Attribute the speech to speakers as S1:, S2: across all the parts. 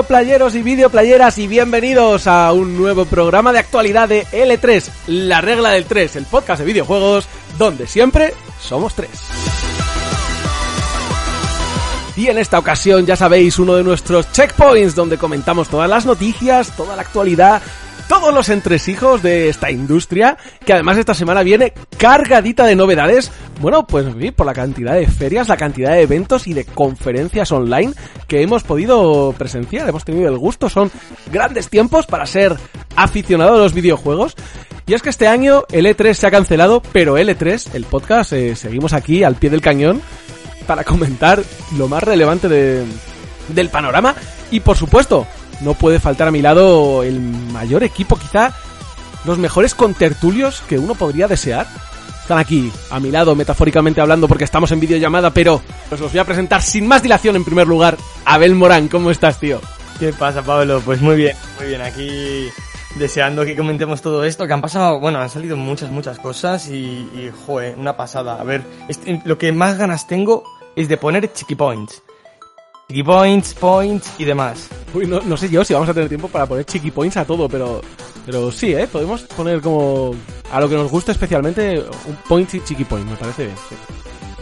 S1: Videoplayeros y videoplayeras y bienvenidos a un nuevo programa de actualidad de L3, la regla del 3, el podcast de videojuegos donde siempre somos tres. Y en esta ocasión, ya sabéis, uno de nuestros checkpoints donde comentamos todas las noticias, toda la actualidad, todos los entresijos de esta industria, que además esta semana viene cargadita de novedades. Bueno, pues por la cantidad de ferias, la cantidad de eventos y de conferencias online que hemos podido presenciar, hemos tenido el gusto, son grandes tiempos para ser aficionado a los videojuegos. Y es que este año el E3 se ha cancelado, pero L3, el podcast, eh, seguimos aquí al pie del cañón para comentar lo más relevante de, del panorama. Y por supuesto, no puede faltar a mi lado el mayor equipo, quizá los mejores contertulios que uno podría desear. Están aquí, a mi lado, metafóricamente hablando, porque estamos en videollamada, pero os los voy a presentar sin más dilación en primer lugar. Abel Morán, ¿cómo estás, tío?
S2: ¿Qué pasa, Pablo? Pues muy bien, muy bien. Aquí deseando que comentemos todo esto, que han pasado, bueno, han salido muchas, muchas cosas y, y joder, una pasada. A ver, lo que más ganas tengo es de poner chiqui points. Chiqui points, points y demás.
S1: Uy, no, no sé yo si vamos a tener tiempo para poner chiqui points a todo, pero, pero sí, ¿eh? Podemos poner como a lo que nos gusta especialmente un point y chiqui point, me parece bien. sí.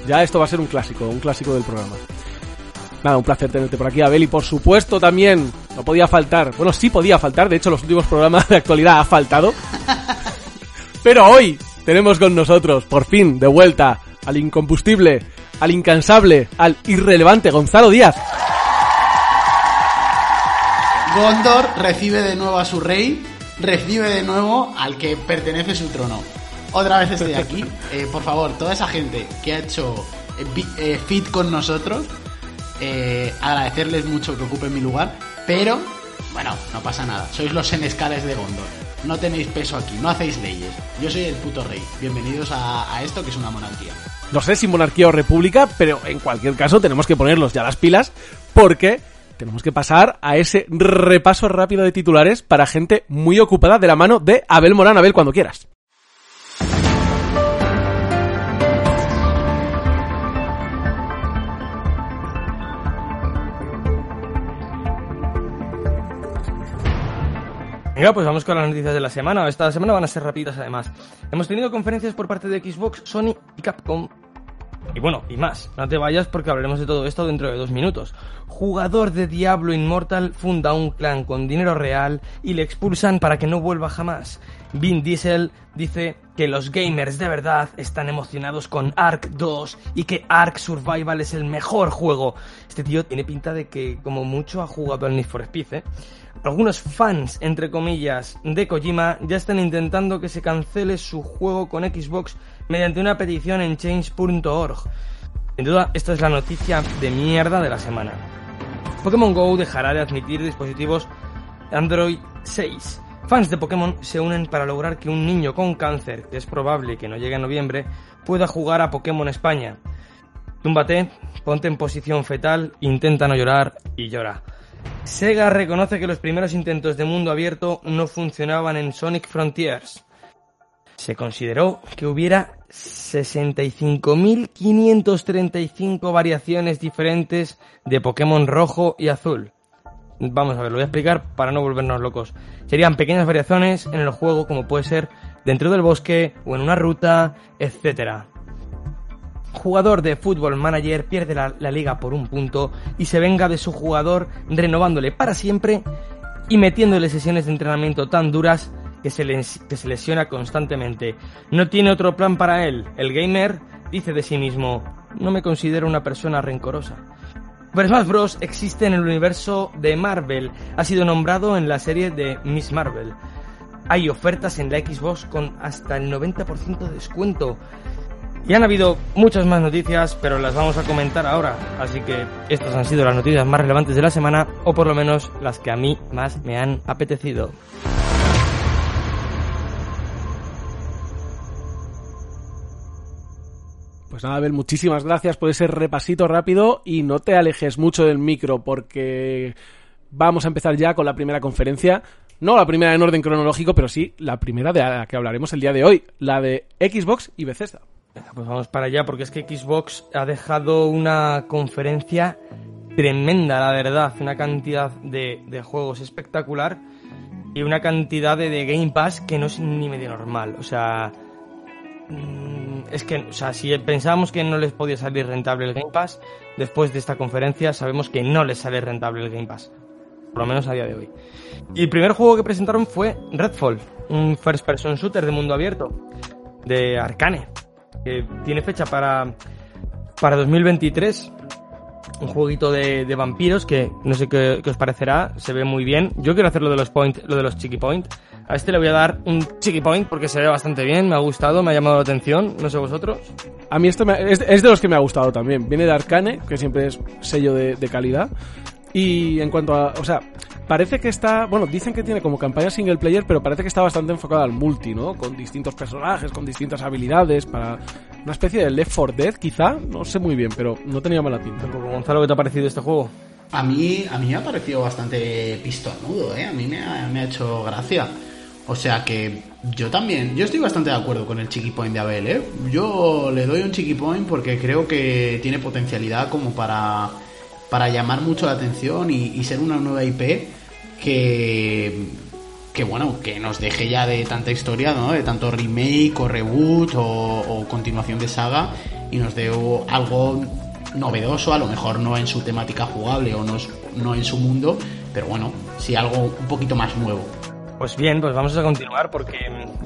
S1: Ya esto va a ser un clásico, un clásico del programa. Nada, un placer tenerte por aquí, Abel, y por supuesto también, no podía faltar, bueno, sí podía faltar, de hecho los últimos programas de actualidad ha faltado. Pero hoy tenemos con nosotros, por fin, de vuelta, al incombustible, al incansable, al irrelevante Gonzalo Díaz.
S3: Gondor recibe de nuevo a su rey, recibe de nuevo al que pertenece su trono. Otra vez estoy aquí. Eh, por favor, toda esa gente que ha hecho eh, eh, fit con nosotros, eh, agradecerles mucho que ocupen mi lugar, pero bueno, no pasa nada. Sois los senescales de Gondor. No tenéis peso aquí, no hacéis leyes. Yo soy el puto rey. Bienvenidos a, a esto que es una monarquía.
S1: No sé si monarquía o república, pero en cualquier caso tenemos que ponerlos ya las pilas porque tenemos que pasar a ese repaso rápido de titulares para gente muy ocupada de la mano de Abel Morán. Abel, cuando quieras.
S2: Venga, pues vamos con las noticias de la semana. Esta semana van a ser rápidas además. Hemos tenido conferencias por parte de Xbox, Sony y Capcom. Y bueno, y más. No te vayas porque hablaremos de todo esto dentro de dos minutos. Jugador de Diablo Immortal funda un clan con dinero real y le expulsan para que no vuelva jamás. Vin Diesel dice que los gamers de verdad están emocionados con Ark 2 y que Ark Survival es el mejor juego. Este tío tiene pinta de que como mucho ha jugado al Need for Speed, ¿eh? Algunos fans, entre comillas, de Kojima ya están intentando que se cancele su juego con Xbox mediante una petición en change.org. Sin duda, esta es la noticia de mierda de la semana. Pokémon Go dejará de admitir dispositivos Android 6. Fans de Pokémon se unen para lograr que un niño con cáncer, que es probable que no llegue a noviembre, pueda jugar a Pokémon España. Túmbate, ponte en posición fetal, intenta no llorar y llora. Sega reconoce que los primeros intentos de mundo abierto no funcionaban en Sonic Frontiers. Se consideró que hubiera 65.535 variaciones diferentes de Pokémon rojo y azul. Vamos a ver, lo voy a explicar para no volvernos locos. Serían pequeñas variaciones en el juego como puede ser dentro del bosque o en una ruta, etcétera jugador de Football Manager pierde la, liga por un punto y se venga de su jugador renovándole para siempre y metiéndole sesiones de entrenamiento tan duras que se, que se lesiona constantemente. No tiene otro plan para él. El gamer dice de sí mismo, no me considero una persona rencorosa. Super Smash Bros. existe en el universo de Marvel. Ha sido nombrado en la serie de Miss Marvel. Hay ofertas en la Xbox con hasta el 90% de descuento. Y han habido muchas más noticias, pero las vamos a comentar ahora. Así que estas han sido las noticias más relevantes de la semana, o por lo menos las que a mí más me han apetecido.
S1: Pues nada, Abel, muchísimas gracias por ese repasito rápido y no te alejes mucho del micro porque vamos a empezar ya con la primera conferencia. No la primera en orden cronológico, pero sí la primera de la que hablaremos el día de hoy, la de Xbox y Bethesda.
S2: Pues vamos para allá porque es que Xbox ha dejado una conferencia tremenda, la verdad. Una cantidad de, juegos espectacular y una cantidad de, de Game Pass que no es ni medio normal. O sea, mm, es que, o sea, si pensábamos que no les podía salir rentable el Game Pass, después de esta conferencia sabemos que no les sale rentable el Game Pass. Por lo menos a día de hoy. Y el primer juego que presentaron fue Redfall, un first person shooter de mundo abierto de Arcane, que tiene fecha para, para 2023 un jueguito de, de vampiros que no sé qué, qué os parecerá, se ve muy bien. Yo quiero hacer lo de los point, lo de los chiqui point. A este le voy a dar un chiqui point porque se ve bastante bien, me ha gustado, me ha llamado la atención, no sé vosotros.
S1: A mí este me- es, es de los que me ha gustado también. Viene de Arcane, que siempre es sello de, de calidad. Y en cuanto a. O sea, parece que está. Bueno, dicen que tiene como campaña single player, pero parece que está bastante enfocada al multi, ¿no? Con distintos personajes, con distintas habilidades, para. Una especie de Left 4 Dead, quizá. No sé muy bien, pero no tenía mala pinta.
S2: Gonzalo, ¿qué te ha parecido este juego?
S3: A mí, a mí me ha parecido bastante pistonudo, ¿eh? A mí me ha, me ha hecho gracia. O sea que yo también, yo estoy bastante de acuerdo con el Chiqui Point de Abel, ¿eh? Yo le doy un Chiqui Point porque creo que tiene potencialidad como para, para llamar mucho la atención y, y ser una nueva IP que, que, bueno, que nos deje ya de tanta historia, ¿no? De tanto remake o reboot o, o continuación de saga y nos dé algo novedoso, a lo mejor no en su temática jugable o no, no en su mundo, pero bueno, sí algo un poquito más nuevo.
S2: Pues bien, pues vamos a continuar porque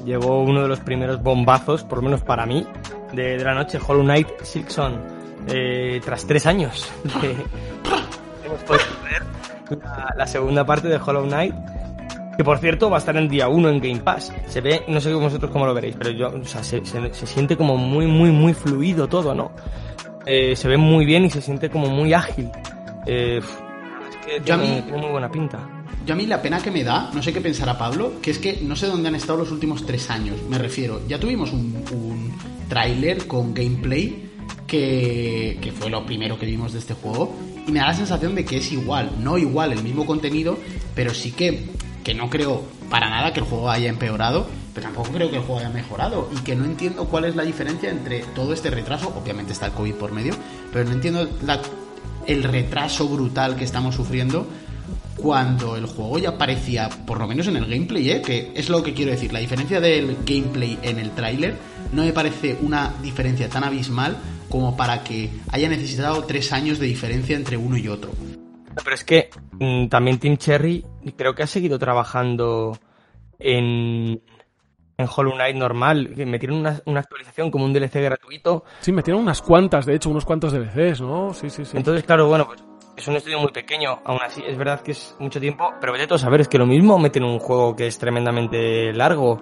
S2: llegó uno de los primeros bombazos, por lo menos para mí, de, de la noche, Hollow Knight Silksong. Eh, tras tres años de- hemos podido ver la, la segunda parte de Hollow Knight, que por cierto va a estar en día 1 en Game Pass. Se ve, no sé vosotros cómo lo veréis, pero yo, o sea, se, se- se siente como muy, muy, muy fluido todo, ¿no? Eh, se ve muy bien y se siente como muy ágil. Eh, es que
S3: Yo a mí-
S2: tiene muy buena pinta.
S3: Yo a mí la pena que me da, no sé qué pensará Pablo, que es que no sé dónde han estado los últimos tres años. Me refiero, ya tuvimos un, un tráiler con gameplay que, que fue lo primero que vimos de este juego y me da la sensación de que es igual, no igual el mismo contenido, pero sí que, que no creo para nada que el juego haya empeorado, pero tampoco creo que el juego haya mejorado y que no entiendo cuál es la diferencia entre todo este retraso, obviamente está el COVID por medio, pero no entiendo el retraso brutal que estamos sufriendo cuando el juego ya parecía, por lo menos en el gameplay, ¿eh? que es lo que quiero decir, la diferencia del gameplay en el tráiler no me parece una diferencia tan abismal como para que haya necesitado tres años de diferencia entre uno y otro.
S2: Pero es que mm, también Team Cherry creo que ha seguido trabajando en, en Hollow Knight normal. que Metieron una, una actualización como un DLC gratuito.
S1: Sí, metieron unas cuantas, de hecho, unos cuantos DLCs, ¿no? Sí, sí, sí.
S2: Entonces, claro, bueno, pues es un estudio muy pequeño. Aún así, es verdad que es mucho tiempo. Pero vete a saber, es que lo mismo meten un juego que es tremendamente largo.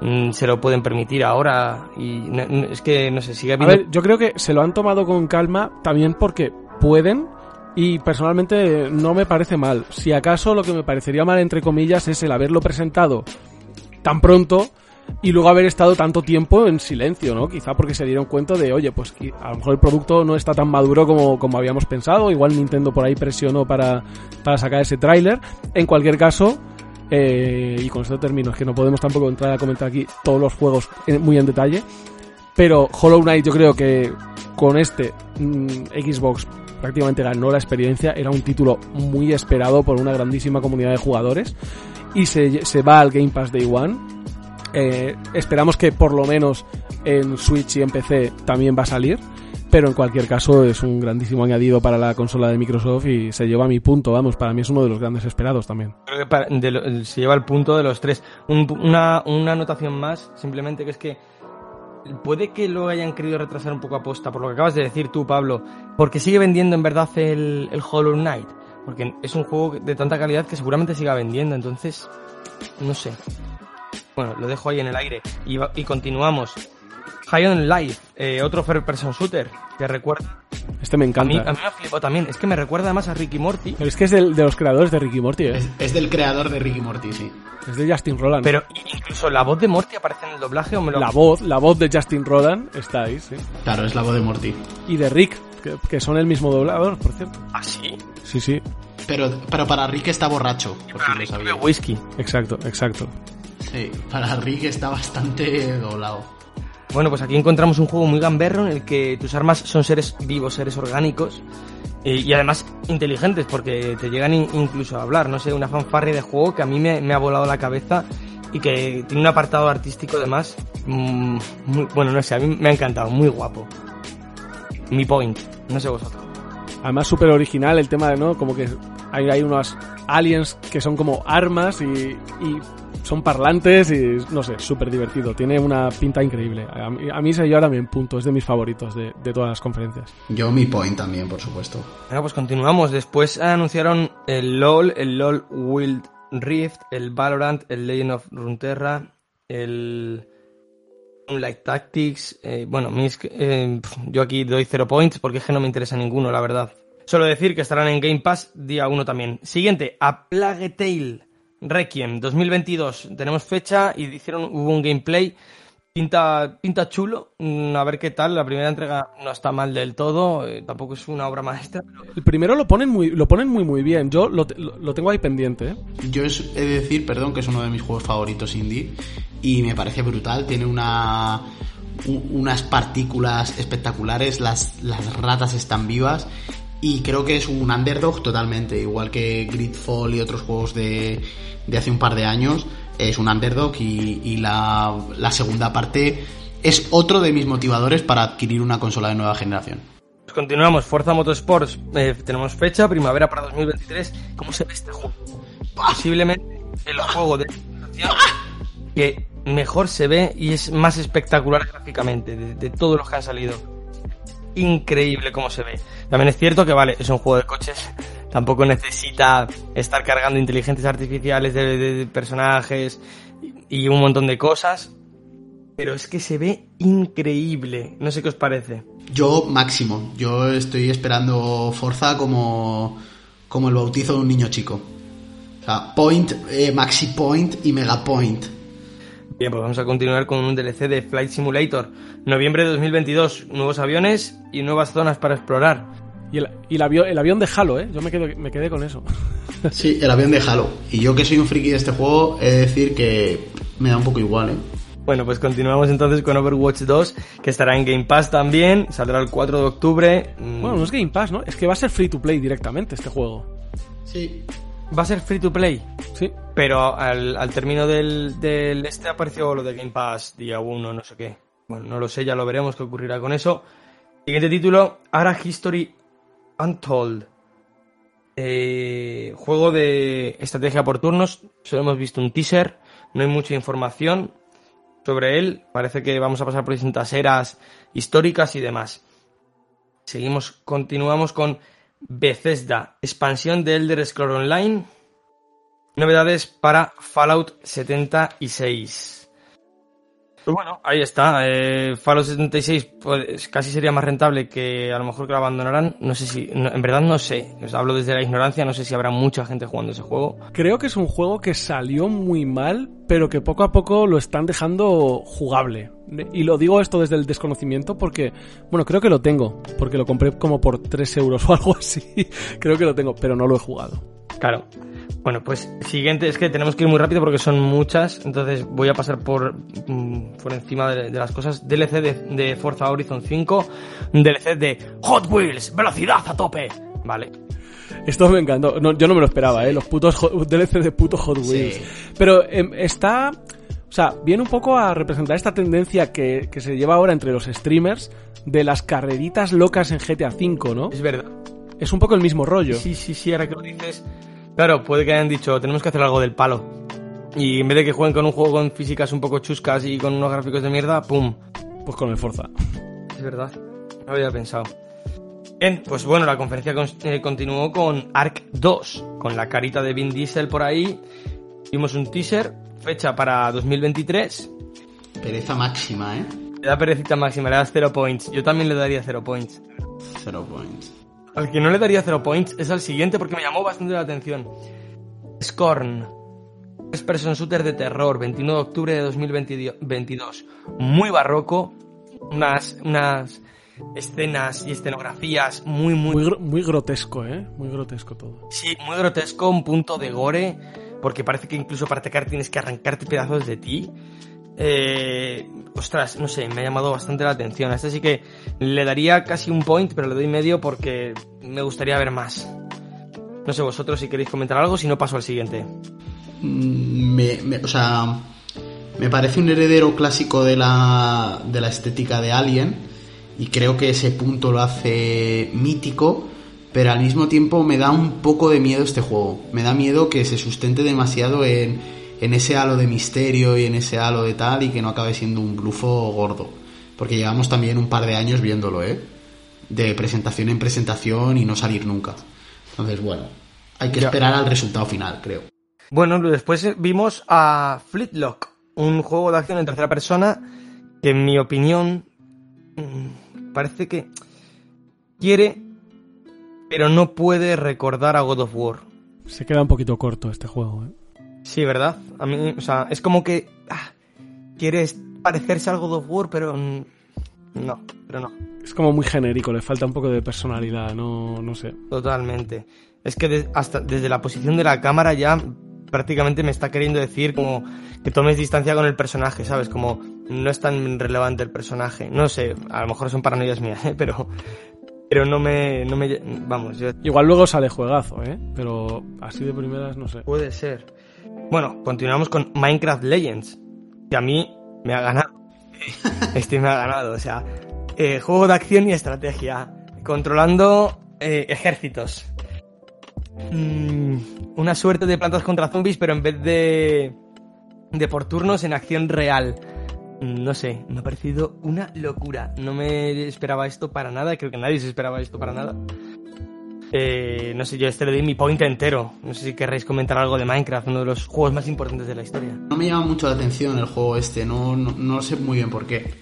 S2: Mm, Se lo pueden permitir ahora. Y es que, no sé, sigue
S1: A
S2: habiendo...
S1: ver, yo creo que se lo han tomado con calma también porque pueden y personalmente no me parece mal. Si acaso lo que me parecería mal, entre comillas, es el haberlo presentado tan pronto y luego haber estado tanto tiempo en silencio, ¿no? Quizá porque se dieron cuenta de, oye, pues a lo mejor el producto no está tan maduro como, como habíamos pensado. Igual Nintendo por ahí presionó para, para sacar ese tráiler. En cualquier caso, eh, y con esto termino, es que no podemos tampoco entrar a comentar aquí todos los juegos muy en detalle. Pero Hollow Knight yo creo que con este mm, Xbox prácticamente ganó la experiencia. Era un título muy esperado por una grandísima comunidad de jugadores. Y se, se va al Game Pass Day One. Eh, esperamos que por lo menos en Switch y en PC también va a salir. Pero en cualquier caso es un grandísimo añadido para la consola de Microsoft y se lleva mi punto, vamos, para mí es uno de los grandes esperados también.
S2: Creo que para- de lo- se lleva el punto de los tres. Una, una anotación más, simplemente que es que puede que lo hayan querido retrasar un poco a posta, por lo que acabas de decir tú, Pablo, porque sigue vendiendo en verdad el, el Hollow Knight. Porque es un juego de tanta calidad que seguramente siga vendiendo, entonces, no sé. Bueno, lo dejo ahí en el aire. Y, y continuamos. High on Life, eh, otro first person shooter, que recuerda...
S1: Este me
S2: A
S1: encanta.
S2: mí, a mí me flipó también, es que me recuerda además a Ricky Morty.
S1: Pero es que es del- de los creadores de Ricky Morty, ¿eh?
S3: Es, es del creador de Ricky Morty, sí.
S1: Es de Justin Roland.
S2: Pero incluso la voz de Morty aparece en el doblaje o me lo...
S1: la voz, la voz de Justin Roland está ahí, sí.
S3: Claro, es la voz de Morty.
S1: Y de Rick, que, que son el mismo doblador, por cierto.
S2: ¿Ah, sí?
S1: Sí, sí,
S3: Pero, pero para Rick está borracho, por si lo
S2: Bebe
S3: sabía.
S2: whisky.
S1: exacto, exacto.
S3: Sí, para Rick está bastante doblado.
S2: Bueno, pues aquí encontramos un juego muy gamberro en el que tus armas son seres vivos, seres orgánicos, Y, y además inteligentes, porque te llegan in- incluso a hablar, no sé, una fanfarria de juego que a mí me, ha volado la cabeza y que tiene un apartado artístico además mm, muy, bueno, no sé, a mí me ha encantado, muy guapo. Mi point, no sé vosotros.
S1: Además, súper original el tema de, ¿no? Como que hay, hay unos aliens que son como armas y son parlantes y, no sé, súper divertido. Tiene una pinta increíble. A mí, a mí se lleva también punto, es de mis favoritos de, de todas las conferencias.
S3: Yo mi point también, por supuesto.
S2: Venga, pues continuamos. Después anunciaron el LOL, el LOL Wild Rift, el Valorant, el Legend of Runeterra, el Moonlight Tactics. eh, bueno, mis, eh, yo aquí doy cero points porque es que no me interesa ninguno, la verdad. Solo decir que estarán en Game Pass día 1 también. Siguiente, A Plague Tale Requiem 2022. Tenemos fecha y hicieron, hubo un gameplay. Pinta, pinta chulo, mm, a ver qué tal. La primera entrega no está mal del todo, eh, tampoco es una obra maestra, pero
S1: El primero lo ponen muy, lo ponen muy, muy bien. Yo lo, lo- lo tengo ahí pendiente, ¿eh?
S3: Yo es- he de decir, perdón, que es uno de mis juegos favoritos indie y me parece brutal. Tiene una unas partículas espectaculares, las, las ratas están vivas y creo que es un underdog totalmente, igual que Gridfall y otros juegos de, de hace un par de años. Es un underdog y, y la, la segunda parte es otro de mis motivadores para adquirir una consola de nueva generación.
S2: Pues continuamos, Forza Motorsports, eh, tenemos fecha, primavera para 2023. ¿Cómo se ve este juego? Posiblemente el juego de que mejor se ve y es más espectacular gráficamente de todos los que han salido. Increíble cómo se ve. También es cierto que, vale, es un juego de coches, tampoco necesita estar cargando inteligencias artificiales de, personajes y, y un montón de cosas. Pero es que se ve increíble. No sé qué os parece.
S3: Yo máximo, yo estoy esperando Forza como, como el bautizo de un niño chico. O sea, Point, eh, Maxi Point y Mega Point.
S2: Bien, pues vamos a continuar con un DLC de Flight Simulator. Noviembre de 2022, nuevos aviones y nuevas zonas para explorar.
S1: Y el, y el avión, el avión de Halo, ¿eh? Yo me, quedo, me quedé con eso.
S3: Sí, el avión de Halo. Y yo que soy un friki de este juego, he de decir que me da un poco igual, ¿eh?
S2: Bueno, pues continuamos entonces con Overwatch 2, que estará en Game Pass también, saldrá el 4 de octubre.
S1: Bueno, no es Game Pass, ¿no? Es que va a ser free to play directamente este juego.
S3: Sí.
S2: Va a ser free to play,
S1: Sí.
S2: pero al, al término del, del este apareció lo de Game Pass día 1, no sé qué. Bueno, no lo sé, ya lo veremos qué ocurrirá con eso. Siguiente título, Ara History Untold. Eh, juego de estrategia por turnos. Solo hemos visto un teaser. No hay mucha información sobre él. Parece que vamos a pasar por distintas eras históricas y demás. Seguimos, continuamos con Bethesda, expansión de Elder Scrolls Online. Novedades para Fallout 76. Pues bueno, ahí está. eh, Fallout 76 pues, casi sería más rentable que a lo mejor que lo abandonarán. No sé si, no, en verdad no sé. Os hablo desde la ignorancia. No sé si habrá mucha gente jugando ese juego.
S1: Creo que es un juego que salió muy mal, pero que poco a poco lo están dejando jugable. Y lo digo esto desde el desconocimiento porque, bueno, creo que lo tengo, porque lo compré como por 3 euros o algo así. creo que lo tengo, pero no lo he jugado.
S2: Claro. Bueno, pues siguiente, es que tenemos que ir muy rápido porque son muchas, entonces voy a pasar por, mm, por encima de, de las cosas. DLC de, de Forza Horizon 5, DLC de Hot Wheels, velocidad a tope. Vale.
S1: Esto me encantó. No, yo no me lo esperaba, ¿eh? Los putos DLC de puto Hot Wheels.
S3: Sí.
S1: Pero em, está... O sea, viene un poco a representar esta tendencia que, que se lleva ahora entre los streamers de las carreritas locas en GTA V, ¿no?
S2: Es verdad.
S1: Es un poco el mismo rollo.
S2: Sí, sí, sí, ahora que lo dices. Claro, puede que hayan dicho, tenemos que hacer algo del palo. Y en vez de que jueguen con un juego con físicas un poco chuscas y con unos gráficos de mierda, ¡pum!
S1: Pues con el Forza.
S2: Es verdad. No lo había pensado. Bien, pues bueno, la conferencia con- eh, continuó con Ark 2, con la carita de Vin Diesel por ahí. Vimos un teaser, fecha para 2023.
S3: Pereza máxima, ¿eh?
S2: Le da perecita máxima, le das 0 points. Yo también le daría 0 points.
S3: Zero points.
S2: Al que no le daría 0 points es al siguiente porque me llamó bastante la atención. Scorn. Es person shooter de terror, 29 de octubre de 2022. Muy barroco. Unas, unas escenas y escenografías muy, muy,
S1: Muy, muy grotesco, ¿eh? Muy grotesco todo.
S2: Sí, muy grotesco, un punto de gore, porque parece que incluso para atacar tienes que arrancarte pedazos de ti. Eh, ostras, no sé, me ha llamado bastante la atención. A este sí que le daría casi un point, pero le doy medio porque me gustaría ver más. No sé vosotros si queréis comentar algo, si no paso al siguiente.
S3: Mm, Me, me- o sea, me parece un heredero clásico de la, de la estética de Alien y creo que ese punto lo hace mítico, pero al mismo tiempo me da un poco de miedo este juego. Me da miedo que se sustente demasiado en, en ese halo de misterio y en ese halo de tal y que no acabe siendo un blufo gordo. Porque llevamos también un par de años viéndolo, ¿eh? De presentación en presentación y no salir nunca. Entonces, bueno, hay que
S2: Ya.
S3: esperar al resultado final, creo.
S2: Bueno, después vimos a Fleetlock, un juego de acción en tercera persona que en mi opinión mm, parece que quiere pero no puede recordar a God of War.
S1: Se queda un poquito corto este juego, ¿eh?
S2: Sí, ¿verdad? A mí, o sea, es como que ah, quieres parecerse al God of War, pero no, pero no.
S1: Es como muy genérico, le falta un poco de personalidad, no, no sé.
S2: Totalmente. Es que de- hasta desde la posición de la cámara ya prácticamente me está queriendo decir como que tomes distancia con el personaje, ¿sabes? Como no es tan relevante el personaje. No sé, a lo mejor son paranoias mías, ¿eh? pero pero no me no me vamos, yo
S1: Igual luego sale juegazo, ¿eh? Pero así de primeras no sé.
S2: puede ser. Bueno, continuamos con Minecraft Legends, que a mí me ha ganado. Este me ha ganado, o sea, eh, juego de acción y estrategia, controlando eh, ejércitos. Mm, una suerte de plantas contra zombies, pero en vez de, de por turnos en acción real. Mm, No sé, me ha parecido una locura. No me esperaba esto para nada, creo que nadie se esperaba esto para nada. Eh, no sé, yo este le doy mi point entero. No sé si querréis comentar algo de Minecraft, uno de los juegos más importantes de la historia.
S3: No me llama mucho la atención el juego este, no, no, no sé muy bien por qué.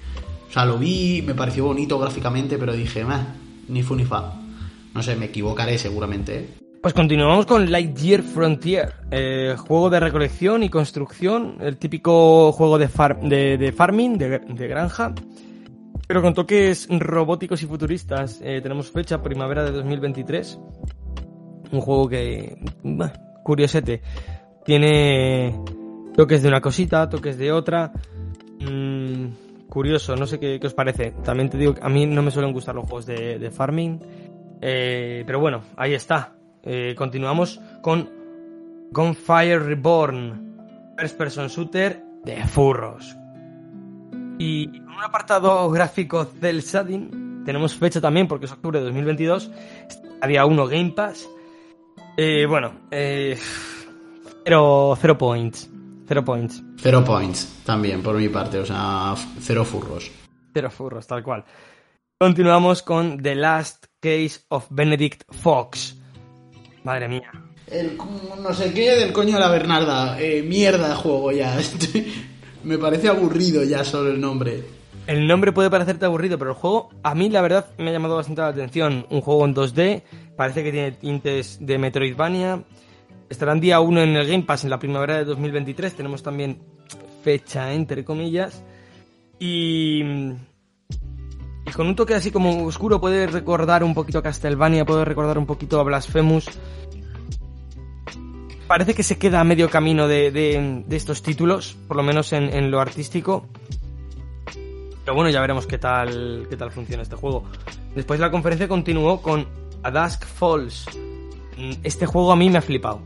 S3: O sea, lo vi, me pareció bonito gráficamente, pero dije, "Meh, ni fu ni fa. No sé, me equivocaré seguramente. ¿eh?
S2: Pues continuamos con Lightyear Frontier, eh, juego de recolección y construcción, el típico juego de, far- de, de farming, de, de granja, pero con toques robóticos y futuristas. Eh, tenemos fecha primavera de 2023, un juego que, bah, curiosete, tiene toques de una cosita, toques de otra. Mm, curioso, no sé qué, qué os parece. También te digo que a mí no me suelen gustar los juegos de, farming. Eh, pero bueno, ahí está. Eh, continuamos con Gunfire Reborn, First Person Shooter de furros. Y un apartado gráfico cel shading, tenemos fecha también porque es octubre de 2022, a día 1 Game Pass. Eh, bueno, eh, cero, cero points, cero points,
S3: Cero points, también, por mi parte, o sea, cero furros.
S2: cero furros, tal cual. Continuamos con The Last Case of Benedict Fox. Madre mía.
S3: El no sé qué del coño de la Bernarda. Eh, mierda de juego ya. me parece aburrido ya solo el nombre.
S2: El nombre puede parecerte aburrido, pero el juego a mí la verdad me ha llamado bastante la atención. Un juego en 2D, parece que tiene tintes de Metroidvania. Estará en día 1 en el Game Pass en la primavera de 2023. Tenemos también fecha, entre comillas. Y, y con un toque así como oscuro puede recordar un poquito a Castlevania, puede recordar un poquito a Blasphemous. Parece que se queda a medio camino de, de- estos títulos, por lo menos en, en lo artístico. Pero bueno, ya veremos qué tal, qué tal funciona este juego. Después la conferencia continuó con A Dusk Falls. Mm, Este juego a mí me ha flipado.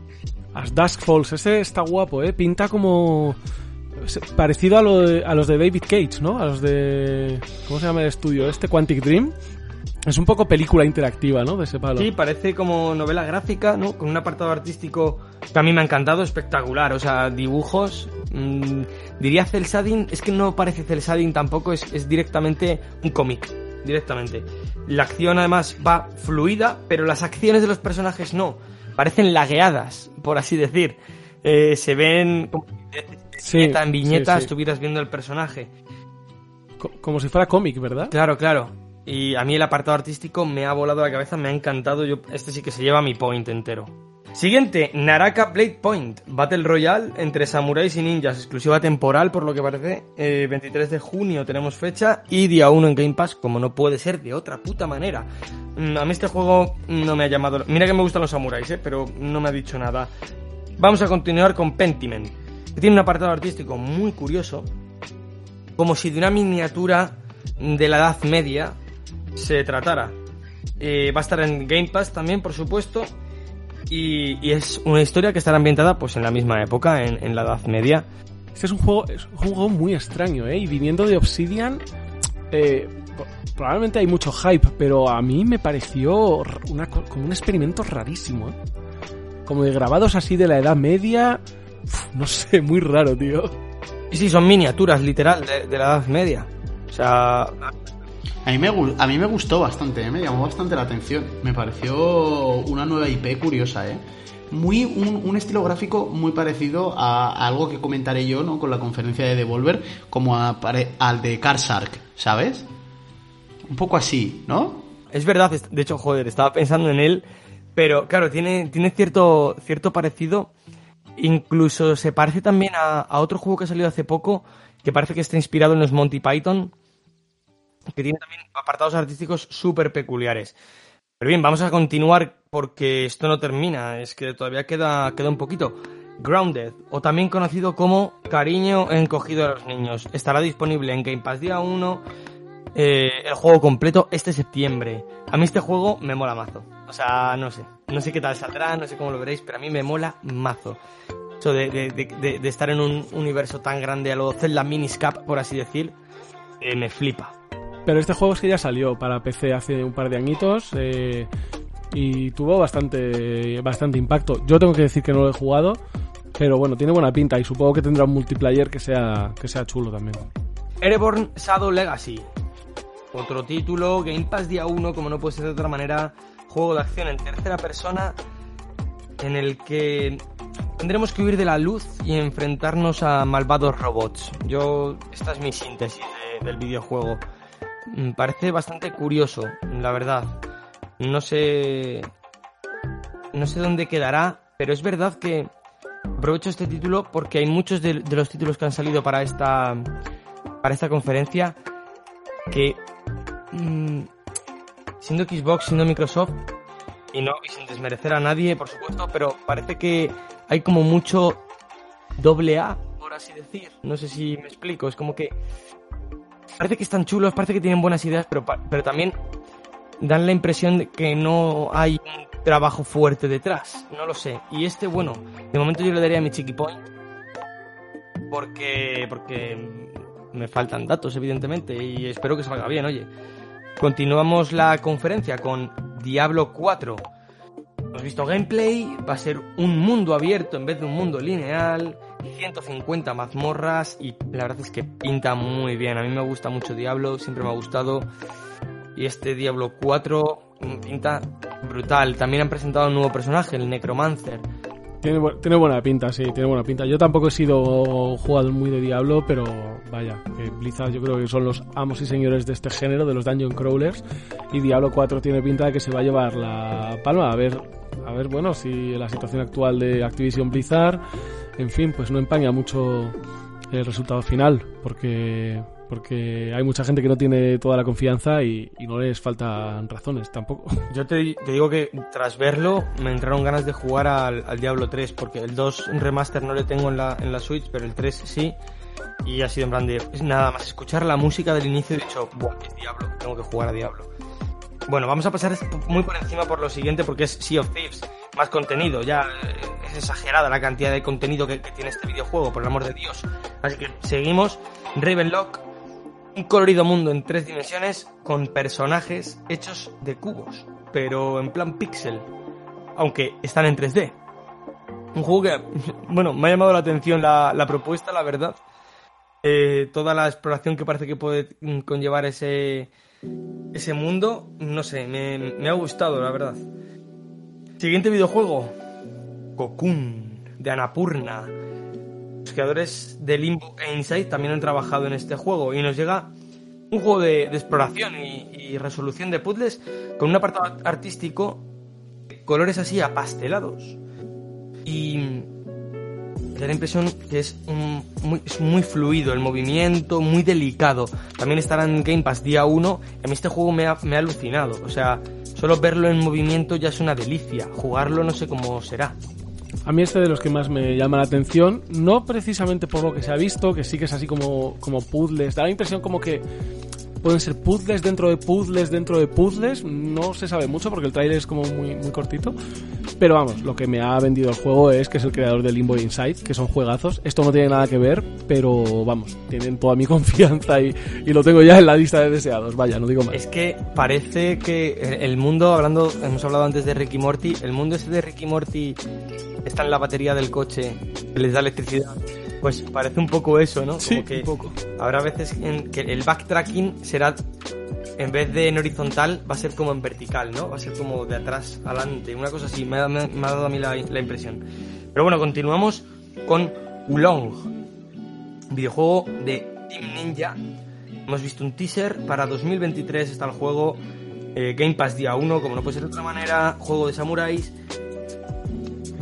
S1: As Dusk Falls, ese está guapo, ¿eh? Pinta como... Parecido a, lo de- a los de David Cage, ¿no? A los de... ¿Cómo se llama el estudio? Este Quantic Dream. Es un poco película interactiva, ¿no? De ese palo.
S2: Sí, parece como novela gráfica, ¿no? Con un apartado artístico que a mí me ha encantado, espectacular. O sea, dibujos. mm, diría cel shading, es que no parece cel shading tampoco, es, es directamente un cómic. Directamente. La acción además va fluida, pero las acciones de los personajes no. Parecen lagueadas, por así decir. Eh, se ven como
S1: Sí,
S2: viñeta en viñeta
S1: sí, sí.
S2: estuvieras viendo el personaje.
S1: Co- como si fuera cómic, ¿verdad?
S2: Claro, claro. Y a mí el apartado artístico me ha volado la cabeza, me ha encantado. Yo, este sí que se lleva mi point entero. Siguiente, Naraka Blade Point, Battle Royale entre samuráis y ninjas, exclusiva temporal por lo que parece. Eh, 23 de junio tenemos fecha y día 1 en Game Pass, como no puede ser de otra puta manera. Mm, A mí este juego no me ha llamado... Mira que me gustan los samuráis, eh, pero no me ha dicho nada. Vamos a continuar con Pentiment, que tiene un apartado artístico muy curioso. como si de una miniatura de la Edad Media se tratara. Eh, va a estar en Game Pass también, por supuesto. Y, y es una historia que estará ambientada pues en la misma época, en, en la Edad Media.
S1: Este es un juego, es un juego muy extraño, ¿eh? Y viniendo de Obsidian, eh, probablemente hay mucho hype, pero a mí me pareció una, co- como un experimento rarísimo, ¿eh? Como de grabados así de la Edad Media, no sé, muy raro, tío.
S2: Y sí, son miniaturas, literal, de, de la Edad Media. O sea,
S3: A mí, me, a mí me gustó bastante, ¿eh? me llamó bastante la atención. Me pareció una nueva IP curiosa, ¿eh? Muy, un, un estilo gráfico muy parecido a, algo que comentaré yo, ¿no? Con la conferencia de Devolver, como a- al de Car Shark, ¿sabes? Un poco así, ¿no?
S2: es verdad, de hecho, joder, estaba pensando en él, pero claro, tiene, tiene cierto, cierto parecido. Incluso se parece también a, a otro juego que ha salido hace poco, que parece que está inspirado en los Monty Python, que tiene también apartados artísticos súper peculiares. Pero bien, vamos a continuar porque esto no termina, es que todavía queda, queda un poquito. Grounded, o también conocido como Cariño encogido a los niños, estará disponible en Game Pass día 1, eh, el juego completo este septiembre. A mí este juego me mola mazo. O sea, no sé. No sé qué tal saldrá, no sé cómo lo veréis, pero a mí me mola mazo. Eso de, de- de- estar en un universo tan grande a lo Zelda Miniscap, por así decir, eh, me flipa.
S1: Pero este juego es que ya salió para PC hace un par de añitos eh, y tuvo bastante, bastante impacto. Yo tengo que decir que no lo he jugado, pero bueno, tiene buena pinta y supongo que tendrá un multiplayer que sea, que sea chulo también.
S2: Ereborn Shadow Legacy. Otro título, Game Pass día 1, como no puede ser de otra manera, juego de acción en tercera persona en el que tendremos que huir de la luz y enfrentarnos a malvados robots. Yo, esta es mi síntesis de- del videojuego. Mm, Parece bastante curioso, la verdad. No sé... No sé dónde quedará, pero es verdad que aprovecho este título porque hay muchos de, de los títulos que han salido para esta para esta conferencia que mm, siendo Xbox, siendo Microsoft y no y sin desmerecer a nadie, por supuesto, pero parece que hay como mucho doble A, por así decir. No sé si me explico, es como que parece que están chulos, parece que tienen buenas ideas, pero pero también dan la impresión de que no hay un trabajo fuerte detrás, no lo sé. Y este, bueno, de momento yo le daría a mi Chiqui Point porque porque me faltan datos, evidentemente, y espero que salga bien, oye. Continuamos la conferencia con Diablo 4. Hemos visto gameplay, va a ser un mundo abierto en vez de un mundo lineal, 150 mazmorras y la verdad es que pinta muy bien. A mí me gusta mucho Diablo, siempre me ha gustado. Y este Diablo 4 mm, pinta brutal. También han presentado un nuevo personaje, el Necromancer.
S1: Tiene, bu- tiene buena pinta, sí, tiene buena pinta. Yo tampoco he sido jugador muy de Diablo, pero vaya, que Blizzard yo creo que son los amos y señores de este género, de los Dungeon Crawlers, y Diablo 4 tiene pinta de que se va a llevar la palma. A ver, a ver, bueno, si la situación actual de Activision Blizzard, en fin, pues no empaña mucho el resultado final, porque porque hay mucha gente que no tiene toda la confianza y, y no les faltan razones tampoco.
S2: Yo te, digo que tras verlo me entraron ganas de jugar al, al Diablo 3 porque el 2 remaster no le tengo en la, en la Switch, pero el 3 sí. Y ha sido en plan de nada más escuchar la música del inicio he dicho, Buah, es Diablo, tengo que jugar a Diablo. Bueno, vamos a pasar muy por encima por lo siguiente porque es Sea of Thieves, más contenido, ya eh, es exagerada la cantidad de contenido que, tiene este videojuego, por el amor de Dios. Así que seguimos, Ravenlock, un colorido mundo en tres dimensiones con personajes hechos de cubos, pero en plan pixel, aunque están en 3D. Un juego que, bueno, me ha llamado la atención la, propuesta, la verdad. Eh, toda la exploración que parece que puede conllevar ese, ese mundo, no sé, me ha gustado, la verdad. Siguiente videojuego, Cocoon, de Anapurna. Los creadores de Limbo e Inside también han trabajado en este juego y nos llega un juego de, de exploración y, y resolución de puzzles con un apartado artístico, colores así apastelados. Y da la impresión que es, un- muy, es muy fluido el movimiento, muy delicado. También estará en Game Pass día 1. A mí este juego me ha, me ha alucinado. O sea, solo verlo en movimiento ya es una delicia. Jugarlo no sé cómo será.
S1: A mí este de los que más me llama la atención, no precisamente por lo que se ha visto, que sí que es así como, como puzzles, da la impresión como que pueden ser puzzles dentro de puzzles dentro de puzzles, no se sabe mucho porque el trailer es como muy, muy cortito, pero vamos, lo que me ha vendido el juego es que es el creador de Limbo Inside, que son juegazos, esto no tiene nada que ver, pero vamos, tienen toda mi confianza y, y lo tengo ya en la lista de deseados, vaya, no digo más.
S2: Es que parece que el mundo, hablando, hemos hablado antes de Ricky Morty, el mundo ese de Ricky Morty está en la batería del coche, les da electricidad. Pues parece un poco eso, ¿no? Como
S1: Sí,
S2: que
S1: un poco.
S2: Habrá veces en que el backtracking será, en vez de en horizontal, va a ser como en vertical, ¿no? Va a ser como de atrás adelante, una cosa así, me ha, me dado a mí la, la impresión. Pero bueno, continuamos con Ulong, videojuego de Team Ninja. Hemos visto un teaser, para 2023 está el juego, eh, Game Pass día 1, como no puede ser de otra manera, juego de samuráis,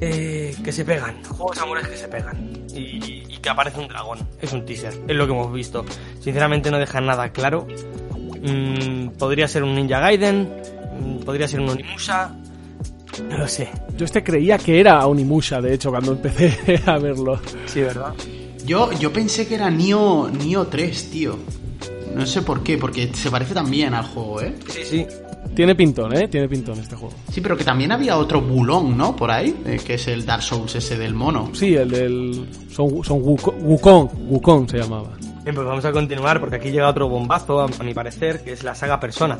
S2: eh, que se pegan, juegos de samuráis que se pegan. Y que aparece un dragón. Es un teaser, es lo que hemos visto. Sinceramente no deja nada claro. Mm, podría ser un Ninja Gaiden, mm, podría ser un Onimusha. No lo sé.
S1: Yo este creía que era Onimusha, de hecho, cuando empecé a verlo.
S2: Sí, ¿verdad?
S3: Yo, yo pensé que era Nio, Nio 3, tío. No sé por qué, porque se parece también al juego, ¿eh?
S2: Sí, sí.
S1: Tiene pintón, ¿eh? Tiene pintón este juego.
S3: Sí, pero que también había otro Bulón, ¿no? Por ahí, eh, que es el Dark Souls ese del mono.
S1: Sí, el del... Son, son Wuko- Wukong, Wukong se llamaba.
S2: Bien, pues vamos a continuar porque aquí llega otro bombazo, a, a mi parecer, que es la saga Persona.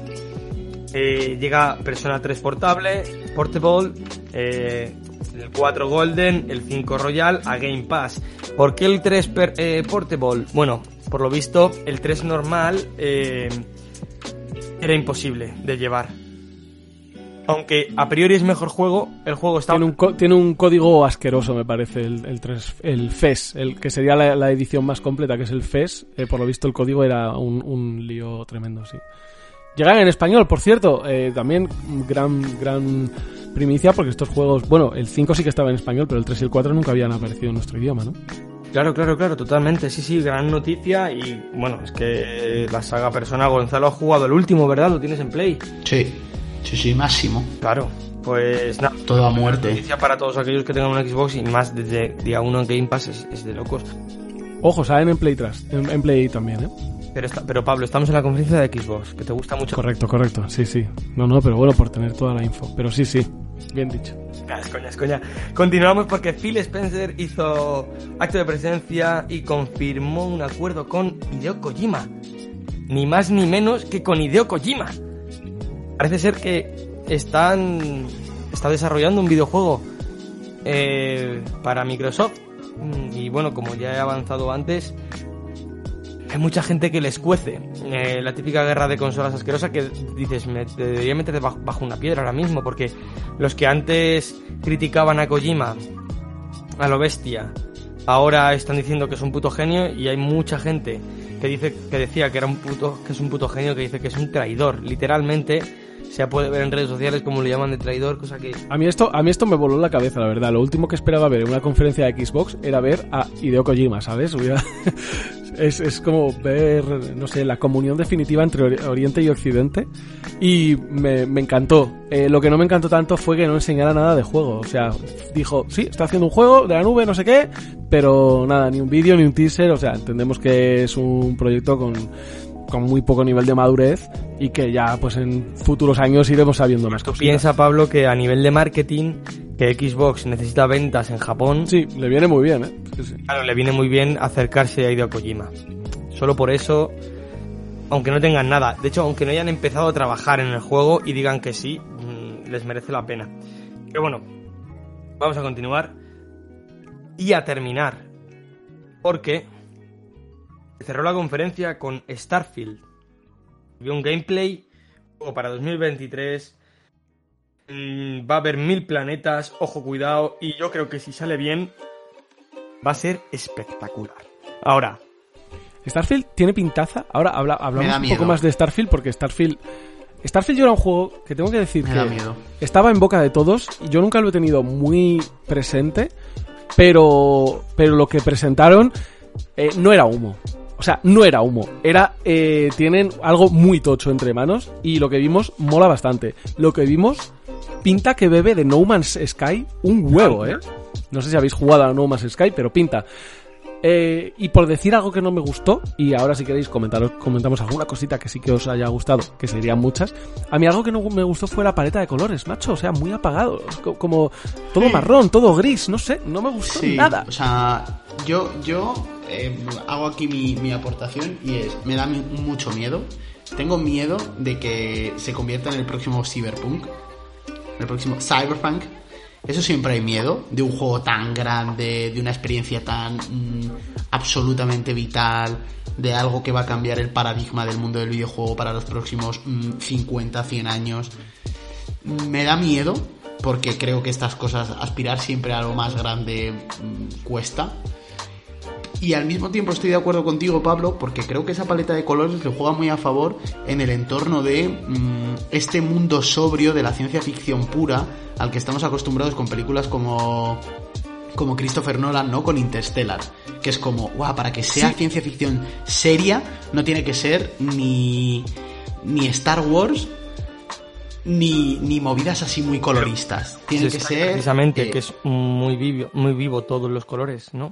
S2: Eh, llega Persona 3 portable, Portable, eh, el 4 Golden, el 5 Royal a Game Pass. ¿Por qué el 3 per- eh, Portable? Bueno, por lo visto, el 3 normal eh, era imposible de llevar. Aunque a priori es mejor juego, el juego está...
S1: Tiene un, código asqueroso, me parece, el, el, 3, el FES, el que sería la, edición más completa, que es el FES. Eh, por lo visto, el código era un, un lío tremendo, sí. Llegan en español, por cierto, eh, también gran, gran primicia, porque estos juegos, bueno, el 5 sí que estaba en español, pero el 3 y el 4 nunca habían aparecido en nuestro idioma, ¿no?
S2: Claro, claro, claro, totalmente. Sí, sí, gran noticia. Y bueno, es que la saga Persona Gonzalo ha jugado el último, ¿verdad? Lo tienes en Play.
S3: Sí, sí, sí, máximo.
S2: Claro. Pues nada.
S3: Todo a muerte.
S2: Noticia para todos aquellos que tengan un Xbox y más desde día 1 en Game Pass es, es de locos.
S1: Ojo, salen en Play Trust, en, en Play también, ¿eh?
S2: Pero, está, pero Pablo, estamos en la conferencia de Xbox, que te gusta mucho.
S1: Correcto, correcto, sí, sí. No, no, pero bueno, por tener toda la info. Pero sí, sí, bien dicho.
S2: Es coña, es coña. Continuamos porque Phil Spencer hizo acto de presencia y confirmó un acuerdo con Hideo Kojima. Ni más ni menos que con Hideo Kojima. Parece ser que están está desarrollando un videojuego eh, para Microsoft Mm, y bueno, como ya he avanzado antes, hay mucha gente que les cuece. Eh, la típica guerra de consolas asquerosa que dices, me te debería meter bajo, bajo una piedra ahora mismo, porque los que antes criticaban a Kojima, a lo bestia, ahora están diciendo que es un puto genio y hay mucha gente que dice que decía que era un puto que es un puto genio que dice que es un traidor, literalmente se puede ver en redes sociales como le llaman de traidor, cosa que
S1: A mí esto, a mí esto me voló la cabeza, la verdad. Lo último que esperaba ver en una conferencia de Xbox era ver a Hideo Kojima, ¿sabes? Es, es como ver, no sé, la comunión definitiva entre Ori- Oriente y Occidente. Y me, me encantó. Eh, lo que no me encantó tanto fue que no enseñara nada de juego. O sea, dijo, sí, está haciendo un juego de la nube, no sé qué, pero nada, ni un vídeo, ni un teaser. O sea, entendemos que es un proyecto con, con muy poco nivel de madurez y que ya, pues en futuros años iremos sabiendo más
S2: tú
S1: cositas.
S2: piensa Pablo que a nivel de marketing que Xbox necesita ventas en Japón,
S1: Sí, le viene muy bien, ¿eh? Sí.
S2: claro, le viene muy bien acercarse a Hideo Kojima. Solo por eso, aunque no tengan nada, de hecho, aunque no hayan empezado a trabajar en el juego y digan que sí, mm, les merece la pena. Pero bueno, vamos a continuar y a terminar, porque cerró la conferencia con Starfield. Vio un gameplay, juego para 2023. mm, Va a haber mil planetas, ojo cuidado, y yo creo que si sale bien, va a ser espectacular. Ahora,
S1: Starfield tiene pintaza. Ahora habla, hablamos un poco más de Starfield porque Starfield. Starfield yo era un juego que tengo que decir
S3: Me
S1: que
S3: miedo.
S1: estaba en boca de todos. y Yo nunca lo he tenido muy presente, pero, pero lo que presentaron eh, no era humo. O sea, no era humo. Era, eh, tienen algo muy tocho entre manos y lo que vimos mola bastante. Lo que vimos pinta que bebe de No Man's Sky un huevo, ¿eh? No sé si habéis jugado a No Man's Sky, pero pinta. Eh, y por decir algo que no me gustó, y ahora si queréis comentaros, comentamos alguna cosita que sí que os haya gustado, que serían muchas, a mí algo que no me gustó fue la paleta de colores, macho, o sea, muy apagado, co- como todo marrón, todo gris, no sé, no me gustó
S3: Sí,
S1: nada.
S3: O sea, yo, yo eh, hago aquí mi, mi aportación y es, me da mucho miedo. Tengo miedo de que se convierta en el próximo Cyberpunk, el próximo Cyberpunk. Eso siempre hay miedo de un juego tan grande, de una experiencia tan mm, absolutamente vital, de algo que va a cambiar el paradigma del mundo del videojuego para los próximos mm, 50, 100 años me da miedo porque creo que estas cosas, aspirar siempre a algo más grande mm, cuesta. Y al mismo tiempo estoy de acuerdo contigo, Pablo, porque creo que esa paleta de colores le juega muy a favor en el entorno de mm, este mundo sobrio de la ciencia ficción pura al que estamos acostumbrados con películas como como Christopher Nolan, ¿no? Con Interstellar, que es como, guau, para que sea
S1: Sí.
S3: ciencia ficción seria, no tiene que ser ni ni Star Wars ni, ni movidas así muy coloristas. Tiene
S2: Sí,
S3: que ser.
S2: Precisamente,
S3: eh,
S2: que es muy vivo, muy vivo todos los colores, ¿no?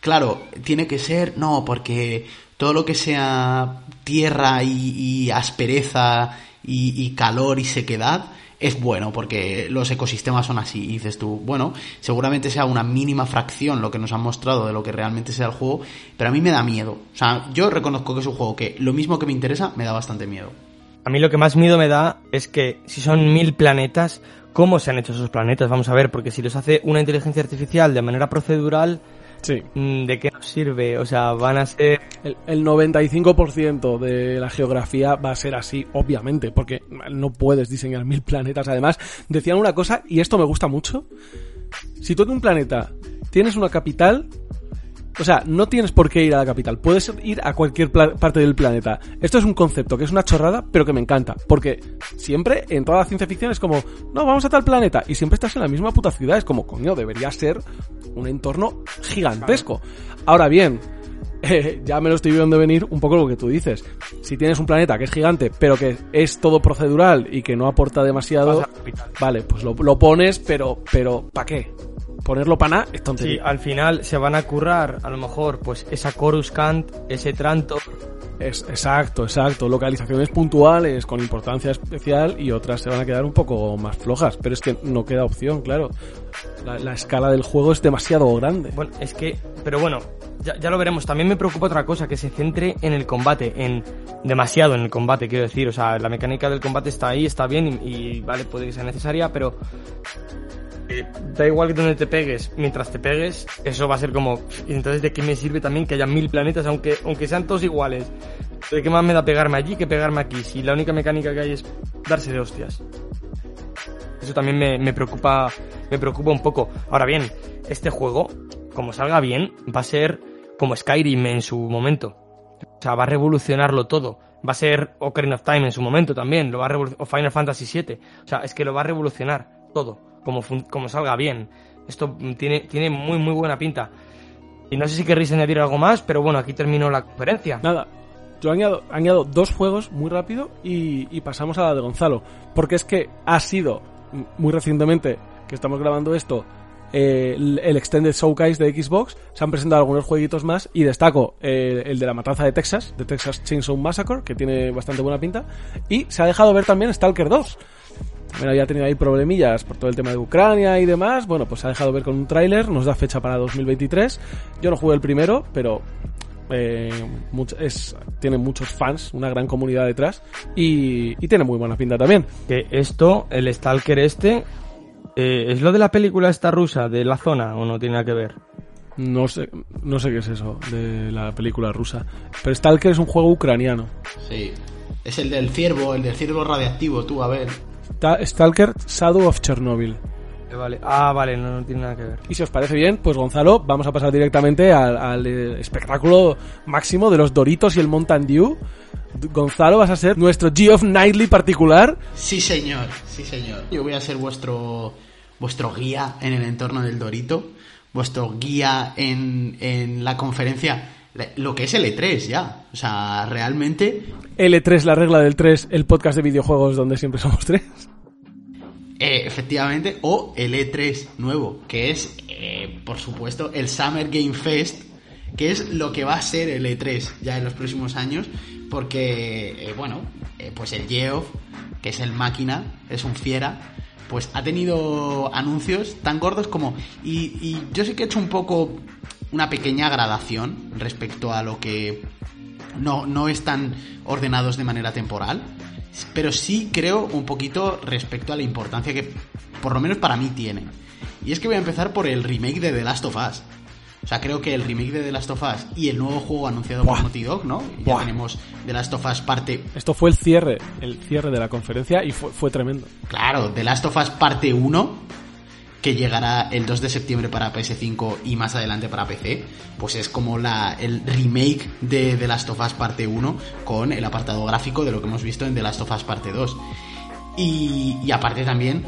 S3: Claro, tiene que ser. No, porque todo lo que sea tierra y, aspereza y, y calor y sequedad es bueno, porque los ecosistemas son así. Y dices tú, bueno, seguramente sea una mínima fracción lo que nos han mostrado de lo que realmente sea el juego, pero a mí me da miedo. O sea, yo reconozco que es un juego que lo mismo que me interesa, me da bastante miedo.
S2: A mí lo que más miedo me da es que si son mil planetas, ¿cómo se han hecho esos planetas? Vamos a ver, porque si los hace una inteligencia artificial de manera procedural,
S1: Sí.
S2: mm, ¿de qué nos sirve? O sea, van a ser...
S1: El, el 95% de la geografía va a ser así, obviamente, porque no puedes diseñar mil planetas. Además, decían una cosa, y esto me gusta mucho. Si tú en un planeta tienes una capital, o sea, no tienes por qué ir a la capital, puedes ir a cualquier parte del planeta. Esto es un concepto que es una chorrada, pero que me encanta, porque siempre en toda la ciencia ficción es como, no, vamos a tal planeta, y siempre estás en la misma puta ciudad, es como, coño, debería ser un entorno gigantesco. Ahora bien, eh, ya me lo estoy viendo venir un poco lo que tú dices. Si tienes un planeta que es gigante, pero que es todo procedural y que no aporta demasiado, vale, pues lo, lo pones, pero, pero, ¿para qué? Ponerlo para nada es
S2: Sí,
S1: tontería.
S2: al final se van a currar, a lo mejor, pues esa Chorus Cant, ese Tranto,
S1: Es, exacto, exacto. Localizaciones puntuales con importancia especial y otras se van a quedar un poco más flojas. Pero es que no queda opción, claro. La, la escala del juego es demasiado grande.
S2: Bueno, es que, pero bueno, ya, ya lo veremos. También me preocupa otra cosa, que se centre en el combate, en demasiado en el combate, quiero decir. O sea, la mecánica del combate está ahí, está bien y, y, vale, puede que sea necesaria, pero da igual donde te pegues, mientras te pegues, eso va a ser como, entonces de qué me sirve también que haya mil planetas, aunque, aunque sean todos iguales. ¿De qué más me da pegarme allí que pegarme aquí? Si la única mecánica que hay es darse de hostias. Eso también me, me preocupa, me preocupa un poco. Ahora bien, este juego, como salga bien, va a ser como Skyrim en su momento. O sea, va a revolucionarlo todo. Va a ser Ocarina of Time en su momento también, lo va a o Final Fantasy VII. O sea, es que lo va a revolucionar todo, como, como salga bien. Esto tiene, tiene muy, muy buena pinta. Y no sé si querréis añadir algo más, pero bueno, aquí termino la conferencia.
S1: Nada, yo añado, añado dos juegos muy rápido y, pasamos a la de Gonzalo. Porque es que ha sido muy recientemente que estamos grabando esto. eh, el Extended Showcase de Xbox se han presentado algunos jueguitos más y destaco eh, el de la matanza de Texas, de Texas Chainsaw Massacre, que tiene bastante buena pinta, y se ha dejado ver también Stalker 2. También había tenido ahí problemillas por todo el tema de Ucrania y demás. Bueno, pues se ha dejado ver con un tráiler, nos da fecha para 2023. Yo no jugué el primero, pero eh, much- es, tiene muchos fans, una gran comunidad detrás y, y tiene muy buena pinta también.
S2: Que esto, el Stalker este, eh, ¿es lo de la película esta rusa, de la zona, o no tiene nada que ver?
S1: No sé, no sé qué es eso de la película rusa, pero Stalker es un juego ucraniano.
S3: Sí. Es el del ciervo, el del ciervo radiactivo, tú, a ver.
S1: Ta- Stalker Shadow of Chernobyl.
S2: Eh, Vale. Ah, vale, no, no tiene nada que ver.
S1: Y si os parece bien, pues Gonzalo, vamos a pasar directamente al, al, eh, espectáculo máximo de los Doritos y el Mountain Dew. Gonzalo, vas a ser nuestro Geoff Knightley particular.
S3: Sí, señor, sí, señor. Yo voy a ser vuestro, vuestro guía en el entorno del Dorito, vuestro guía en, en la conferencia, lo que es el E3 ya. O sea, realmente,
S1: L3, la regla del 3, el podcast de videojuegos donde siempre somos tres.
S3: eh, efectivamente, o el E3 nuevo, que es, eh, por supuesto, el Summer Game Fest, que es lo que va a ser el E3 ya en los próximos años, porque, eh, bueno, eh, pues el Geoff, que es el máquina, es un fiera, pues ha tenido anuncios tan gordos como... Y, y yo sí que he hecho un poco una pequeña gradación respecto a lo que no, no están ordenados de manera temporal, pero sí creo un poquito respecto a la importancia que, por lo menos para mí, tiene. Y es que voy a empezar por el remake de The Last of Us. O sea, creo que el remake de The Last of Us y el nuevo juego anunciado por
S1: Buah.
S3: Naughty Dog, ¿no? Ya
S1: Buah.
S3: tenemos The Last of Us parte
S1: Esto fue el cierre, el cierre de la conferencia y fue, fue tremendo.
S3: Claro, The Last of Us parte 1, que llegará el 2 de septiembre para PS5 y más adelante para PC, pues es como la, el remake de The Last of Us parte 1 con el apartado gráfico de lo que hemos visto en The Last of Us parte 2. Y, y aparte también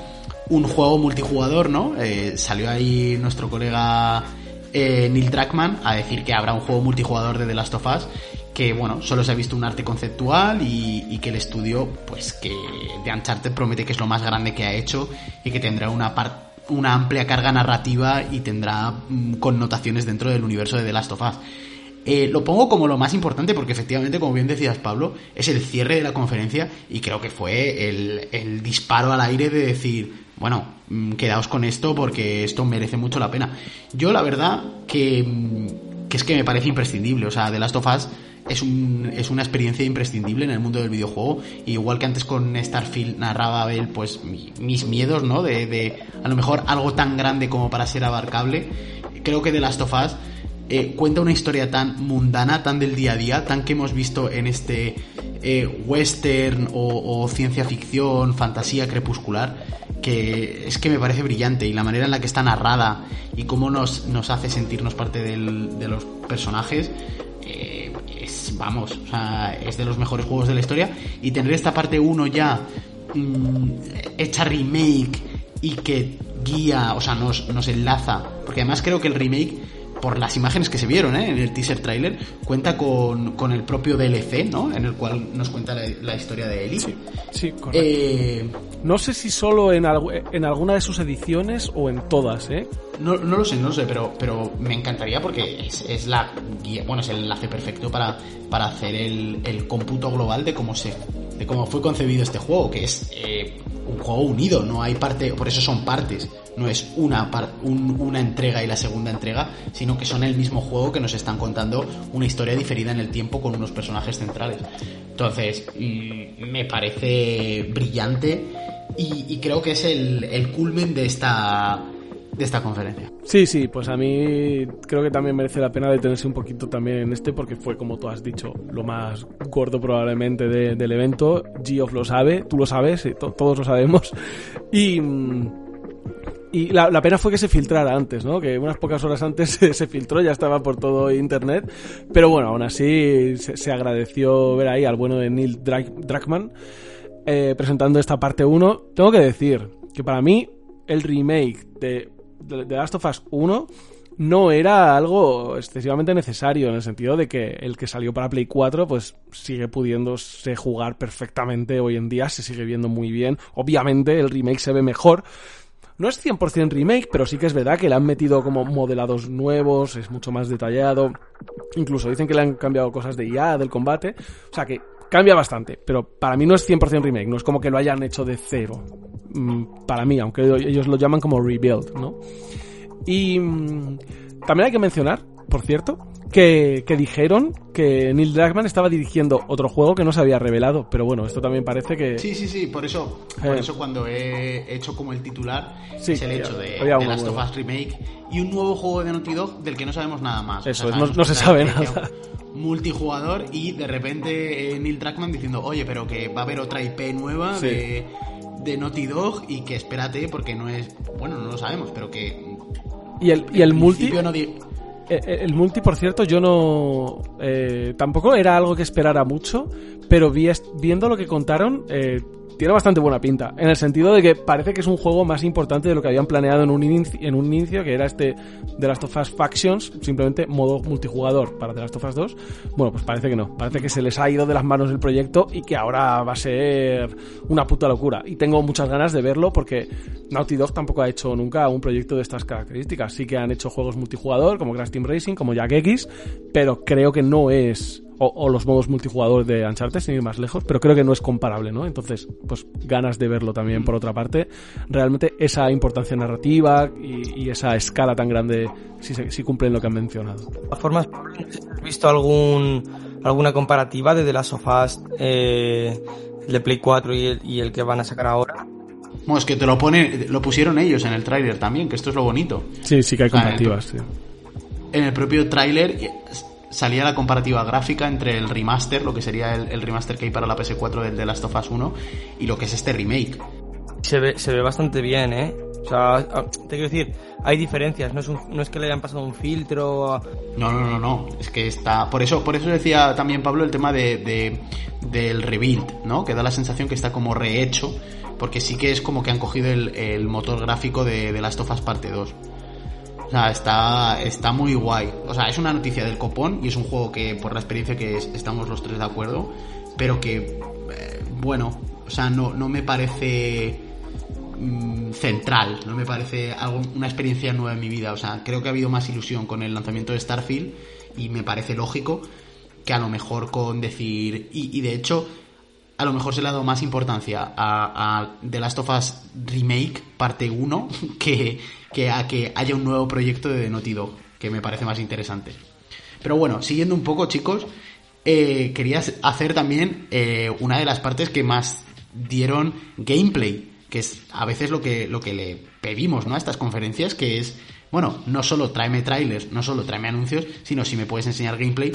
S3: un juego multijugador, ¿no? Eh, salió ahí nuestro colega eh, Neil Druckmann a decir que habrá un juego multijugador de The Last of Us que bueno, solo se ha visto un arte conceptual y, y que el estudio, pues que de Uncharted promete que es lo más grande que ha hecho y que tendrá una par- una amplia carga narrativa y tendrá mm, connotaciones dentro del universo de The Last of Us. Eh, lo pongo como lo más importante porque efectivamente, como bien decías Pablo, es el cierre de la conferencia y creo que fue el, el disparo al aire de decir, bueno, mm, quedaos con esto porque esto merece mucho la pena. Yo la verdad que, mm, que es que me parece imprescindible, o sea, The Last of Us es, un, es una experiencia imprescindible en el mundo del videojuego. Y igual que antes con Starfield narraba Abel, pues mi- mis miedos, ¿no? De, de a lo mejor algo tan grande como para ser abarcable. Creo que The Last of Us eh, cuenta una historia tan mundana, tan del día a día, tan que hemos visto en este eh, western o, ciencia ficción, fantasía crepuscular, que es que me parece brillante y la manera en la que está narrada y cómo nos, nos hace sentirnos parte de los personajes. eh, es, vamos, o sea, es de los mejores juegos de la historia y tener esta parte 1 ya mm, hecha remake y que guía, o sea, nos, nos enlaza, porque además creo que el remake, por las imágenes que se vieron ¿eh? en el teaser trailer, cuenta con, con el propio DLC, ¿no? En el cual nos cuenta la, la historia de Ellie.
S1: Sí, correcto.
S3: Eh,
S1: No sé si solo en, en alguna de sus ediciones o en todas, ¿eh?
S3: No, no lo sé, no lo sé, pero, pero me encantaría porque es, es la guía, bueno, es el enlace perfecto para, para hacer el, el cómputo global de cómo se, de cómo fue concebido este juego, que es eh, un juego unido, no hay parte, por eso son partes, no es una, una entrega y la segunda entrega, sino que son el mismo juego que nos están contando una historia diferida en el tiempo con unos personajes centrales. Entonces, mm, me parece brillante y, creo que es el culmen de esta, de esta conferencia.
S1: Sí, sí, pues a mí creo que también merece la pena detenerse un poquito también en este porque fue, como tú has dicho, lo más gordo probablemente de- del evento. Geoff lo sabe, tú lo sabes, eh, to- todos lo sabemos. Y, mm, y la, pena fue que se filtrara antes, ¿no? Que unas pocas horas antes se, filtró, ya estaba por todo internet. Pero bueno, aún así se, agradeció ver ahí al bueno de Neil Druckmann eh, presentando esta parte 1. Tengo que decir que para mí el remake de, de Last of Us 1 no era algo excesivamente necesario en el sentido de que el que salió para Play 4 pues sigue pudiéndose jugar perfectamente hoy en día, se sigue viendo muy bien. Obviamente el remake se ve mejor. No es 100% remake, pero sí que es verdad que le han metido como modelados nuevos, es mucho más detallado. Incluso dicen que le han cambiado cosas de IA, del combate. O sea que cambia bastante, pero para mí no es 100% remake, no es como que lo hayan hecho de cero. Mm, Para mí, aunque ellos lo llaman como rebuild, ¿no? Y mm, también hay que mencionar, por cierto, que, que dijeron que Neil Druckmann estaba dirigiendo otro juego que no se había revelado, pero bueno, esto también parece que...
S3: Sí, sí, sí, por eso, por
S1: Eh.
S3: eso cuando he hecho como el titular
S1: Sí,
S3: es el hecho de, de Last of. Us Remake y un nuevo juego de Naughty Dog del que no sabemos nada más.
S1: Eso es, no- se sabe nada.
S3: Multijugador y de repente eh, Neil Druckmann diciendo, oye, pero que va a haber otra IP nueva
S1: Sí.
S3: de, de Naughty Dog y que espérate porque no es, bueno, no lo sabemos, pero que...
S1: Y el, y el multi...
S3: no
S1: El multi, por cierto, yo no. eh, tampoco era algo que esperara mucho, pero vi viendo lo que contaron, eh, tiene bastante buena pinta, en el sentido de que parece que es un juego más importante de lo que habían planeado en un inicio, en un inicio que era este The Last of Us Factions, simplemente modo multijugador para The Last of Us 2. Bueno, pues parece que no, parece que se les ha ido de las manos el proyecto y que ahora va a ser una puta locura. Y tengo muchas ganas de verlo porque Naughty Dog tampoco ha hecho nunca un proyecto de estas características. Sí que han hecho juegos multijugador como Crash Team Racing, como Jack X, pero creo que no es o, los modos multijugador de Uncharted, sin ir más lejos, pero creo que no es comparable, ¿no? Entonces, pues ganas de verlo también por otra parte. Realmente esa importancia narrativa y, esa escala tan grande si, si cumplen lo que han mencionado. De
S2: todas formas, ¿has visto algún, alguna comparativa de The Last of Us, eh, de Play 4 y el, y el que van a sacar ahora?
S3: Bueno, es que te lo pone, lo pusieron ellos en el tráiler también, que esto es lo bonito.
S1: Sí, sí que hay comparativas, sí.
S3: En el propio tráiler salía la comparativa gráfica entre el remaster, lo que sería el, remaster que hay para la PS4 del The Last of Us 1, y lo que es este remake.
S2: Se ve, se ve bastante bien, ¿eh? O sea, te quiero decir, hay diferencias, no es, no es que le hayan pasado un filtro.
S3: No, no, no, no, es que está. Por eso, por eso decía también Pablo el tema de, del rebuild, ¿no? Que da la sensación que está como rehecho, porque sí que es como que han cogido el, el motor gráfico de The Last of Us Parte 2. O sea, está, está muy guay. O sea, es una noticia del copón y es un juego que, por la experiencia que es, estamos los tres de acuerdo, pero que, eh, bueno, o sea, no, no me parece mm, central, no me parece algo, una experiencia nueva en mi vida. O sea, creo que ha habido más ilusión con el lanzamiento de Starfield y me parece lógico que a lo mejor con decir, y de hecho, a lo mejor se le ha dado más importancia a, The Last of Us Remake, parte 1, que, que a que haya un nuevo proyecto de Naughty Dog, que me parece más interesante. Pero bueno, siguiendo un poco, chicos, eh, quería hacer también eh, una de las partes que más dieron gameplay, que es a veces lo que, lo que le pedimos ¿no? a estas conferencias, que es, bueno, no solo tráeme trailers, no solo tráeme anuncios, sino si me puedes enseñar gameplay,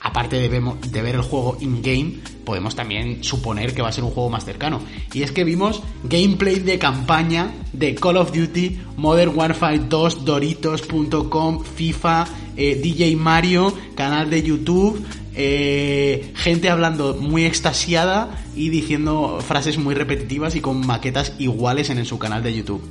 S3: aparte de, ver el juego in-game, podemos también suponer que va a ser un juego más cercano. Y es que vimos gameplay de campaña de Call of Duty, Modern Warfare 2, Doritos.com, FIFA, eh, DJ Mario, canal de YouTube, eh, gente hablando muy extasiada y diciendo frases muy repetitivas y con maquetas iguales en su canal de YouTube.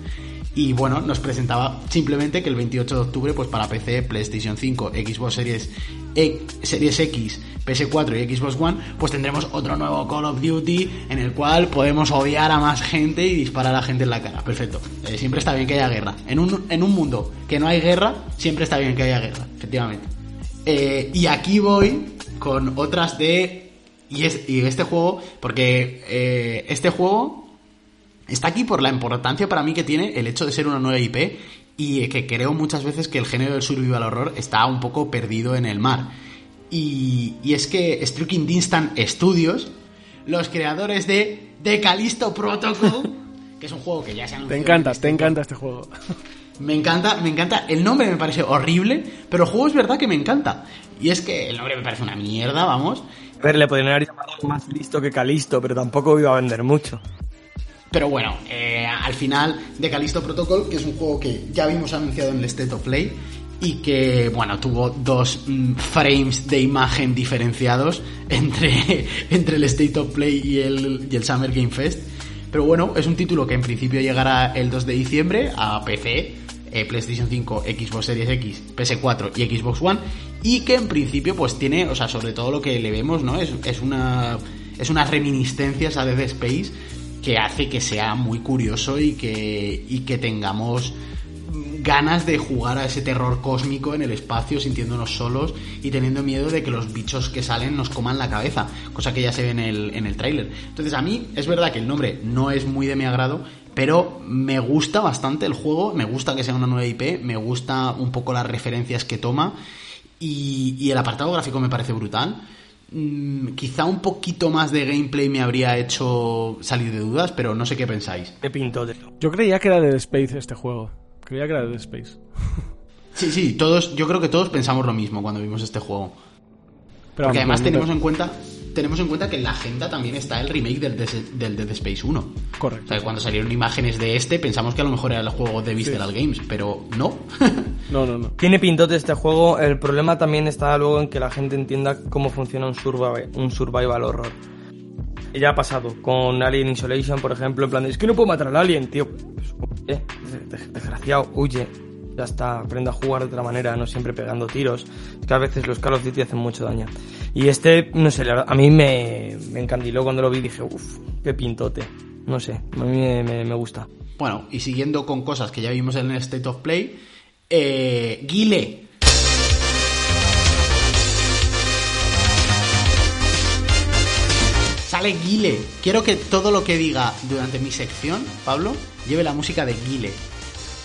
S3: Y bueno, nos presentaba simplemente que el 28 de octubre, pues para PC, PlayStation 5, Xbox Series, e, Series X, PS4 y Xbox One, pues tendremos otro nuevo Call of Duty en el cual podemos odiar a más gente y disparar a gente en la cara. Perfecto. Eh, siempre está bien que haya guerra. En un, en un mundo que no hay guerra, siempre está bien que haya guerra, efectivamente. Eh, y aquí voy con otras de... Y este juego, porque eh, este juego está aquí por la importancia para mí que tiene el hecho de ser una nueva IP y que creo muchas veces que el género del survival horror está un poco perdido en el mar. Y, es que Striking Distant Studios, los creadores de The Callisto Protocol, que es un juego que ya se ha
S1: Te encanta, te encanta este juego.
S3: Me encanta, me encanta. El nombre me parece horrible, pero el juego es verdad que me encanta. Y es que el nombre me parece una mierda, vamos.
S2: A ver, le podrían haber llamado más listo que Calisto, pero tampoco iba a vender mucho.
S3: Pero bueno, eh, al final de Callisto Protocol, que es un juego que ya vimos anunciado en el State of Play y que, bueno, tuvo dos mm, frames de imagen diferenciados entre, entre el State of Play y el, y el Summer Game Fest. Pero bueno, es un título que en principio llegará el 2 de diciembre a PC, eh, PlayStation 5, Xbox Series X, PS4 y Xbox One y que en principio pues tiene, o sea, sobre todo lo que le vemos, ¿no? Es, es una es unas reminiscencias a Dead Space que hace que sea muy curioso y que, y que tengamos ganas de jugar a ese terror cósmico en el espacio sintiéndonos solos y teniendo miedo de que los bichos que salen nos coman la cabeza, cosa que ya se ve en el, en el tráiler. Entonces a mí es verdad que el nombre no es muy de mi agrado, pero me gusta bastante el juego, me gusta que sea una nueva IP, me gusta un poco las referencias que toma y, y el apartado gráfico me parece brutal. Mm, quizá un poquito más de gameplay me habría hecho salir de dudas, pero no sé qué pensáis.
S2: ¿Qué pintó de
S1: Yo creía que era de Space este juego. Creía que era de Space.
S3: sí, sí, todos, yo creo que todos pensamos lo mismo cuando vimos este juego. Pero Porque además tenemos en cuenta tenemos en cuenta que en la agenda también está el remake del, del Dead Space 1.
S1: Correcto.
S3: O sea, cuando salieron imágenes de este pensamos que a lo mejor era el juego de Visceral Games, pero no.
S1: no, no, no.
S2: Tiene pintote este juego. El problema también está luego en que la gente entienda cómo funciona un survival, un survival horror. ya ha pasado con Alien Isolation, por ejemplo, en plan, de, es que no puedo matar al alien, tío. Pues, eh, desgraciado, huye. Ya está, aprende a jugar de otra manera, no siempre pegando tiros. Que a veces los Call of Duty hacen mucho daño. Y este, no sé, a mí me, me encandiló cuando lo vi, dije, uff, qué pintote. No sé, a mí me, me, gusta.
S3: Bueno, y siguiendo con cosas que ya vimos en el State of Play, eh, Guile Sale Guile. Quiero que todo lo que diga durante mi sección, Pablo, lleve la música de Guile.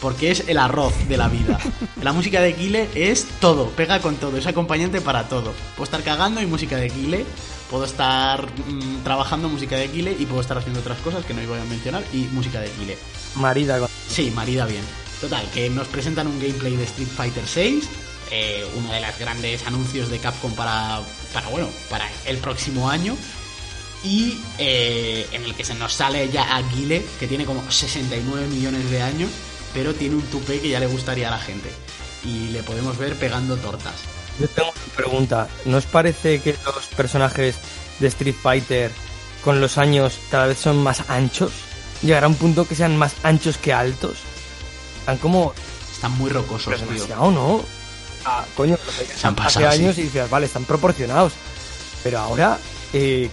S3: Porque es el arroz de la vida. La música de Guile es todo, pega con todo, es acompañante para todo. Puedo estar cagando y música de Guile, puedo estar mm, trabajando música de Guile y puedo estar haciendo otras cosas que no voy a mencionar y música de Guile.
S2: Marida.
S3: Sí, marida bien. Total, que nos presentan un gameplay de Street Fighter 6 eh, uno de los grandes anuncios de Capcom para, para, bueno, para el próximo año y eh, en el que se nos sale ya Aguile, que tiene como 69 millones de años, pero tiene un tupé que ya le gustaría a la gente. Y le podemos ver pegando tortas.
S2: Yo tengo una pregunta. ¿No os parece que los personajes de Street Fighter con los años cada vez son más anchos? ¿Llegará un punto que sean más anchos que altos? Están como...
S3: Están muy rocosos,
S2: tío. ¿no? Ah, coño,
S3: se han pasado,
S2: hace años y dices, vale, están proporcionados. Pero ahora, eh,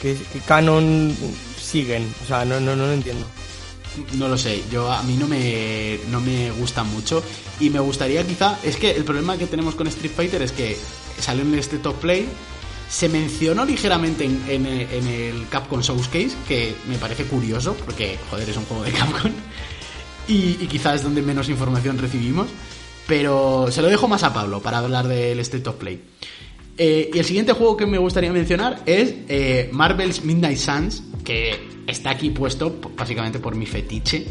S2: ¿Qué, canon siguen? O sea, no, no, no lo entiendo.
S3: No lo sé, yo a mí no me, no me gusta mucho y me gustaría quizá, es que el problema que tenemos con Street Fighter es que salió en este top play, se mencionó ligeramente en, en, el Capcom Showcase, que me parece curioso, porque joder, es un juego de Capcom y, y quizá es donde menos información recibimos, pero se lo dejo más a Pablo para hablar del State of Play. Eh, y el siguiente juego que me gustaría mencionar es eh, Marvel's Midnight Suns, que está aquí puesto básicamente por mi fetiche.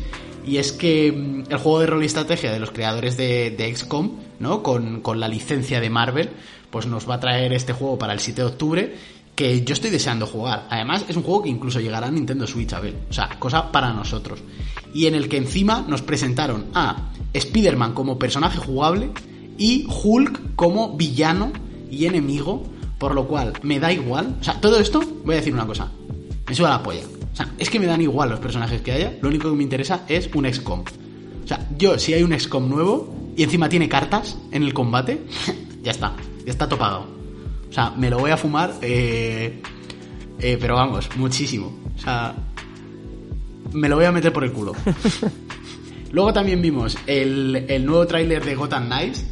S3: Y es que mm, el juego de rol y estrategia de los creadores de, XCOM, ¿no? Con, con, la licencia de Marvel, pues nos va a traer este juego para el 7 de octubre, que yo estoy deseando jugar. Además, es un juego que incluso llegará a Nintendo Switch, a ver. O sea, cosa para nosotros. Y en el que encima nos presentaron a Spider-Man como personaje jugable y Hulk como villano y enemigo, por lo cual me da igual. O sea, todo esto, voy a decir una cosa, me suda la polla. O sea, es que me dan igual los personajes que haya, lo único que me interesa es un XCOM. O sea, yo, si hay un XCOM nuevo y encima tiene cartas en el combate, ya está, ya está topado. O sea, me lo voy a fumar, eh, eh, pero vamos, muchísimo. O sea, me lo voy a meter por el culo. Luego también vimos el, el nuevo tráiler de Gotham Knights,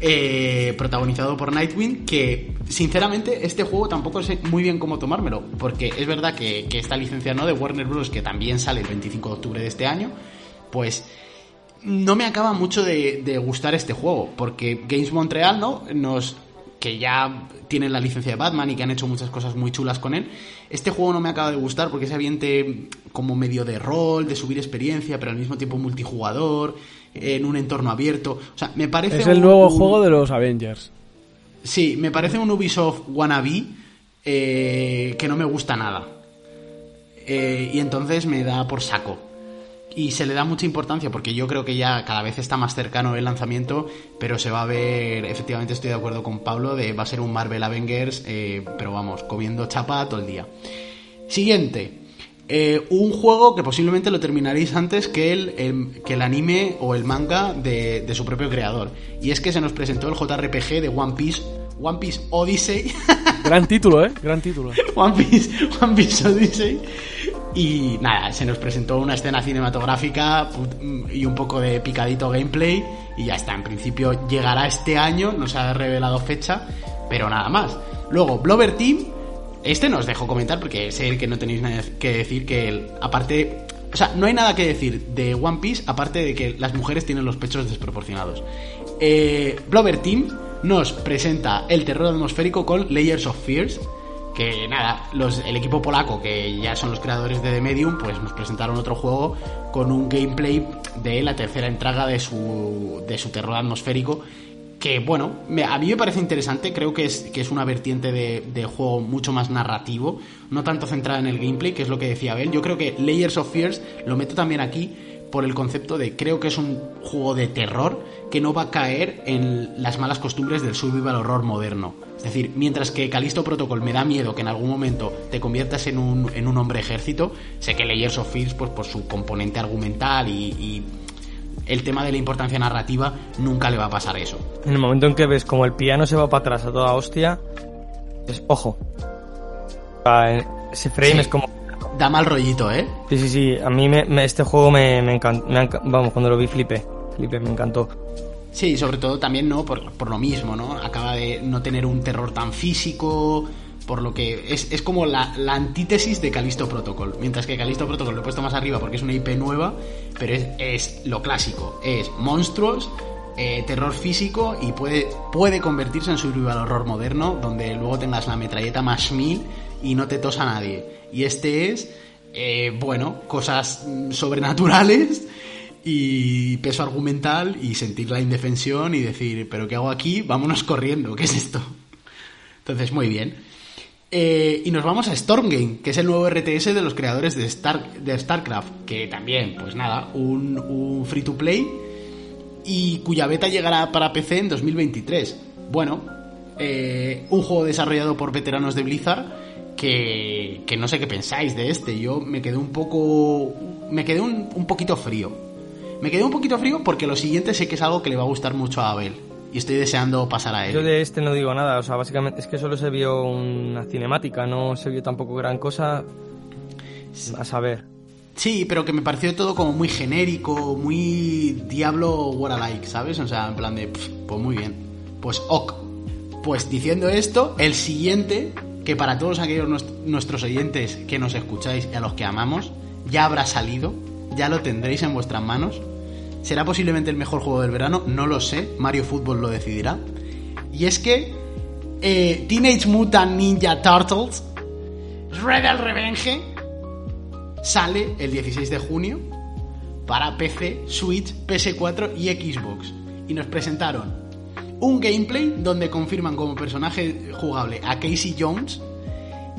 S3: eh, protagonizado por Nightwing, que sinceramente este juego tampoco sé muy bien cómo tomármelo, porque es verdad que, esta licencia no de Warner Bros. que también sale el 25 de octubre de este año, pues no me acaba mucho de, de gustar este juego, porque Games Montreal, ¿no? Nos que ya tienen la licencia de Batman y que han hecho muchas cosas muy chulas con él. Este juego no me acaba de gustar porque ese ambiente como medio de rol, de subir experiencia, pero al mismo tiempo multijugador, en un entorno abierto. O sea, me parece.
S1: Es el nuevo juego de los Avengers.
S3: Sí, me parece un Ubisoft wannabe eh, que no me gusta nada. Eh, y entonces me da por saco. Y se le da mucha importancia porque yo creo que ya cada vez está más cercano el lanzamiento, pero se va a ver, efectivamente estoy de acuerdo con Pablo, de va a ser un Marvel Avengers, eh, pero vamos, comiendo chapa todo el día. Siguiente, eh, un juego que posiblemente lo terminaréis antes que el, que el anime o el manga de, su propio creador. Y es que se nos presentó el JRPG de One Piece, One Piece Odyssey.
S1: Gran título, ¿eh? Gran título.
S3: One Piece, One Piece Odyssey. Y nada, se nos presentó una escena cinematográfica y un poco de picadito gameplay. Y ya está, en principio llegará este año, no se ha revelado fecha, pero nada más. Luego, Blover Team este no os dejo comentar porque sé que no tenéis nada que decir que aparte o sea, no hay nada que decir de One Piece aparte de que las mujeres tienen los pechos desproporcionados. Eh, Blover Team nos presenta el terror atmosférico con Layers of Fears. Que nada, los, el equipo polaco, que ya son los creadores de The Medium, pues nos presentaron otro juego con un gameplay de la tercera entrega de su, de su terror atmosférico que bueno, a mí me parece interesante, creo que es, que es una vertiente de, juego mucho más narrativo, no tanto centrada en el gameplay, que es lo que decía Abel. Yo creo que Layers of Fears lo meto también aquí por el concepto de creo que es un juego de terror que no va a caer en las malas costumbres del survival horror moderno. Es decir, mientras que Callisto Protocol me da miedo que en algún momento te conviertas en un, en un hombre ejército, sé que Layers of Fears, pues por su componente argumental y el tema de la importancia narrativa, nunca le va a pasar eso.
S2: En el momento en que ves como el piano se va para atrás a toda hostia, es ojo. Ah, Ese frame
S3: Sí.
S2: es como...
S3: Da mal rollito, ¿eh?
S2: Sí, sí, sí. A mí me, me- este juego me, me encantó. vamos, cuando lo vi flipé. Flipé, me encantó.
S3: Sí, sobre todo también, ¿no? Por, por lo mismo, ¿no? Acaba de no tener un terror tan físico, por lo que es, es como la, la antítesis de Callisto Protocol. Mientras que Callisto Protocol lo he puesto más arriba porque es una IP nueva, pero es, es lo clásico. Es monstruos, eh, terror físico y puede, puede convertirse en survival horror moderno, donde luego tengas la metralleta más mil y no te tosa nadie. Y este es, eh, bueno, cosas mm, sobrenaturales y peso argumental y sentir la indefensión y decir, pero ¿qué hago aquí? Vámonos corriendo, ¿qué es esto? Entonces, muy bien. Eh, y nos vamos a Stormgame, que es el nuevo RTS de los creadores de, Star, de StarCraft, que también, pues nada, un, free to play y cuya beta llegará para PC en 2023. Bueno, eh, un juego desarrollado por veteranos de Blizzard que, que no sé qué pensáis de este. Yo me quedé un poco... me quedé un, un poquito frío. Me quedé un poquito frío porque lo siguiente sé que es algo que le va a gustar mucho a Abel. Y estoy deseando pasar a él.
S2: Yo de este no digo nada, o sea, básicamente es que solo se vio una cinemática, no se vio tampoco gran cosa. A saber.
S3: Sí, pero que me pareció todo como muy genérico, muy Diablo what I like, ¿sabes? O sea, en plan de, pues muy bien. Pues ok. Pues diciendo esto, el siguiente, que para todos aquellos nues- nuestros oyentes que nos escucháis y a los que amamos, ya habrá salido, ya lo tendréis en vuestras manos. Será posiblemente el mejor juego del verano, no lo sé, Mario Fútbol lo decidirá. Y es que eh, Teenage Mutant Ninja Turtles Rebel Revenge sale el 16 de junio para PC, Switch, PS4 y Xbox. Y nos presentaron un gameplay donde confirman como personaje jugable a Casey Jones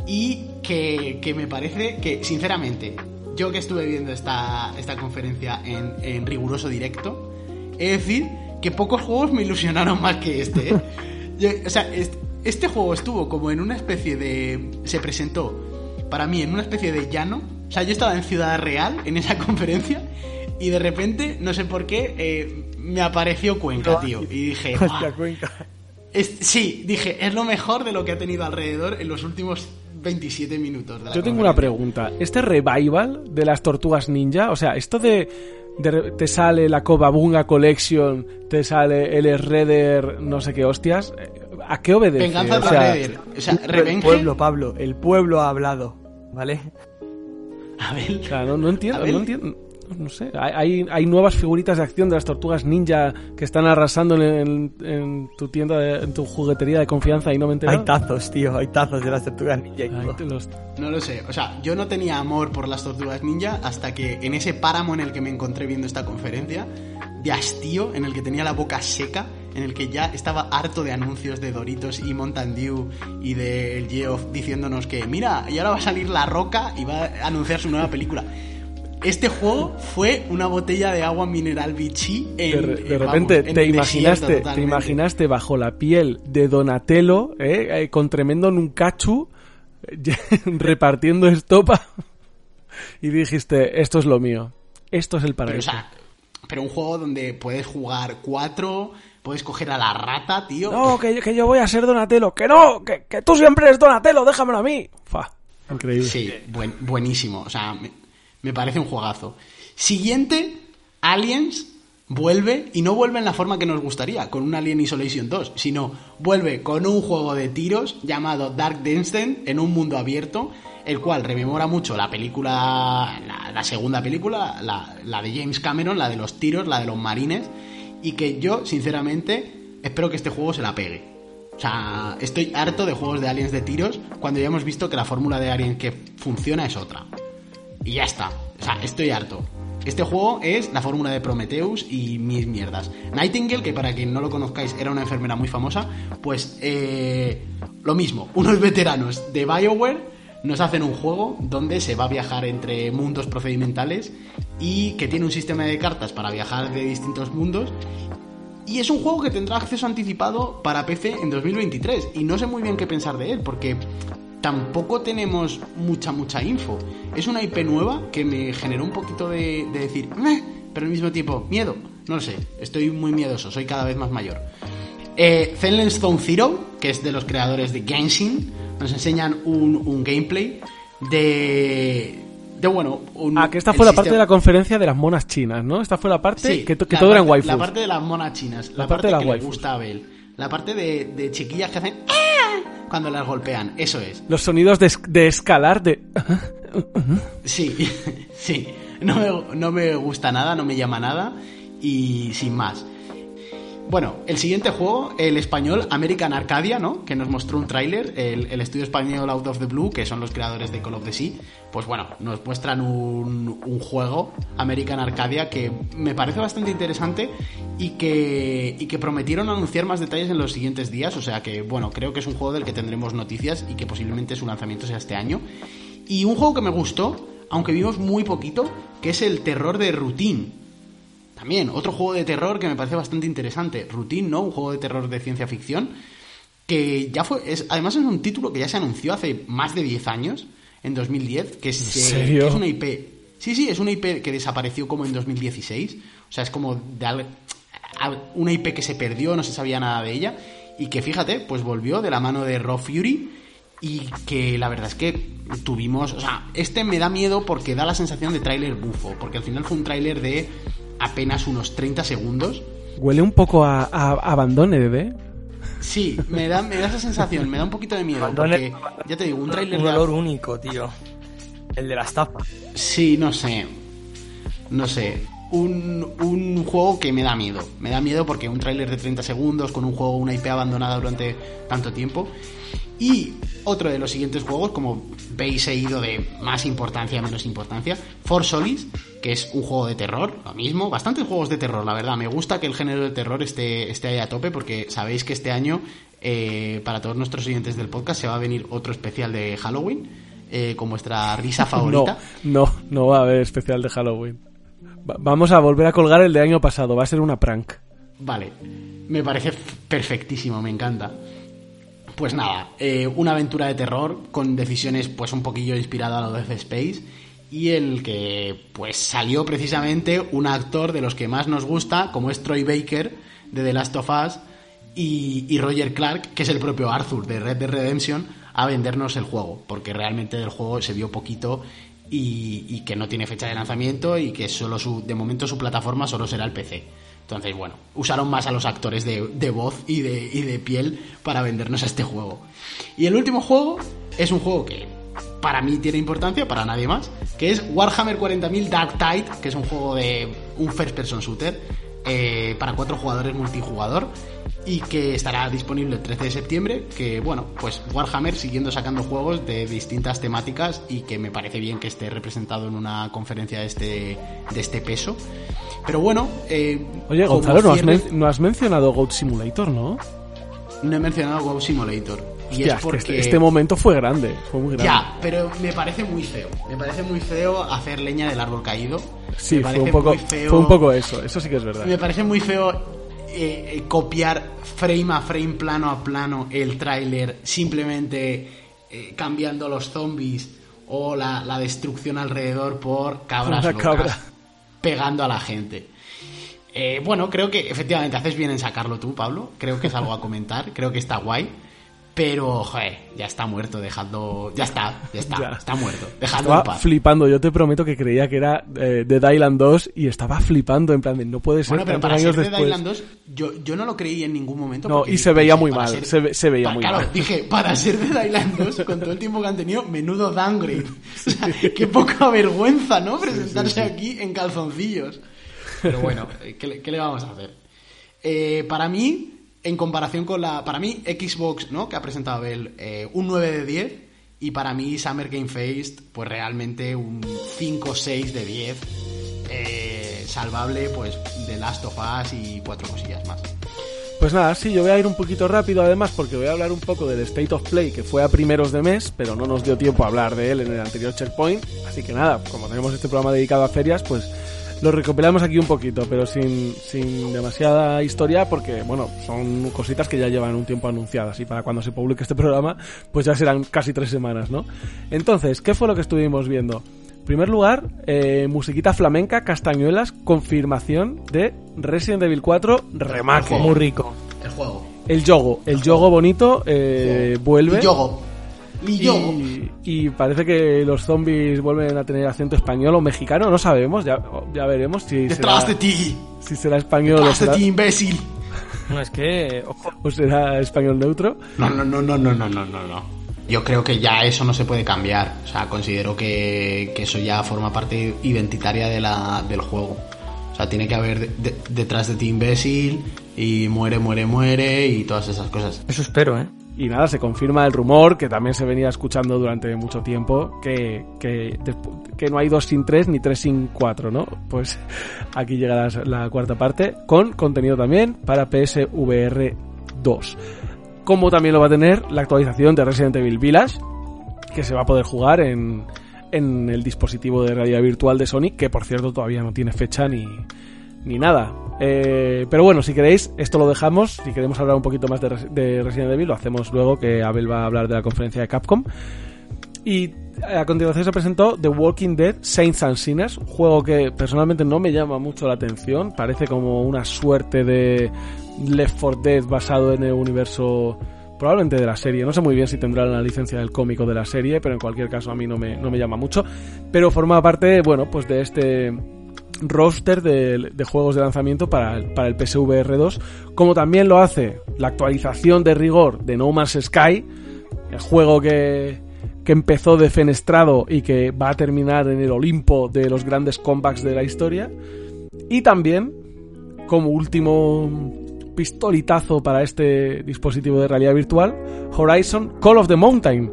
S3: y que, que me parece que, sinceramente, yo que estuve viendo esta, esta conferencia en, en riguroso directo, he de decir que pocos juegos me ilusionaron más que este. ¿eh? Yo- o sea, est- este juego estuvo como en una especie de... Se presentó para mí en una especie de llano. O sea, yo estaba en Ciudad Real en esa conferencia y de repente, no sé por qué, eh, me apareció Cuenca, tío. Y dije,
S2: Hostia,
S3: "Buah,
S2: Cuenca.
S3: es- sí, dije, es lo mejor de lo que ha tenido alrededor en los últimos 27 minutos. De la
S1: Yo tengo una pregunta. ¿Este revival de las tortugas ninja? O sea, esto de, te sale la Cobabunga Collection, te sale el Redder, no sé qué hostias. eh, ¿A qué obedece?
S3: Venganza
S1: O sea,
S3: Raider. O sea,
S2: El pueblo, Pablo, el pueblo ha hablado, ¿vale?
S3: A ver,
S1: o sea, no, no entiendo,
S3: A ver.
S1: no entiendo. No sé, hay, hay, nuevas figuritas de acción de las tortugas ninja que están arrasando en, en- en tu tienda, de- en tu juguetería de confianza y no me entero.
S2: Hay tazos, tío, hay tazos de las tortugas ninja. y
S1: Ay, los-
S3: No lo sé, o sea, yo no tenía amor por las tortugas ninja hasta que en ese páramo en el que me encontré viendo esta conferencia, de hastío, en el que tenía la boca seca, en el que ya estaba harto de anuncios de Doritos y Mountain Dew y del Geoff diciéndonos que, mira, y ahora va a salir La Roca y va a anunciar su nueva película. Este juego fue una botella de agua mineral Vichy en,
S1: De, re- de
S3: en, vamos,
S1: repente
S3: en
S1: te
S3: desierto
S1: imaginaste, te imaginaste bajo la piel de Donatello, ¿eh? Eh, con tremendo nuncachu, eh, repartiendo estopa, y dijiste, esto es lo mío, esto es el
S3: Pero, o
S1: paraíso.
S3: sea, pero un juego donde puedes jugar cuatro, puedes coger a la rata, tío.
S1: No, que yo, que yo voy a ser Donatello, que no, que, que tú siempre eres Donatello, déjamelo a mí. Fa, increíble.
S3: Sí, buen- buenísimo. O sea, me, me parece un juegazo. Siguiente, Aliens vuelve, y no vuelve en la forma que nos gustaría, con un Alien Isolation 2, sino vuelve con un juego de tiros llamado Dark Descent en un mundo abierto, el cual rememora mucho la película, la, segunda película, la, la de James Cameron, la de los tiros, la de los marines, y que yo, sinceramente, espero que este juego se la pegue. O sea, estoy harto de juegos de aliens de tiros cuando ya hemos visto que la fórmula de Alien que funciona es otra. Y ya está. O sea, estoy harto. Este juego es la fórmula de Prometheus y mis mierdas. Nightingale, que para quien no lo conozcáis era una enfermera muy famosa, pues eh, lo mismo. Unos veteranos de BioWare nos hacen un juego donde se va a viajar entre mundos procedimentales y que tiene un sistema de cartas para viajar de distintos mundos. Y es un juego que tendrá acceso anticipado para PC en 2023. Y no sé muy bien qué pensar de él, porque tampoco tenemos mucha, mucha info. Es una IP nueva que me generó un poquito de, decir, Meh", pero al mismo tiempo, miedo. No lo sé, estoy muy miedoso, soy cada vez más mayor. Eh, Zenless Stone Zero, que es de los creadores de Genshin, nos enseñan un, un gameplay de. De bueno. Un,
S1: Ah, que esta fue la parte
S3: sistema-
S1: de la conferencia de las monas chinas, ¿no? Esta fue la parte
S3: Sí,
S1: que, que
S3: la
S1: todo era en
S3: parte-
S1: waifus.
S3: La parte de las monas chinas. La,
S1: La parte
S3: parte,
S1: de las
S3: que le
S1: waifus.
S3: gusta a Abel. La parte de, de chiquillas que hacen. "Ah", Cuando las golpean. Eso es.
S1: Los sonidos de, de escalar de...
S3: Sí, sí. No me, no me gusta nada, no me llama nada. Y sin más. Bueno, el siguiente juego, el español American Arcadia, ¿no? Que nos mostró un tráiler, el, estudio español Out of the Blue, que son los creadores de Call of the Sea, pues bueno, nos muestran un, un juego, American Arcadia, que me parece bastante interesante y que, y que prometieron anunciar más detalles en los siguientes días, o sea que, bueno, creo que es un juego del que tendremos noticias y que posiblemente su lanzamiento sea este año. Y un juego que me gustó, aunque vimos muy poquito, que es el terror de Routine. También, otro juego de terror que me parece bastante interesante. Routine, ¿no? Un juego de terror de ciencia ficción. Que ya fue. Es, además, es un título que ya se anunció hace más de 10 años, en 2010. Que es,
S1: serio?
S3: que es una IP. Sí, sí, es una IP que desapareció como en 2016. O sea, es como de al- al- una IP que se perdió, no se sabía nada de ella. Y que fíjate, pues volvió de la mano de Raw Fury. Y que la verdad es que tuvimos. O sea, este me da miedo porque da la sensación de tráiler bufo. Porque al final fue un tráiler de apenas unos 30 segundos.
S1: Huele un poco a, Abandone, bebé.
S3: Sí, me da, me da esa sensación, me da un poquito de miedo.
S2: Abandone-
S3: Porque, ya te digo, un tráiler
S2: Un
S3: de.
S2: olor único, tío. El de la estafa.
S3: Sí, no sé. No sé. Un, un juego que me da miedo. Me da miedo porque un tráiler de 30 segundos con un juego, una IP abandonada durante tanto tiempo. Y otro de los siguientes juegos, como veis, he ido de más importancia a menos importancia. For Solis, que es un juego de terror, lo mismo. Bastantes juegos de terror, la verdad. Me gusta que el género de terror esté, esté ahí a tope porque sabéis que este año, eh, para todos nuestros oyentes del podcast, se va a venir otro especial de Halloween. eh, con vuestra risa favorita.
S1: No, no, no va a haber especial de Halloween. Va- vamos a volver a colgar el de año pasado, va a ser una prank.
S3: Vale, me parece perfectísimo, me encanta. Pues nada, eh, una aventura de terror con decisiones pues un poquillo inspirada a lo de Space y el que pues salió precisamente un actor de los que más nos gusta, como es Troy Baker de The Last of Us y, y Roger Clark, que es el propio Arthur de Red Dead Redemption, a vendernos el juego, porque realmente del juego se vio poquito y, y que no tiene fecha de lanzamiento y que solo su, de momento su plataforma solo será el PC. Entonces, bueno, usaron más a los actores de, de voz y de, y de piel para vendernos este juego. Y el último juego es un juego que para mí tiene importancia, para nadie más, que es Warhammer 40.000 Dark Tide, que es un juego de un first person shooter eh, para cuatro jugadores multijugador y que estará disponible el 13 de septiembre, que bueno, pues Warhammer siguiendo sacando juegos de distintas temáticas y que me parece bien que esté representado en una conferencia de este, de este peso. Pero bueno, eh,
S1: Oye, Gonzalo, no has, no has mencionado Goat Simulator, ¿no?
S3: no he mencionado WoW Simulator. Y
S1: Hostia,
S3: es porque...
S1: este, este momento fue grande, fue muy grande.
S3: Ya, pero me parece muy feo. Me parece muy feo hacer leña del árbol caído.
S1: sí, fue un, poco,
S3: feo-
S1: fue un poco eso, eso sí que es verdad.
S3: Me parece muy feo eh, eh, copiar frame a frame, plano a plano, el tráiler, simplemente eh, cambiando los zombies o la, la destrucción alrededor por cabras locas
S1: cabra.
S3: pegando a la gente. Bueno, creo que efectivamente haces bien en sacarlo tú, Pablo. Creo que es algo a comentar, creo que está guay. Pero, joder, ya está muerto, dejando. Ya está, ya está,
S1: Ya.
S3: está muerto. Dejadlo en
S1: Estaba
S3: paz.
S1: flipando, yo te prometo que creía que era eh, Dead Island 2 y estaba flipando en plan de no puede ser
S3: Bueno, pero para ser
S1: años
S3: Dead
S1: después.
S3: Island 2, yo, yo no lo creí en ningún momento.
S1: No, y se veía muy
S3: para
S1: mal, se ve- se veía
S3: pa-
S1: muy
S3: claro,
S1: mal.
S3: dije, para ser Dead Island 2, con todo el tiempo que han tenido, menudo downgrade. O sea, qué poca vergüenza, ¿no? Presentarse aquí en calzoncillos. Pero bueno, eh, ¿qué, le- qué le vamos a hacer? Eh, para mí, en comparación con la... Para mí, Xbox, ¿no? Que ha presentado Abel, eh, un 9 de 10. Y para mí, Summer Game Fest, pues realmente un 5 6 de 10. eh, salvable, pues, de Last of Us y cuatro cosillas más.
S1: Pues nada, sí, yo voy a ir un poquito rápido además porque voy a hablar un poco del State of Play que fue a primeros de mes, pero no nos dio tiempo a hablar de él en el anterior checkpoint. Así que nada, como tenemos este programa dedicado a ferias, pues lo recopilamos aquí un poquito, pero sin, sin demasiada historia porque, bueno, son cositas que ya llevan un tiempo anunciadas y para cuando se publique este programa, pues ya serán casi tres semanas, ¿no? Entonces, ¿qué fue lo que estuvimos viendo? En primer lugar, eh, musiquita flamenca, castañuelas, confirmación de Resident Evil 4 Remake.
S2: Muy rico.
S3: El juego.
S1: El yogo, el yogo bonito eh, vuelve.
S3: Y yogo. Y yogo.
S1: Y, y parece que los zombies vuelven a tener acento español o mexicano, no sabemos, ya, ya veremos si
S3: Detrás de ti.
S1: Si será español
S3: Detrás o
S1: será...
S3: de ti, imbécil.
S2: No es que
S1: o será español neutro.
S3: No, no, no, no, no, no, no, no. no Yo creo que ya eso no se puede cambiar. O sea, considero que, que eso ya forma parte identitaria de la, del juego. O sea, tiene que haber de, detrás de ti imbécil y muere, muere, muere y todas esas cosas.
S2: Eso espero, ¿eh?
S1: Y nada, se confirma el rumor que también se venía escuchando durante mucho tiempo que, que, que no hay dos sin tres ni tres sin cuatro, ¿no? Pues aquí llega la, la cuarta parte con contenido también para PSVR 2. Como también lo va a tener la actualización de Resident Evil Village, que se va a poder jugar en, en el dispositivo de realidad virtual de Sony, que por cierto todavía no tiene fecha ni, ni nada. Eh, pero bueno, si queréis, esto lo dejamos. Si queremos hablar un poquito más de, Res- de Resident Evil, lo hacemos luego que Abel va a hablar de la conferencia de Capcom. Y a continuación se presentó The Walking Dead Saints and Sinners, juego que personalmente no me llama mucho la atención. Parece como una suerte de Left 4 Dead basado en el universo probablemente de la serie. No sé muy bien si tendrá la licencia del cómico de la serie, pero en cualquier caso a mí no me, no me llama mucho. Pero forma parte, bueno, pues de este roster de, juegos de lanzamiento para el, para el PSVR 2, como también lo hace la actualización de rigor de No Man's Sky, el juego que, que empezó defenestrado y que va a terminar en el Olimpo de los grandes comebacks de la historia, y también, como último pistolitazo para este dispositivo de realidad virtual, Horizon Call of the Mountain,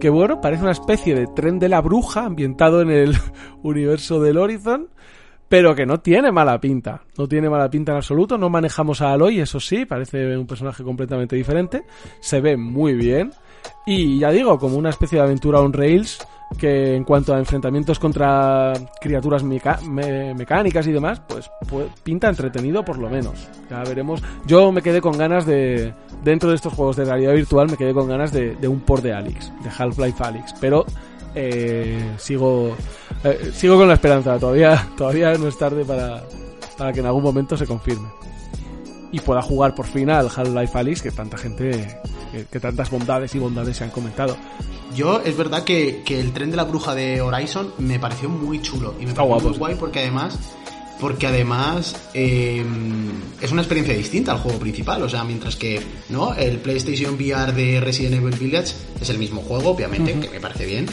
S1: que bueno, parece una especie de tren de la bruja ambientado en el universo del Horizon, pero que no tiene mala pinta. No tiene mala pinta en absoluto. No manejamos a Aloy, eso sí, parece un personaje completamente diferente. Se ve muy bien. Y ya digo, como una especie de aventura on rails que en cuanto a enfrentamientos contra criaturas mecánicas y demás, pues, pues pinta entretenido por lo menos. Ya veremos. Yo me quedé con ganas de, dentro de estos juegos de realidad virtual, me quedé con ganas de, de un port de Alex, de Half-Life Alyx, pero eh, sigo, eh, sigo con la esperanza, todavía, todavía no es tarde para, para que en algún momento se confirme. Y pueda jugar por fin al Half-Life Alyx que tanta gente, que, que tantas bondades y bondades se han comentado.
S3: Yo, es verdad que, que el tren de la bruja de Horizon me pareció muy chulo. Y me
S1: Está
S3: pareció
S1: guapo,
S3: muy
S1: sí.
S3: guay porque además. Porque además eh, es una experiencia distinta al juego principal. O sea, mientras que no el PlayStation VR de Resident Evil Village es el mismo juego, obviamente, que me parece bien.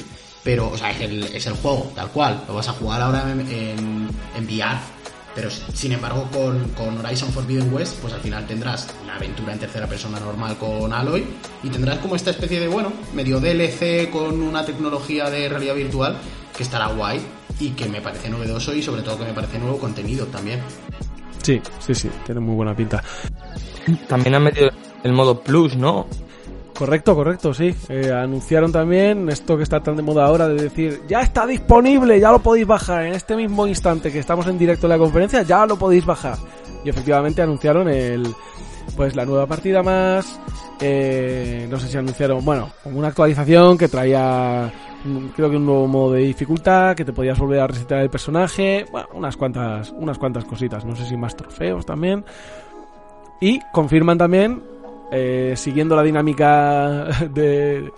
S3: Pero, o sea, es el, es el juego, tal cual. Lo vas a jugar ahora en, en, en VR. Pero sin embargo, con, con Horizon Forbidden West, pues al final tendrás la aventura en tercera persona normal con Aloy y tendrás como esta especie de, bueno, medio DLC con una tecnología de realidad virtual que estará guay y que me parece novedoso y sobre todo que me parece nuevo contenido también.
S1: Sí, sí, sí, tiene muy buena pinta.
S2: También han metido el modo Plus, ¿no?
S1: Correcto, correcto, sí. Eh, anunciaron también esto que está tan de moda ahora de decir, ya está disponible, ya lo podéis bajar en este mismo instante que estamos en directo en la conferencia, ya lo podéis bajar. Y efectivamente anunciaron el, pues la nueva partida más, eh, no sé si anunciaron, bueno, una actualización que traía, mm, creo que un nuevo modo de dificultad, que te podías volver a resetear el personaje, bueno, unas cuantas, unas cuantas cositas, no sé si más trofeos también. Y confirman también eh, siguiendo la dinámica de,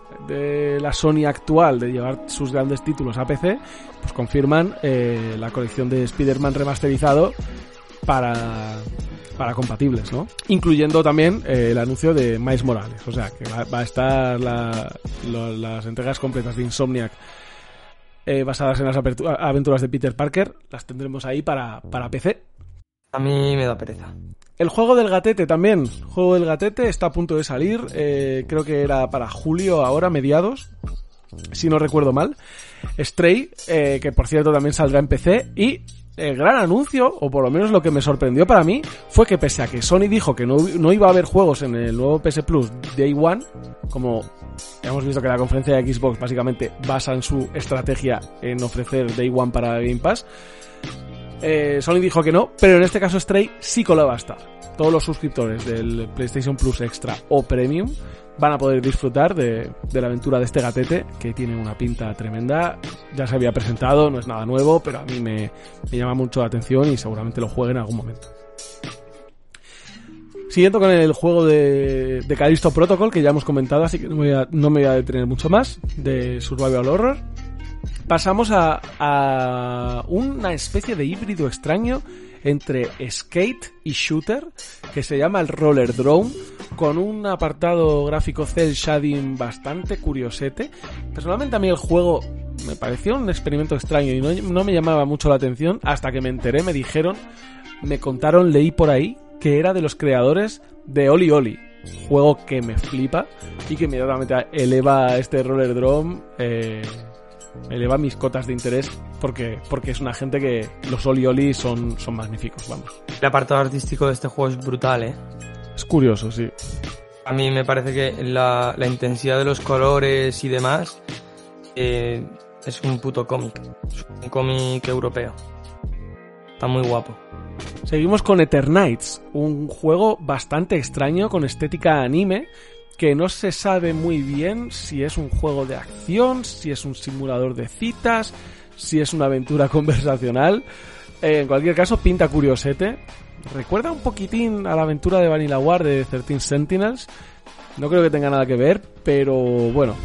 S1: la Sony actual de llevar sus grandes títulos a PC, pues confirman eh, la colección de Spider-Man remasterizado para, para compatibles, ¿no? Incluyendo también eh, el anuncio de Miles Morales, o sea, que va, a estar la- lo- las entregas completas de Insomniac basadas en las aventuras de Peter Parker, las tendremos ahí para, para PC.
S2: A mí me da pereza.
S1: El juego del gatete también. El juego del gatete está a punto de salir. eh, creo que era para julio, ahora, mediados. Si no recuerdo mal. Stray, eh, que por cierto también saldrá en PC. Y el gran anuncio, o por lo menos lo que me sorprendió para mí, fue que pese a que Sony dijo que no, no iba a haber juegos en el nuevo PS Plus Day One, como hemos visto que la conferencia de Xbox básicamente basa en su estrategia en ofrecer Day One para Game Pass, eh, Sony dijo que no, pero en este caso Stray sí que estar. Todos los suscriptores del PlayStation Plus Extra o Premium van a poder disfrutar de, la aventura de este gatete que tiene una pinta tremenda. Ya se había presentado, no es nada nuevo, pero a mí me, llama mucho la atención y seguramente lo juegue en algún momento. Siguiendo con el juego de, de Callisto Protocol, que ya hemos comentado, así que no me, no me voy a detener mucho más, de Survival Horror. Pasamos a, una especie de híbrido extraño entre skate y shooter que se llama el Roller Drone con un apartado gráfico cel shading bastante curiosete. Personalmente a mí el juego me pareció un experimento extraño y no, no, me llamaba mucho la atención hasta que me enteré, me dijeron, me contaron, leí por ahí que era de los creadores de Oli Oli. Juego que me flipa y que inmediatamente eleva este Roller Drone eh, eleva mis cotas de interés porque, porque es una gente que los Oli Oli son, son magníficos, vamos.
S2: El apartado artístico de este juego es brutal, ¿eh?
S1: Es curioso, sí.
S2: A mí me parece que la, la intensidad de los colores y demás eh, es un puto cómic. Es un cómic europeo. Está muy guapo.
S1: Seguimos con Eternights, un juego bastante extraño con estética anime que no se sabe muy bien si es un juego de acción, si es un simulador de citas, si es una aventura conversacional. Eh, en cualquier caso, pinta curiosete. Recuerda un poquitín a la aventura de Vanilla War de 13 Sentinels. No creo que tenga nada que ver, pero bueno,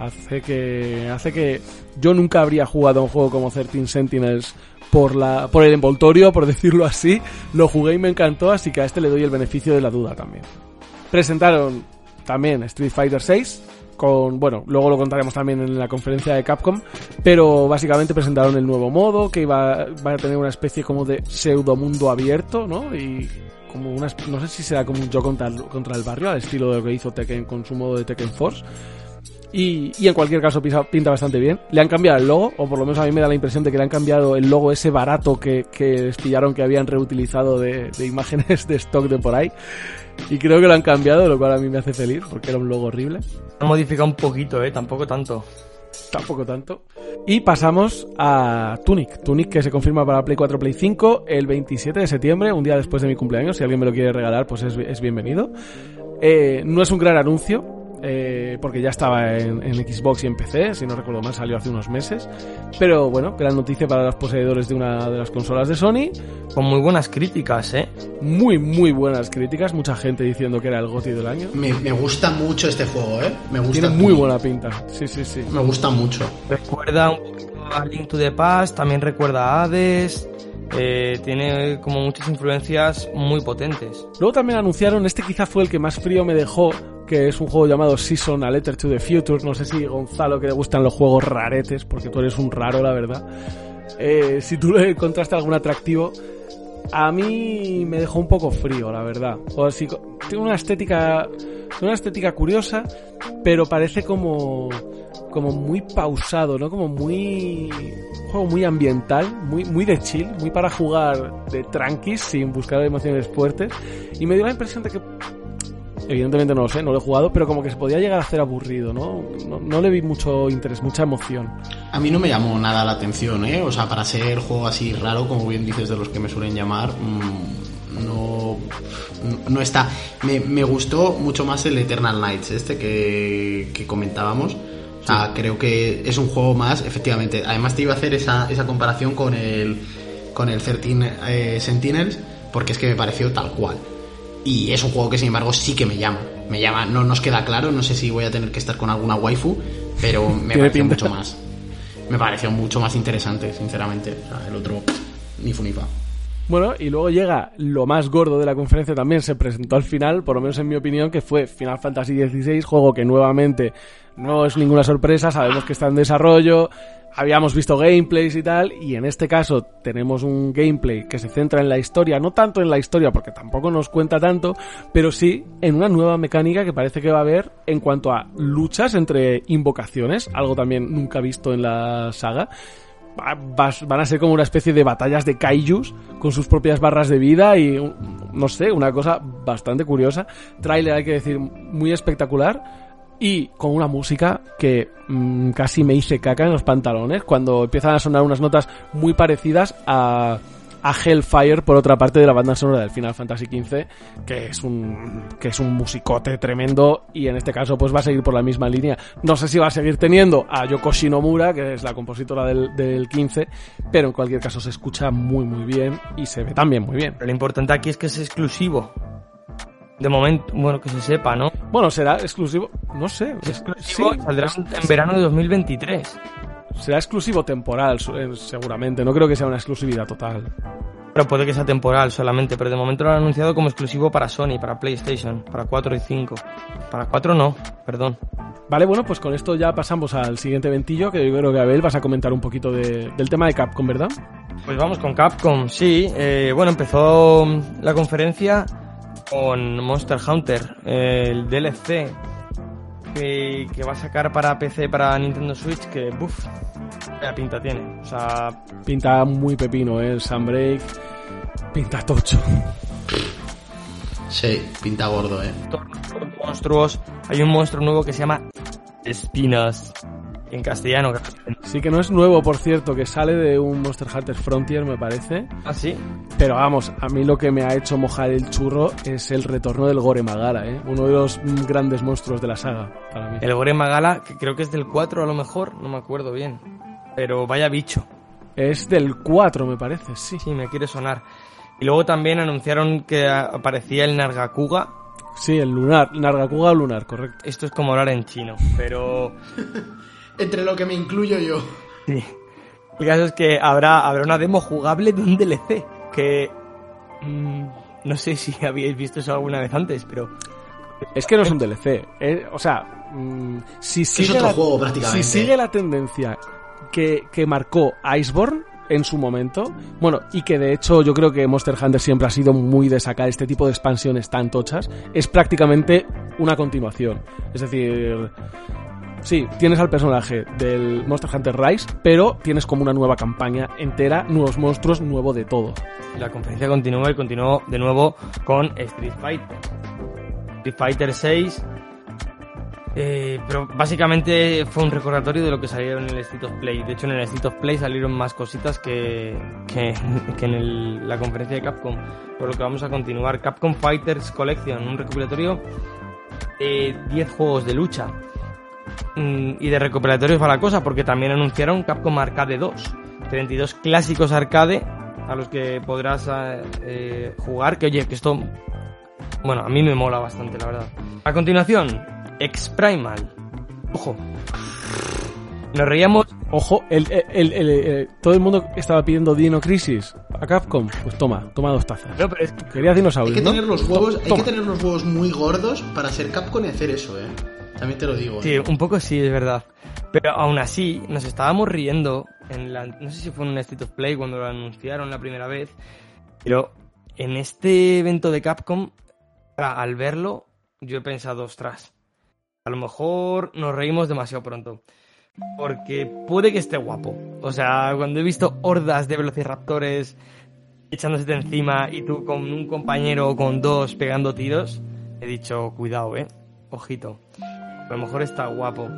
S1: hace que hace que yo nunca habría jugado un juego como 13 Sentinels por la por el envoltorio, por decirlo así. Lo jugué y me encantó, así que a este le doy el beneficio de la duda también. Presentaron también Street Fighter 6 con, bueno, luego lo contaremos también en la conferencia de Capcom, pero básicamente presentaron el nuevo modo que iba, a tener una especie como de pseudo mundo abierto, ¿no? Y como una, no sé si será como un yo contra, contra el barrio, al estilo de lo que hizo Tekken con su modo de Tekken Force. Y, y, en cualquier caso pinta, pinta, bastante bien. Le han cambiado el logo, o por lo menos a mí me da la impresión de que le han cambiado el logo ese barato que, que les pillaron que habían reutilizado de, de imágenes de stock de por ahí. Y creo que lo han cambiado, lo cual a mí me hace feliz, porque era un logo horrible.
S2: Han modificado un poquito, ¿eh? Tampoco tanto.
S1: Tampoco tanto. Y pasamos a Tunic. Tunic que se confirma para Play 4, Play 5 el 27 de septiembre, un día después de mi cumpleaños. Si alguien me lo quiere regalar, pues es, es bienvenido. Eh, no es un gran anuncio, eh, porque ya estaba en, en, Xbox y en PC, si no recuerdo mal salió hace unos meses. Pero bueno, gran noticia para los poseedores de una de las consolas de Sony.
S2: Con muy buenas críticas, ¿eh?
S1: Muy, muy buenas críticas, mucha gente diciendo que era el GOTY del año.
S3: Me, me gusta mucho este juego, ¿eh? Me gusta
S1: Tiene muy buena pinta, sí, sí, sí.
S3: Me gusta mucho.
S2: Recuerda un poquito a Link to the Past, también recuerda a Hades... Eh, tiene como muchas influencias muy potentes.
S1: Luego también anunciaron, este quizá fue el que más frío me dejó, que es un juego llamado Season A Letter to the Future. No sé si Gonzalo que le gustan los juegos raretes, porque tú eres un raro, la verdad. Eh, si tú le encontraste algún atractivo, a mí me dejó un poco frío, la verdad. O si, tiene una estética, una estética curiosa, pero parece como como muy pausado, ¿no? Como muy un juego muy ambiental, muy muy de chill, muy para jugar de tranquis sin buscar emociones fuertes y me dio la impresión de que evidentemente no lo sé, no lo he jugado, pero como que se podía llegar a hacer aburrido, ¿no? No, no le vi mucho interés, mucha emoción.
S3: A mí no me llamó nada la atención, ¿eh? O sea, para ser juego así raro, como bien dices de los que me suelen llamar, mmm, no, no está. Me, me, gustó mucho más el Eternal Nights, este que, que comentábamos. O sea, sí. creo que es un juego más, efectivamente. Además te iba a hacer esa, esa comparación con el, con el 13 eh, Sentinels, porque es que me pareció tal cual. Y es un juego que sin embargo sí que me llama. Me llama, no nos queda claro, no sé si voy a tener que estar con alguna waifu, pero me pareció mucho más. Me pareció mucho más interesante, sinceramente. O sea, el otro, ni fu ni fa.
S1: Bueno, y luego llega lo más gordo de la conferencia también, se presentó al final, por lo menos en mi opinión, que fue Final Fantasy XVI, juego que nuevamente no es ninguna sorpresa, sabemos que está en desarrollo, habíamos visto gameplays y tal, y en este caso tenemos un gameplay que se centra en la historia, no tanto en la historia porque tampoco nos cuenta tanto, pero sí en una nueva mecánica que parece que va a haber en cuanto a luchas entre invocaciones, algo también nunca visto en la saga. Van a ser como una especie de batallas de kaijus con sus propias barras de vida y no sé, una cosa bastante curiosa. Trailer, hay que decir, muy espectacular y con una música que mm, casi me hice caca en los pantalones cuando empiezan a sonar unas notas muy parecidas a, a Hellfire por otra parte de la banda sonora del Final Fantasy XV que es un que es un musicote tremendo y en este caso pues va a seguir por la misma línea no sé si va a seguir teniendo a Yoko Shinomura que es la compositora del, del 15 pero en cualquier caso se escucha muy muy bien y se ve también muy bien
S2: Pero lo importante aquí es que es exclusivo. De momento, bueno, que se sepa, ¿no?
S1: bueno será exclusivo no sé
S2: Es
S1: sí,
S2: exclusivo, saldrá en verano de 2023.
S1: Será exclusivo temporal eh, seguramente no creo que sea una exclusividad total
S2: Pero puede que sea temporal solamente, pero de momento lo han anunciado como exclusivo para Sony, para PlayStation, para 4 y 5. Para 4 no, perdón.
S1: Vale, bueno, pues con esto ya pasamos al siguiente ventillo, que yo creo que Abel vas a comentar un poquito de- del tema de Capcom, ¿verdad?
S2: Pues vamos con Capcom, sí. eh, bueno, empezó la conferencia con Monster Hunter, eh, el DLC que, que va a sacar para PC, para Nintendo Switch, que, buf, la pinta tiene. O sea,
S1: Pinta muy pepino, ¿eh? El Sunbreak pinta tocho.
S3: Sí, pinta gordo, ¿eh?
S2: monstruos. Hay un monstruo nuevo que se llama Espinas. En castellano.
S1: Sí que no es nuevo, por cierto, que sale de un Monster Hunter Frontier, me parece.
S2: Ah, sí.
S1: Pero vamos, a mí lo que me ha hecho mojar el churro es el retorno del Gore Magara, ¿eh? Uno de los grandes monstruos de la saga, para mí.
S2: El Gore Magala, que creo que es del 4 a lo mejor, no me acuerdo bien. Pero vaya bicho.
S1: Es del 4, me parece, sí.
S2: Sí, me quiere sonar. Y luego también anunciaron que aparecía el Nargacuga.
S1: Sí, el lunar, Nargacuga lunar, correcto.
S2: Esto es como hablar en chino, pero...
S3: Entre lo que me incluyo yo.
S2: Sí. El caso es que habrá, habrá una demo jugable de un DLC. Que... mm, no sé si habíais visto eso alguna vez antes, pero...
S1: Es que no es un DLC. eh, o sea, mm, si sigue
S3: otro
S1: la,
S3: juego, prácticamente.
S1: Si sigue la tendencia que, que marcó Iceborne en su momento, bueno, y que de hecho yo creo que Monster Hunter siempre ha sido muy de sacar este tipo de expansiones tan tochas, es prácticamente una continuación. Es decir, sí, tienes al personaje del Monster Hunter Rise, pero tienes como una nueva campaña entera, nuevos monstruos, nuevo de todo.
S2: La conferencia continúa y continuó de nuevo con Street Fighter. Street Fighter 6. eh, pero básicamente fue un recordatorio de lo que salió en el State of Play. De hecho, en el State of Play salieron más cositas que, que, en el- la conferencia de Capcom. Por lo que vamos a continuar. Capcom Fighters Collection, un recopilatorio de 10 juegos de lucha. Mm, Y de recopilatorios va la cosa, porque también anunciaron Capcom Arcade 2. 32 clásicos arcade a los que podrás eh, eh, jugar. Que oye, que esto. Bueno, a mí me mola bastante, la verdad. A continuación, X Primal. Ojo. Nos reíamos.
S1: Ojo, el, el- el- el- el- todo el mundo estaba pidiendo Dino Crisis a Capcom. Pues toma, toma dos tazas.
S2: No, pero es que
S3: Hay
S1: Querías dinosaurios,
S3: que
S1: ¿no?
S3: tener los huevos, hay que tener los huevos muy gordos para ser Capcom y hacer eso, eh. También te lo digo.
S2: Sí,
S3: ¿eh?
S2: un poco sí, es verdad. Pero aún así, nos estábamos riendo en la... No sé si fue en un State of Play cuando lo anunciaron la primera vez, pero en este evento de Capcom, a- al verlo, yo he pensado, ostras, a lo mejor nos reímos demasiado pronto. Porque puede que esté guapo. O sea, cuando he visto hordas de velociraptores echándose de encima y tú con un compañero o con dos pegando tiros, he dicho, cuidado, eh. Ojito. A lo mejor está guapo.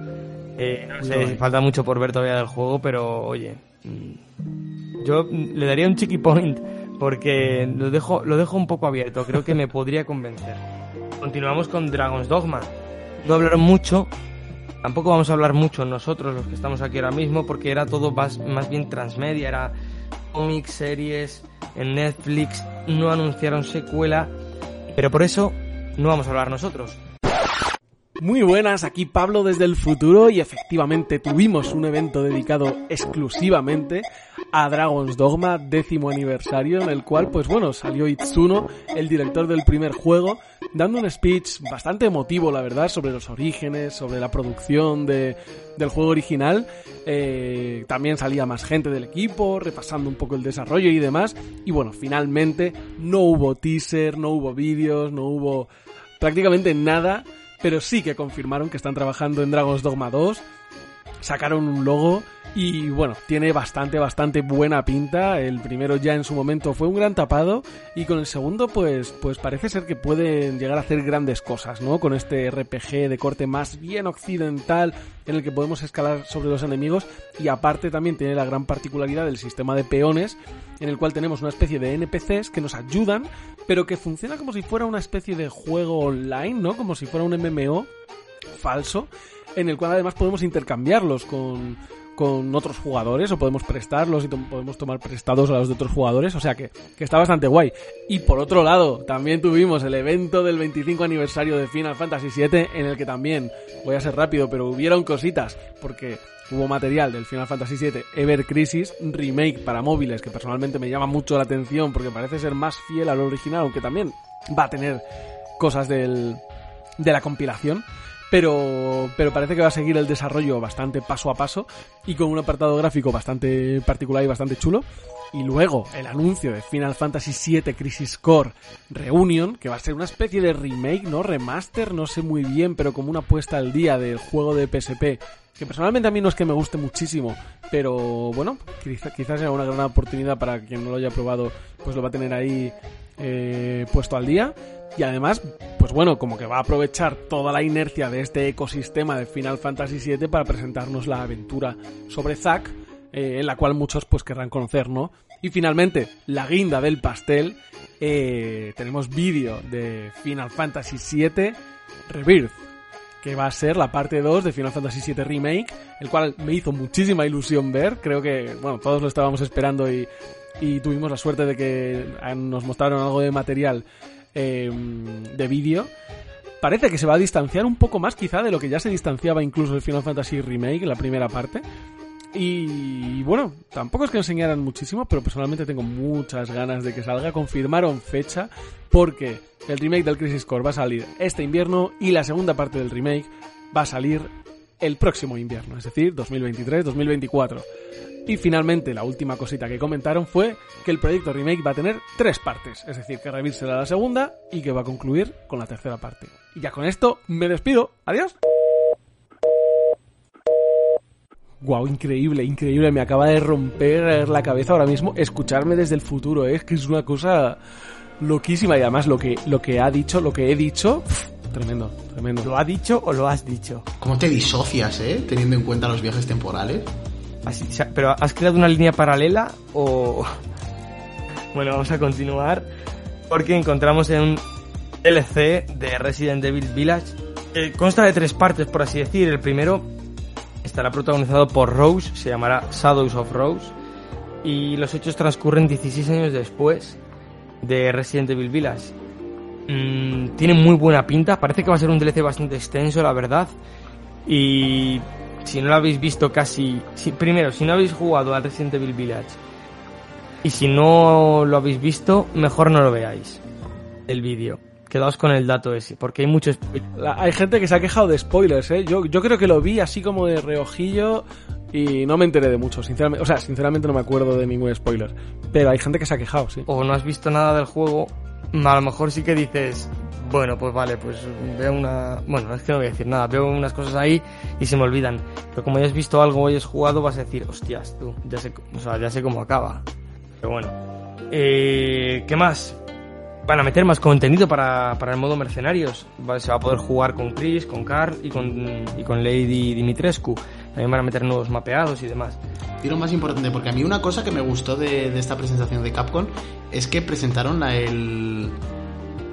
S2: Eh, no sé
S1: No,
S2: falta mucho por ver todavía del juego, pero oye. mm, Yo le daría un cheeky point porque lo dejo, lo dejo un poco abierto. Creo que me podría convencer. Continuamos con Dragon's Dogma. No hablaron mucho. Tampoco vamos a hablar mucho nosotros, los que estamos aquí ahora mismo, porque era todo más, más bien transmedia. Era cómics, series, en Netflix. No anunciaron secuela. Pero por eso no vamos a hablar nosotros.
S1: Muy buenas, aquí Pablo desde el futuro y efectivamente tuvimos un evento dedicado exclusivamente a Dragon's Dogma décimo aniversario en el cual pues bueno salió Itsuno, el director del primer juego, dando un speech bastante emotivo la verdad sobre los orígenes, sobre la producción de, del juego original. Eh, también salía más gente del equipo repasando un poco el desarrollo y demás y bueno finalmente no hubo teaser, no hubo vídeos, no hubo prácticamente nada pero sí que confirmaron que están trabajando en Dragon's Dogma 2. Sacaron un logo y bueno, tiene bastante, bastante buena pinta. El primero ya en su momento fue un gran tapado y con el segundo pues, pues parece ser que pueden llegar a hacer grandes cosas, ¿no? Con este RPG de corte más bien occidental en el que podemos escalar sobre los enemigos y aparte también tiene la gran particularidad del sistema de peones en el cual tenemos una especie de NPCs que nos ayudan pero que funciona como si fuera una especie de juego online, ¿no? Como si fuera un MMO falso en el cual además podemos intercambiarlos con, con otros jugadores o podemos prestarlos y podemos tomar prestados a los de otros jugadores, o sea que, que, está bastante guay. Y por otro lado, también tuvimos el evento del 25 aniversario de Final Fantasy VII en el que también, voy a ser rápido, pero hubieron cositas, porque hubo material del Final Fantasy VII Ever Crisis remake para móviles que personalmente me llama mucho la atención porque parece ser más fiel al original, aunque también va a tener cosas del, de la compilación pero, pero parece que va a seguir el desarrollo bastante paso a paso y con un apartado gráfico bastante particular y bastante chulo. Y luego el anuncio de Final Fantasy VII Crisis Core Reunion, que va a ser una especie de remake, ¿no? Remaster, no sé muy bien, pero como una puesta al día del juego de PSP, que personalmente a mí no es que me guste muchísimo, pero bueno, quizás sea una gran oportunidad para quien no lo haya probado, pues lo va a tener ahí eh, puesto al día. Y además, pues bueno, como que va a aprovechar toda la inercia de este ecosistema de Final Fantasy VII para presentarnos la aventura sobre Zack, eh, en la cual muchos pues querrán conocer, ¿no? Y finalmente, la guinda del pastel, eh, tenemos vídeo de Final Fantasy VII Rebirth, que va a ser la parte 2 de Final Fantasy VII Remake, el cual me hizo muchísima ilusión ver, creo que, bueno, todos lo estábamos esperando y, y tuvimos la suerte de que nos mostraron algo de material Em, de vídeo, parece que se va a distanciar un poco más quizá de lo que ya se distanciaba incluso el Final Fantasy Remake, la primera parte. Y bueno, tampoco es que enseñaran muchísimo, pero personalmente tengo muchas ganas de que salga. Confirmaron fecha porque el remake del Crisis Core va a salir este invierno y la segunda parte del remake va a salir el próximo invierno, es decir, 2023-2024. Y finalmente, la última cosita que comentaron fue que el proyecto remake va a tener tres partes, es decir, que Revir será la segunda y que va a concluir con la tercera parte. Y ya con esto me despido. Adiós. Wow, increíble, increíble. Me acaba de romper la cabeza ahora mismo escucharme desde el futuro. ¿eh? Es que es una cosa loquísima y además lo que, lo que ha dicho, lo que he dicho, tremendo, tremendo.
S2: ¿Lo ha dicho o lo has dicho?
S3: ¿Cómo te disocias, eh? Teniendo en cuenta los viajes temporales.
S2: ¿Pero has creado una línea paralela o...? Bueno, vamos a continuar porque encontramos en un DLC de Resident Evil Village consta de tres partes, por así decir. El primero estará protagonizado por Rose, se llamará Shadows of Rose, y los hechos transcurren 16 años después de Resident Evil Village. Mm, tiene muy buena pinta, parece que va a ser un DLC bastante extenso, la verdad. Y si no lo habéis visto casi... primero, si no habéis jugado al Resident Evil Village y si no lo habéis visto, mejor no lo veáis. El vídeo. Quedaos con el dato ese, porque hay muchos...
S1: Hay gente que se ha quejado de spoilers, ¿eh? Yo, yo creo que lo vi así como de reojillo y no me enteré de mucho, sinceramente. O sea, sinceramente no me acuerdo de ningún spoiler. Pero hay gente que se ha quejado, sí.
S2: O no has visto nada del juego, a lo mejor sí que dices, bueno, pues vale, pues veo una... Bueno, es que no voy a decir nada, veo unas cosas ahí y se me olvidan. Pero como ya has visto algo o hayas jugado, vas a decir, hostias, tú, ya sé, o sea, ya sé cómo acaba. Pero bueno. Eh, ¿Qué más? Van a meter más contenido para, para el modo mercenarios. Se va a poder jugar con Chris, con Carl y con, y con Lady Dimitrescu. También van a meter nuevos mapeados y demás.
S3: Lo más importante, porque a mí una cosa que me gustó de, de esta presentación de Capcom es que presentaron la, el,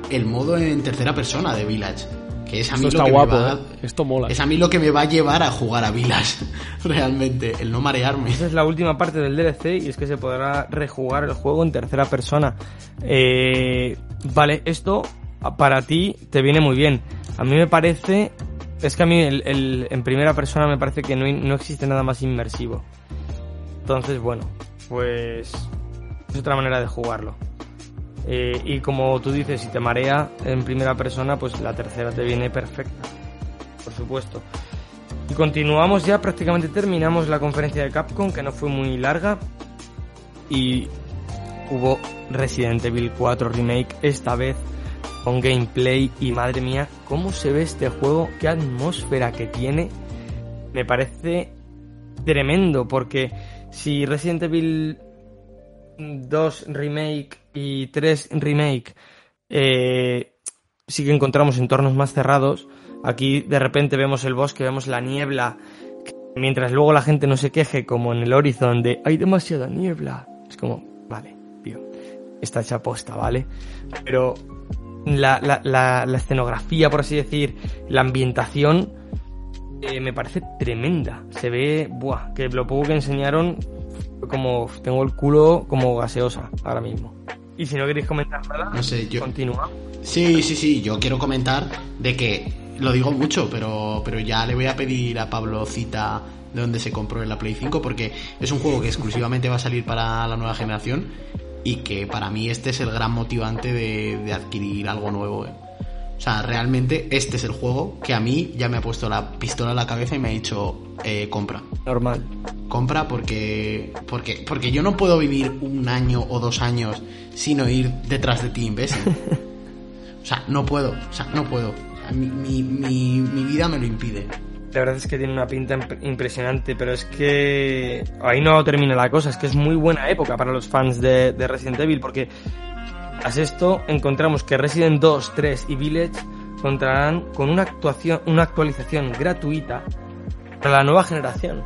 S3: el modo en tercera persona de Village. Que es a mí
S1: Esto
S3: lo
S1: está
S3: que
S1: guapo,
S3: me va,
S1: ¿eh? Esto mola.
S3: Es a mí lo que me va a llevar a jugar a Village, realmente, el no marearme.
S2: Esa es la última parte del DLC y es que se podrá rejugar el juego en tercera persona. Eh, vale, esto para ti te viene muy bien. A mí me parece... Es que a mí el, en primera persona me parece que no, no existe nada más inmersivo. Entonces, bueno, pues es otra manera de jugarlo. Eh, y como tú dices, si te marea en primera persona, pues la tercera te viene perfecta, por supuesto. Y continuamos ya, prácticamente terminamos la conferencia de Capcom, que no fue muy larga. Y hubo Resident Evil 4 Remake, esta vez con gameplay. Y madre mía, ¿cómo se ve este juego? ¿Qué atmósfera que tiene? Me parece tremendo, porque si Resident Evil 2 Remake y 3 Remake eh, sí que encontramos entornos más cerrados, aquí de repente vemos el bosque, vemos la niebla, mientras luego la gente no se queje como en el Horizon de hay demasiada niebla. Es como, vale, tío, está hecha posta, ¿vale? Pero la, la, la, escenografía, por así decir, la ambientación, eh, me parece tremenda. Se ve, buah, que lo poco que enseñaron, como tengo el culo como gaseosa ahora mismo. Y si no queréis comentar nada,
S3: No sé, yo-
S2: continúa.
S3: Sí, sí, sí, yo quiero comentar de que lo digo mucho, pero, pero ya le voy a pedir a Pablo cita de donde se compró en la Play 5 porque es un juego que exclusivamente va a salir para la nueva generación y que para mí este es el gran motivante de, de adquirir algo nuevo. eh. O sea, realmente este es el juego que a mí ya me ha puesto la pistola en la cabeza y me ha dicho, eh, compra.
S2: Normal.
S3: compra porque, porque, porque yo no puedo vivir un año o dos años sin oír detrás de ti, imbécil. O sea, no puedo, o sea, no puedo. O sea, mi, mi, mi, mi vida me lo impide.
S2: La verdad es que tiene una pinta imp- impresionante, pero es que ahí no termina la cosa, es que es muy buena época para los fans de, de Resident Evil, porque tras esto encontramos que Resident 2, 3 y Village contarán con una, actuación, una actualización gratuita para la nueva generación.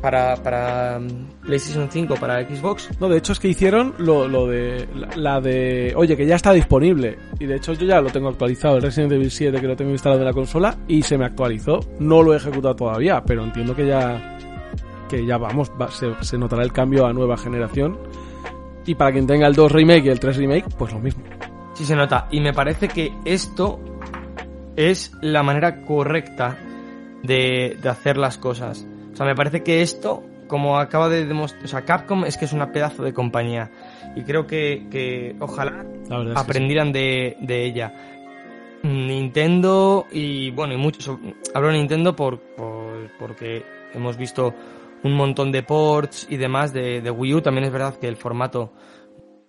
S2: Para, para mm, PlayStation 5, para Xbox,
S1: No, de hecho es que hicieron lo, lo de la, la de, oye, que ya está disponible. Y de hecho yo ya lo tengo actualizado, el Resident Evil 7 que lo tengo instalado en la consola y se me actualizó. No lo he ejecutado todavía, pero entiendo que ya que ya vamos, va- se, se notará el cambio a nueva generación. Y para quien tenga el 2 remake y el 3 remake, pues lo mismo.
S2: Sí se nota. Y me parece que esto es la manera correcta de, de hacer las cosas. O sea, me parece que esto, como acaba de demostrar, o sea, Capcom es que es una pedazo de compañía. Y creo que, que ojalá
S1: La verdad es que sí.
S2: aprendieran de, de ella. Nintendo y bueno, y muchos. Hablo de Nintendo por, por- porque hemos visto un montón de ports y demás de, de Wii U. También es verdad que el formato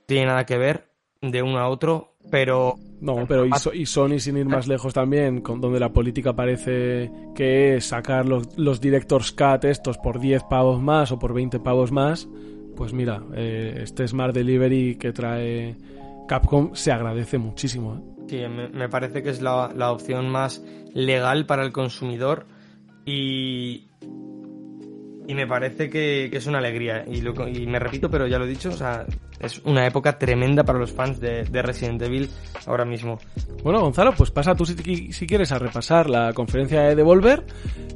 S2: tiene nada que ver de uno a otro, pero
S1: No, pero y Sony sin ir más lejos también, con, donde la política parece que es sacar los, los Director's Cut estos por 10 pavos más o por 20 pavos más, pues mira, eh, este Smart Delivery que trae Capcom se agradece muchísimo. ¿eh?
S2: Sí, me, me parece que es la, la opción más legal para el consumidor y, y me parece que, que es una alegría. Y, lo- y me repito, pero ya lo he dicho, o sea, es una época tremenda para los fans de, de Resident Evil ahora mismo.
S1: Bueno, Gonzalo, pues pasa tú si, si quieres a repasar la conferencia de Devolver,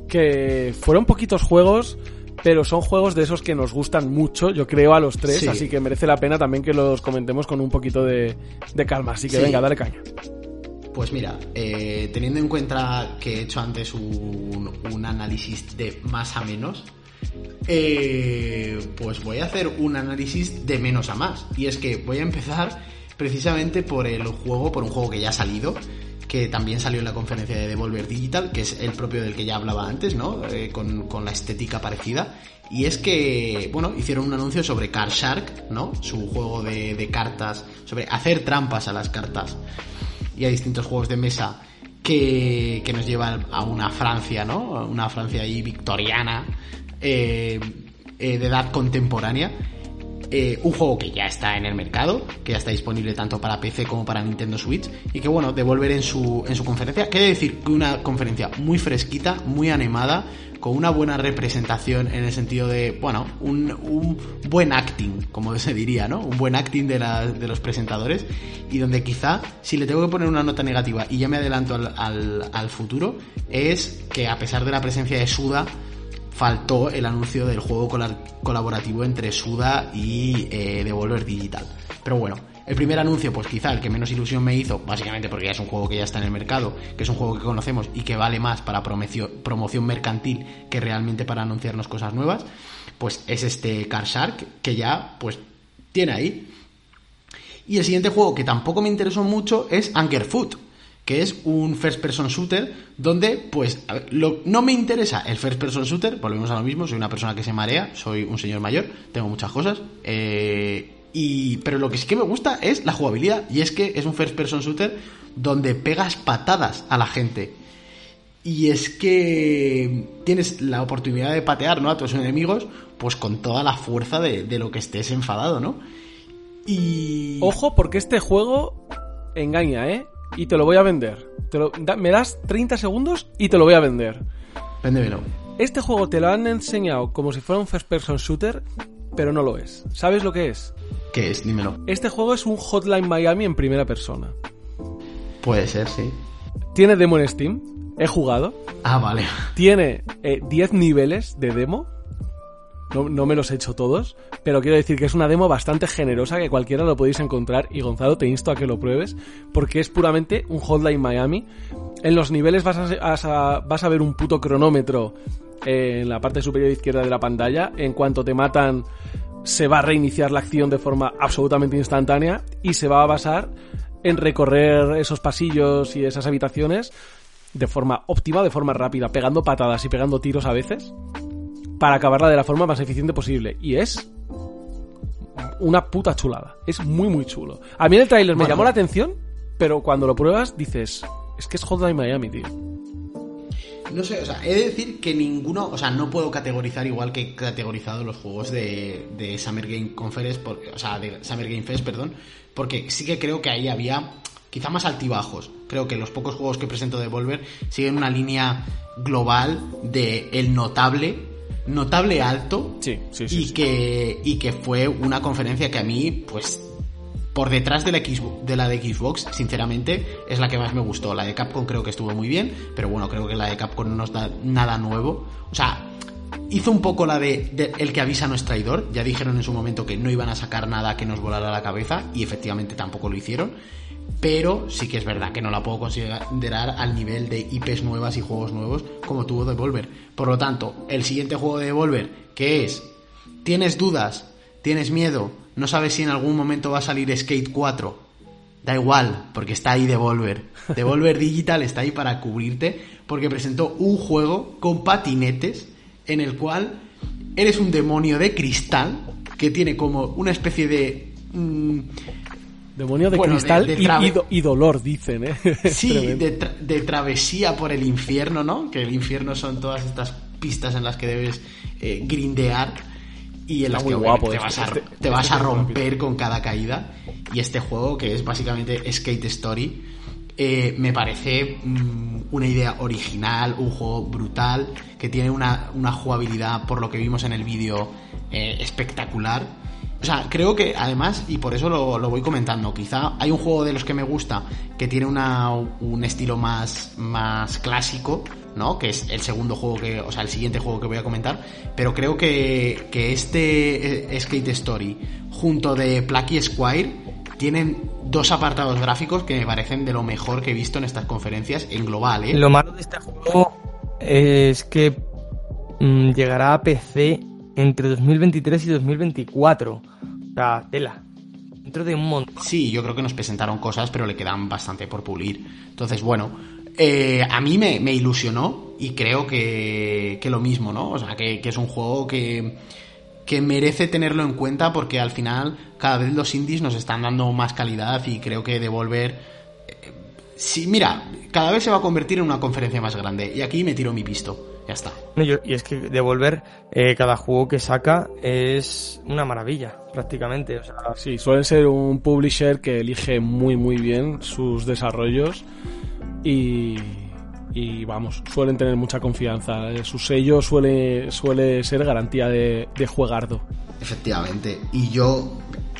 S1: que fueron poquitos juegos, pero son juegos de esos que nos gustan mucho, yo creo, a los tres,
S3: Sí.
S1: así que merece la pena también que los comentemos con un poquito de, de calma. Así que
S3: Sí.
S1: venga, dale caña.
S3: Pues mira, eh, teniendo en cuenta que he hecho antes un, un análisis de más a menos, eh, pues voy a hacer un análisis de menos a más. Y es que voy a empezar precisamente por el juego, por un juego que ya ha salido, que también salió en la conferencia de Devolver Digital, que es el propio del que ya hablaba antes, ¿no? Eh, con, con la estética parecida. Y es que, bueno, hicieron un anuncio sobre Card Shark, ¿no? Su juego de, de cartas, sobre hacer trampas a las cartas y a distintos juegos de mesa que, que nos llevan a una Francia, ¿no? Una Francia ahí victoriana, eh, eh, de edad contemporánea. Eh, un juego que ya está en el mercado, que ya está disponible tanto para PC como para Nintendo Switch, y que bueno, Devolver en su, en su conferencia, quiere decir que una conferencia muy fresquita, muy animada, con una buena representación en el sentido de, bueno, un, un buen acting, como se diría, ¿no? Un buen acting de, de los presentadores y donde quizá, si le tengo que poner una nota negativa y ya me adelanto al, al, al futuro, es que a pesar de la presencia de Suda, faltó el anuncio del juego cola- colaborativo entre Suda y eh, Devolver Digital. Pero bueno, el primer anuncio, pues quizá el que menos ilusión me hizo, básicamente porque ya es un juego que ya está en el mercado, que es un juego que conocemos y que vale más para promoción mercantil que realmente para anunciarnos cosas nuevas, pues es este Car Shark que ya pues tiene ahí. Y el siguiente juego que tampoco me interesó mucho es Angerfoot, que es un first person shooter donde, pues, no me interesa el first person shooter, volvemos a lo mismo, soy una persona que se marea, soy un señor mayor, tengo muchas cosas, eh, y, pero lo que sí que me gusta es la jugabilidad, y es que es un first person shooter donde pegas patadas a la gente. Y es que tienes la oportunidad de patear ¿no? a tus enemigos pues con toda la fuerza de, de lo que estés enfadado, ¿no? Y...
S1: Ojo, porque este juego engaña, ¿eh? Y te lo voy a vender. Te lo- da- me das 30 segundos y te lo voy a vender.
S3: Véndemelo.
S1: Este juego te lo han enseñado como si fuera un first person shooter, pero no lo es. ¿Sabes lo que es?
S3: ¿Qué es? Dímelo.
S1: Este juego es un Hotline Miami en primera persona.
S3: Puede ser, sí.
S1: Tiene demo en Steam, he jugado.
S3: Ah, vale.
S1: Tiene eh, 10 niveles de demo. No, no me los he hecho todos, pero quiero decir que es una demo bastante generosa que cualquiera lo podéis encontrar y Gonzalo te insto a que lo pruebes porque es puramente un Hotline Miami. En los niveles vas a, vas a- vas a ver un puto cronómetro eh, en la parte superior izquierda de la pantalla. En cuanto te matan se va a reiniciar la acción de forma absolutamente instantánea y se va a basar en recorrer esos pasillos y esas habitaciones de forma óptima, de forma rápida, pegando patadas y pegando tiros a veces, para acabarla de la forma más eficiente posible. Y es una puta chulada. Es muy, muy chulo. A mí el tráiler me llamó la atención, pero cuando lo pruebas dices, es que es Hotline Miami, tío.
S3: No sé, o sea, he de decir que ninguno, o sea, no puedo categorizar igual que he categorizado los juegos de, de Summer Game Conference, por- o sea, de Summer Game Fest, perdón, porque sí que creo que ahí había quizá más altibajos. Creo que los pocos juegos que presento de Volver siguen una línea global de el notable, notable alto,
S1: Sí, sí, sí,
S3: y que y que fue una conferencia que a mí, pues por detrás de la, Xbox, de la de Xbox, sinceramente, es la que más me gustó. La de Capcom creo que estuvo muy bien, pero bueno, creo que la de Capcom no nos da nada nuevo. O sea, hizo un poco la de, de el que avisa no es traidor. Ya dijeron en su momento que no iban a sacar nada que nos volara la cabeza y efectivamente tampoco lo hicieron. Pero sí que es verdad que no la puedo considerar al nivel de IPs nuevas y juegos nuevos como tuvo Devolver. Por lo tanto, el siguiente juego de Devolver, que es ¿Tienes dudas? ¿Tienes miedo? ¿No sabes si en algún momento va a salir Skate 4? Da igual, porque está ahí Devolver. Devolver Digital está ahí para cubrirte, porque presentó un juego con patinetes en el cual eres un demonio de cristal que tiene como una especie de... mm,
S1: Demonio de
S3: Bueno,
S1: cristal
S3: de
S1: y-
S3: trave-
S1: y, do- y dolor, dicen, ¿eh?
S3: Sí, de, tra- de travesía por el infierno, ¿no? Que el infierno son todas estas pistas en las que debes eh, grindear y en
S1: Está
S3: las que
S1: guapo
S3: te
S1: este-
S3: vas a,
S1: este-
S3: te vas
S1: este
S3: a
S1: juego
S3: romper con cada caída. Y este juego, que es básicamente Skate Story, eh, me parece mm, una idea original, un juego brutal, que tiene una, una jugabilidad, por lo que vimos en el vídeo, eh, espectacular. O sea, creo que además, y por eso lo, lo voy comentando, quizá hay un juego de los que me gusta que tiene una, un estilo más, más clásico, ¿no? Que es el segundo juego que, o sea, el siguiente juego que voy a comentar, pero creo que, que este eh, Skate Story junto de Plucky Squire tienen dos apartados gráficos que me parecen de lo mejor que he visto en estas conferencias en global, ¿eh?
S2: Lo malo de este juego es que mm, llegará a PC entre 2023 y 2024. O sea, tela. Dentro de un montón.
S3: Sí, yo creo que nos presentaron cosas, pero le quedan bastante por pulir. Entonces, bueno, eh, a mí me, ilusionó y creo que, lo mismo, ¿no? O sea, que, que es un juego que, que merece tenerlo en cuenta porque al final cada vez los indies nos están dando más calidad y creo que Devolver... eh, Sí, mira, cada vez se va a convertir en una conferencia más grande y aquí me tiro mi pisto. Ya está.
S2: Y es que Devolver, eh, cada juego que saca es una maravilla, prácticamente. O sea,
S1: Sí, suelen ser un publisher que elige muy muy bien sus desarrollos y, y vamos, suelen tener mucha confianza. Eh, Su sello suele, suele ser garantía de, de juegardo.
S3: Efectivamente. Y yo,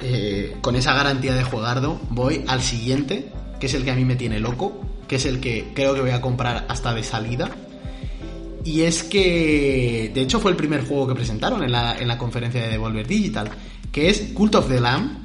S3: eh, con esa garantía de jugardo, voy al siguiente, que es el que a mí me tiene loco, que es el que creo que voy a comprar hasta de salida. Y es que, de hecho, fue el primer juego que presentaron en la, en la conferencia de Devolver Digital, que es Cult of the Lamb,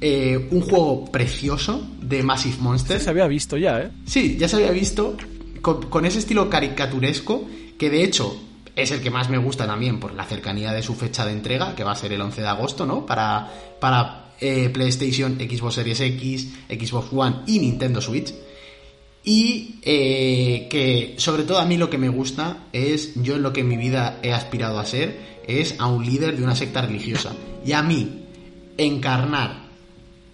S3: eh, un juego precioso de Massive Monsters.
S1: Se había visto ya, ¿eh?
S3: Sí, ya se había visto con, con ese estilo caricaturesco que de hecho es el que más me gusta también por la cercanía de su fecha de entrega, que va a ser el 11 de agosto, ¿no? Para, para eh, PlayStation, Xbox Series X, Xbox One y Nintendo Switch. Y eh, que sobre todo a mí lo que me gusta es, yo en lo que en mi vida he aspirado a ser, es a un líder de una secta religiosa. Y a mí, encarnar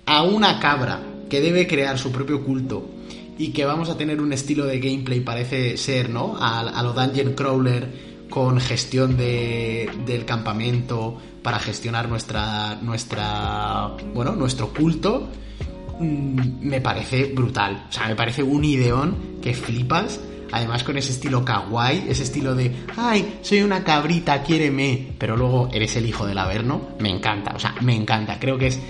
S3: a una cabra que debe crear su propio culto y que vamos a tener un estilo de gameplay, parece ser, ¿no? A, a lo Dungeon Crawler con gestión de, del campamento para gestionar nuestra, nuestra, bueno, nuestro culto, mm, me parece brutal. O sea, me parece un ideón que flipas. Además con ese estilo kawaii, ese estilo de, ay, soy una cabrita, quiéreme, pero luego eres el hijo del Averno, me encanta, o sea, me encanta. Creo que es,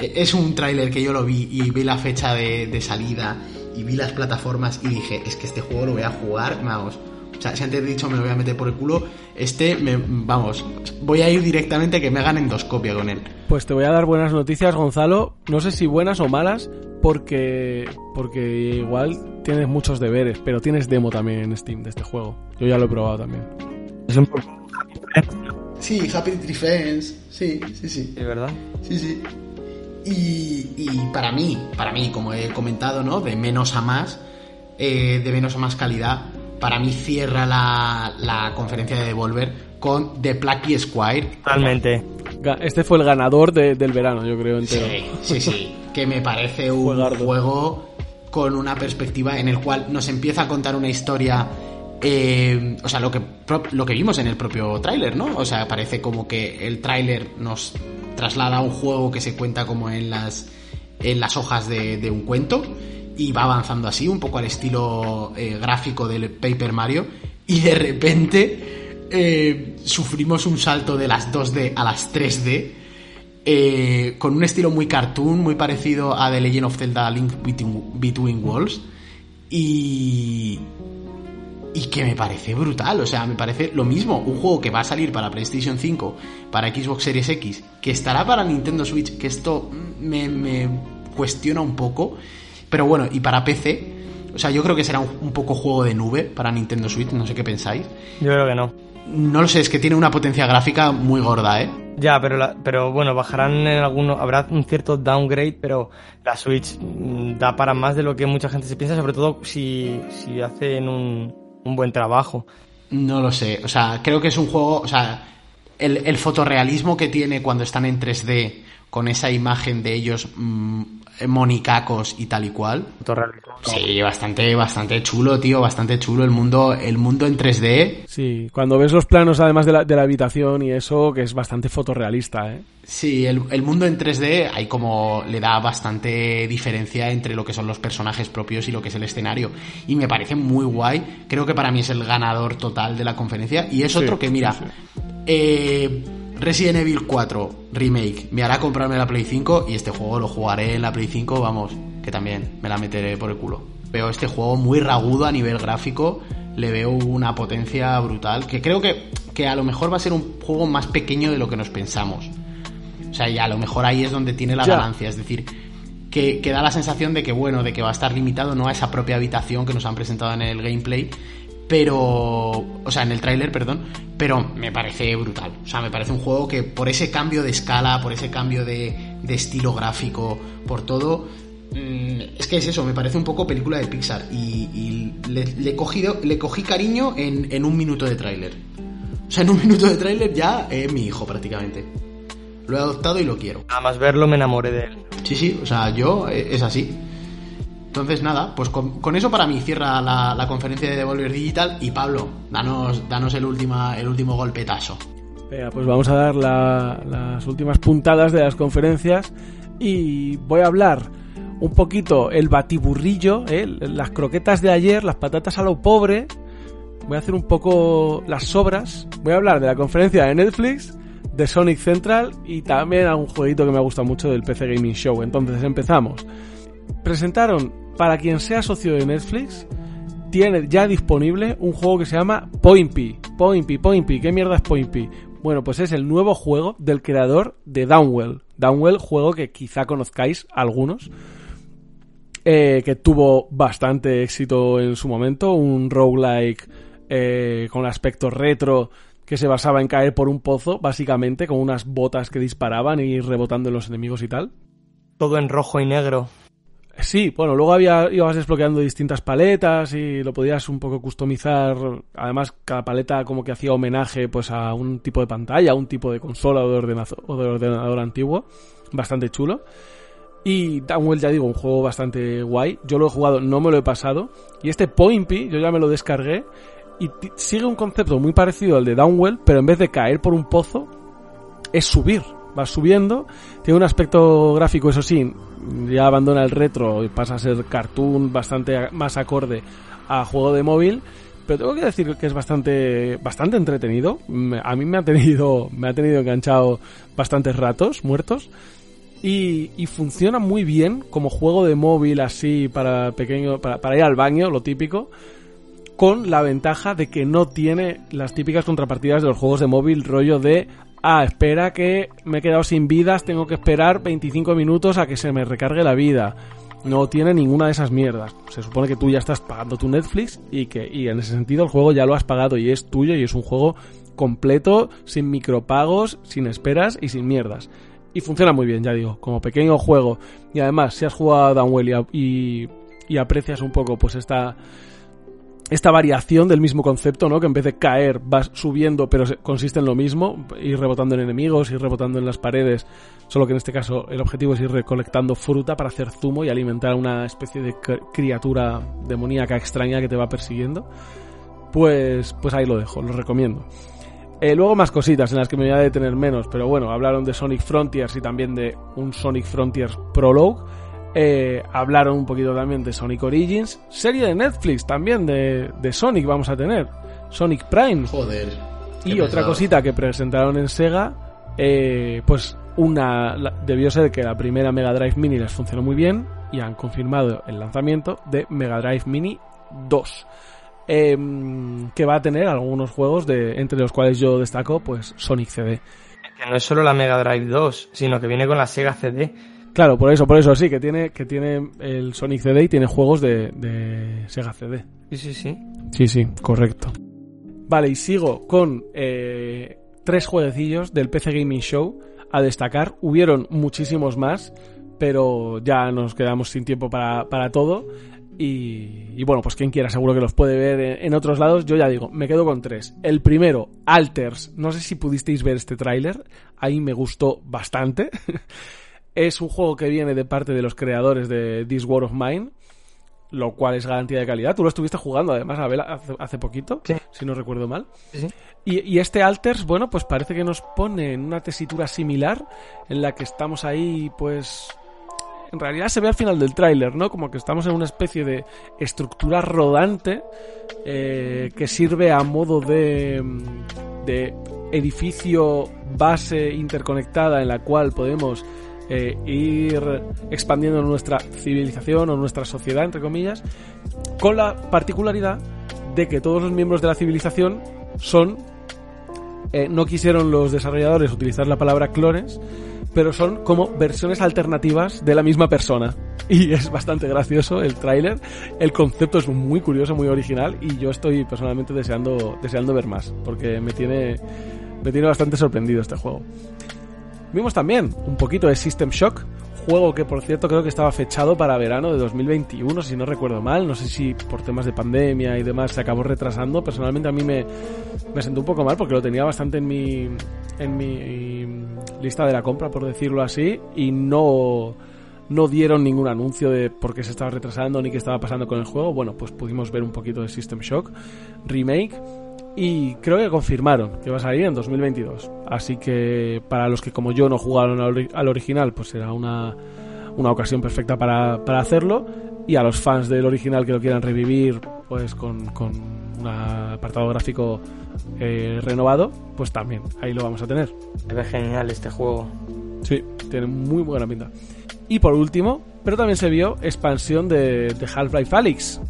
S3: es un tráiler que yo lo vi y vi la fecha de, de salida y vi las plataformas y dije, es que este juego lo voy a jugar, vamos, sea, si antes he dicho me lo voy a meter por el culo, este, me, vamos, voy a ir directamente que me ganen dos copias con él.
S1: Pues te voy a dar buenas noticias, Gonzalo. No sé si buenas o malas, porque, porque igual tienes muchos deberes, pero tienes demo también en Steam de este juego. Yo ya lo he probado también.
S2: Es un poco...
S3: Sí, Happy Tree Friends, sí, sí, sí.
S2: ¿Es verdad?
S3: Sí, sí. Y, y para mí, para mí, como he comentado, ¿no? De menos a más, eh, de menos a más calidad, para mí cierra la, la conferencia de Devolver con The Plucky Squire.
S2: Totalmente.
S1: Este fue el ganador de- del verano, yo creo, entero.
S3: Sí, sí, sí. Que me parece un
S1: Juegardo.
S3: juego con una perspectiva en el cual nos empieza a contar una historia. eh, o sea, lo que, lo que vimos en el propio tráiler, ¿no? O sea, parece como que el tráiler nos traslada a un juego que se cuenta como en las, en las hojas de, de un cuento y va avanzando así, un poco al estilo eh, gráfico del Paper Mario y de repente eh, sufrimos un salto de las 2D a las 3D eh, con un estilo muy cartoon, muy parecido a The Legend of Zelda Link Between, Between Worlds y y que me parece brutal, o sea, me parece lo mismo, un juego que va a salir para PlayStation 5, para Xbox Series X, que estará para Nintendo Switch, que esto me cuestiona un poco, pero bueno, y para PC, o sea, yo creo que será un, un poco juego de nube para Nintendo Switch, no sé qué pensáis.
S2: Yo creo que no.
S3: No lo sé, es que tiene una potencia gráfica muy gorda, ¿eh?
S2: Ya, pero, la- pero bueno, bajarán en alguno, habrá un cierto downgrade, pero la Switch mm, da para más de lo que mucha gente se piensa, sobre todo si, si hacen un, un buen trabajo.
S3: No lo sé, o sea, creo que es un juego, o sea, el, el fotorrealismo que tiene cuando están en 3D, con esa imagen de ellos mm, monicacos y tal y cual. Sí, bastante, bastante chulo, tío, bastante chulo el mundo, el mundo en 3D.
S1: Sí, cuando ves los planos además de la, de la habitación y eso, que es bastante fotorrealista, ¿eh?
S3: Sí, el, el mundo en 3D hay como le da bastante diferencia entre lo que son los personajes propios y lo que es el escenario. Y me parece muy guay. Creo que para mí es el ganador total de la conferencia. Y es
S1: Sí,
S3: otro que, mira,
S1: sí,
S3: eh, Resident Evil 4 Remake me hará comprarme la Play 5 y este juego lo jugaré en la Play 5, vamos, que también me la meteré por el culo. Veo este juego muy ragudo a nivel gráfico, le veo una potencia brutal, que creo que, que a lo mejor va a ser un juego más pequeño de lo que nos pensamos. O sea, y a lo mejor ahí es donde tiene la ganancia, es decir, que, que da la sensación de que, bueno, de que va a estar limitado no a esa propia habitación que nos han presentado en el gameplay, pero, o sea, en el tráiler, perdón, pero me parece brutal. O sea, me parece un juego que por ese cambio de escala, por ese cambio de, de estilo gráfico, por todo, mm, es que es eso, me parece un poco película de Pixar y, y le, le cogido, le cogí cariño en, en un minuto de tráiler. O sea, en un minuto de tráiler ya es mi hijo prácticamente. Lo he adoptado y lo quiero.
S2: Nada más verlo me enamoré de él.
S3: Sí, sí, o sea, yo eh, es así. Entonces, nada, pues con, eso para mí cierra la, conferencia de Devolver Digital. Y Pablo, danos, danos el, última, el último golpetazo.
S1: Venga, pues vamos a dar la- las últimas puntadas de las conferencias y voy a hablar un poquito el batiburrillo, ¿eh? las croquetas de ayer, las patatas a lo pobre. Voy a hacer un poco las sobras. Voy a hablar de la conferencia de Netflix, de Sonic Central y también a un jueguito que me gusta mucho del PC Gaming Show. Entonces empezamos. Presentaron, para quien sea socio de Netflix, tiene ya disponible un juego que se llama Poinpy. Poinpy, Poinpy, ¿qué mierda es Poinpy? Bueno, pues es el nuevo juego del creador de Downwell. Downwell, juego que quizá conozcáis algunos, eh, que tuvo bastante éxito en su momento, un roguelike eh, con aspecto retro que se basaba en caer por un pozo, básicamente, con unas botas que disparaban y rebotando en los enemigos y tal.
S2: Todo en rojo y negro.
S1: Sí, bueno, luego había, ibas desbloqueando distintas paletas y lo podías un poco customizar. Además, cada paleta como que hacía homenaje pues a un tipo de pantalla, a un tipo de consola o de, ordenazo- o de ordenador antiguo. Bastante chulo. Y Downwell, ya digo, un juego bastante guay. Yo lo he jugado, no me lo he pasado. Y este Pointy, yo ya me lo descargué. Y sigue un concepto muy parecido al de Downwell, pero en vez de caer por un pozo, es subir. Va subiendo. Tiene un aspecto gráfico, eso sí, ya abandona el retro y pasa a ser cartoon bastante más acorde a juego de móvil. Pero tengo que decir que es bastante, bastante entretenido. A mí me ha tenido, me ha tenido enganchado bastantes ratos muertos. Y, y, funciona muy bien como juego de móvil así para pequeño para, ir al baño lo típico con la ventaja de que no tiene las típicas contrapartidas de los juegos de móvil rollo de ah espera que me he quedado sin vidas tengo que esperar 25 minutos a que se me recargue la vida. No tiene ninguna de esas mierdas. Se supone que tú ya estás pagando tu Netflix y que y en ese sentido el juego ya lo has pagado y es tuyo y es un juego completo sin micropagos sin esperas y sin mierdas. Y funciona muy bien, ya digo, como pequeño juego. Y además, si has jugado a Downwell y, y, aprecias un poco pues esta, esta variación del mismo concepto, ¿no? Que en vez de caer vas subiendo, pero consiste en lo mismo, ir rebotando en enemigos, ir rebotando en las paredes, solo que en este caso el objetivo es ir recolectando fruta para hacer zumo y alimentar a una especie de criatura demoníaca extraña que te va persiguiendo. Pues, pues ahí lo dejo, lo recomiendo. Eh, luego más cositas en las que me voy a detener menos, pero bueno, hablaron de Sonic Frontiers y también de un Sonic Frontiers Prologue. Eh, hablaron un poquito también de Sonic Origins. Serie de Netflix también de, de Sonic vamos a tener. Sonic Prime.
S3: Joder.
S1: Y otra cosita que presentaron en Sega, eh, pues una debió ser que la primera Mega Drive Mini les funcionó muy bien y han confirmado el lanzamiento de Mega Drive Mini 2 eh, que va a tener algunos juegos de entre los cuales yo destaco pues Sonic CD.
S2: Que no es solo la Mega Drive 2, sino que viene con la Sega CD.
S1: Claro, por eso, por eso sí, que tiene, que tiene el Sonic CD y tiene juegos de, de Sega CD.
S2: Sí, sí, sí.
S1: Sí, sí, correcto. Vale, y sigo con eh, tres jueguecillos del PC Gaming Show a destacar. Hubieron muchísimos más, pero ya nos quedamos sin tiempo para, para todo. Y, y, bueno, pues quien quiera seguro que los puede ver en, en, otros lados. Yo ya digo, me quedo con tres. El primero, Alters. No sé si pudisteis ver este tráiler. Ahí me gustó bastante. es un juego que viene de parte de los creadores de This War of Mine. Lo cual es garantía de calidad. Tú lo estuviste jugando además, Abel, hace, hace poquito.
S2: Sí.
S1: Si no recuerdo mal.
S2: Sí.
S1: Y, y, este Alters, bueno, pues parece que nos pone en una tesitura similar. En la que estamos ahí, pues en realidad se ve al final del tráiler, ¿no? Como que estamos en una especie de estructura rodante eh, que sirve a modo de, de, edificio base interconectada en la cual podemos eh, ir expandiendo nuestra civilización o nuestra sociedad, entre comillas, con la particularidad de que todos los miembros de la civilización son... Eh, no quisieron los desarrolladores utilizar la palabra clones, pero son como versiones alternativas de la misma persona. Y es bastante gracioso el tráiler. El concepto es muy curioso, muy original y yo estoy personalmente deseando, deseando ver más, porque me tiene, me tiene bastante sorprendido este juego. Vimos también un poquito de System Shock, juego que por cierto creo que estaba fechado para verano de 2021, si no recuerdo mal. No sé si por temas de pandemia y demás se acabó retrasando. Personalmente a mí me, me sentó un poco mal porque lo tenía bastante en mi, en mi lista de la compra, por decirlo así, y no, no dieron ningún anuncio de por qué se estaba retrasando ni qué estaba pasando con el juego. Bueno, pues pudimos ver un poquito de System Shock Remake. Y creo que confirmaron que va a salir en 2022. Así que para los que como yo no jugaron al original, pues será una, una ocasión perfecta para, para, hacerlo. Y a los fans del original que lo quieran revivir, pues con, con un apartado gráfico eh, renovado, pues también ahí lo vamos a tener.
S2: Ve genial este juego.
S1: Sí, tiene muy buena pinta. Y por último, pero también se vio expansión de, de Half-Life Alyx.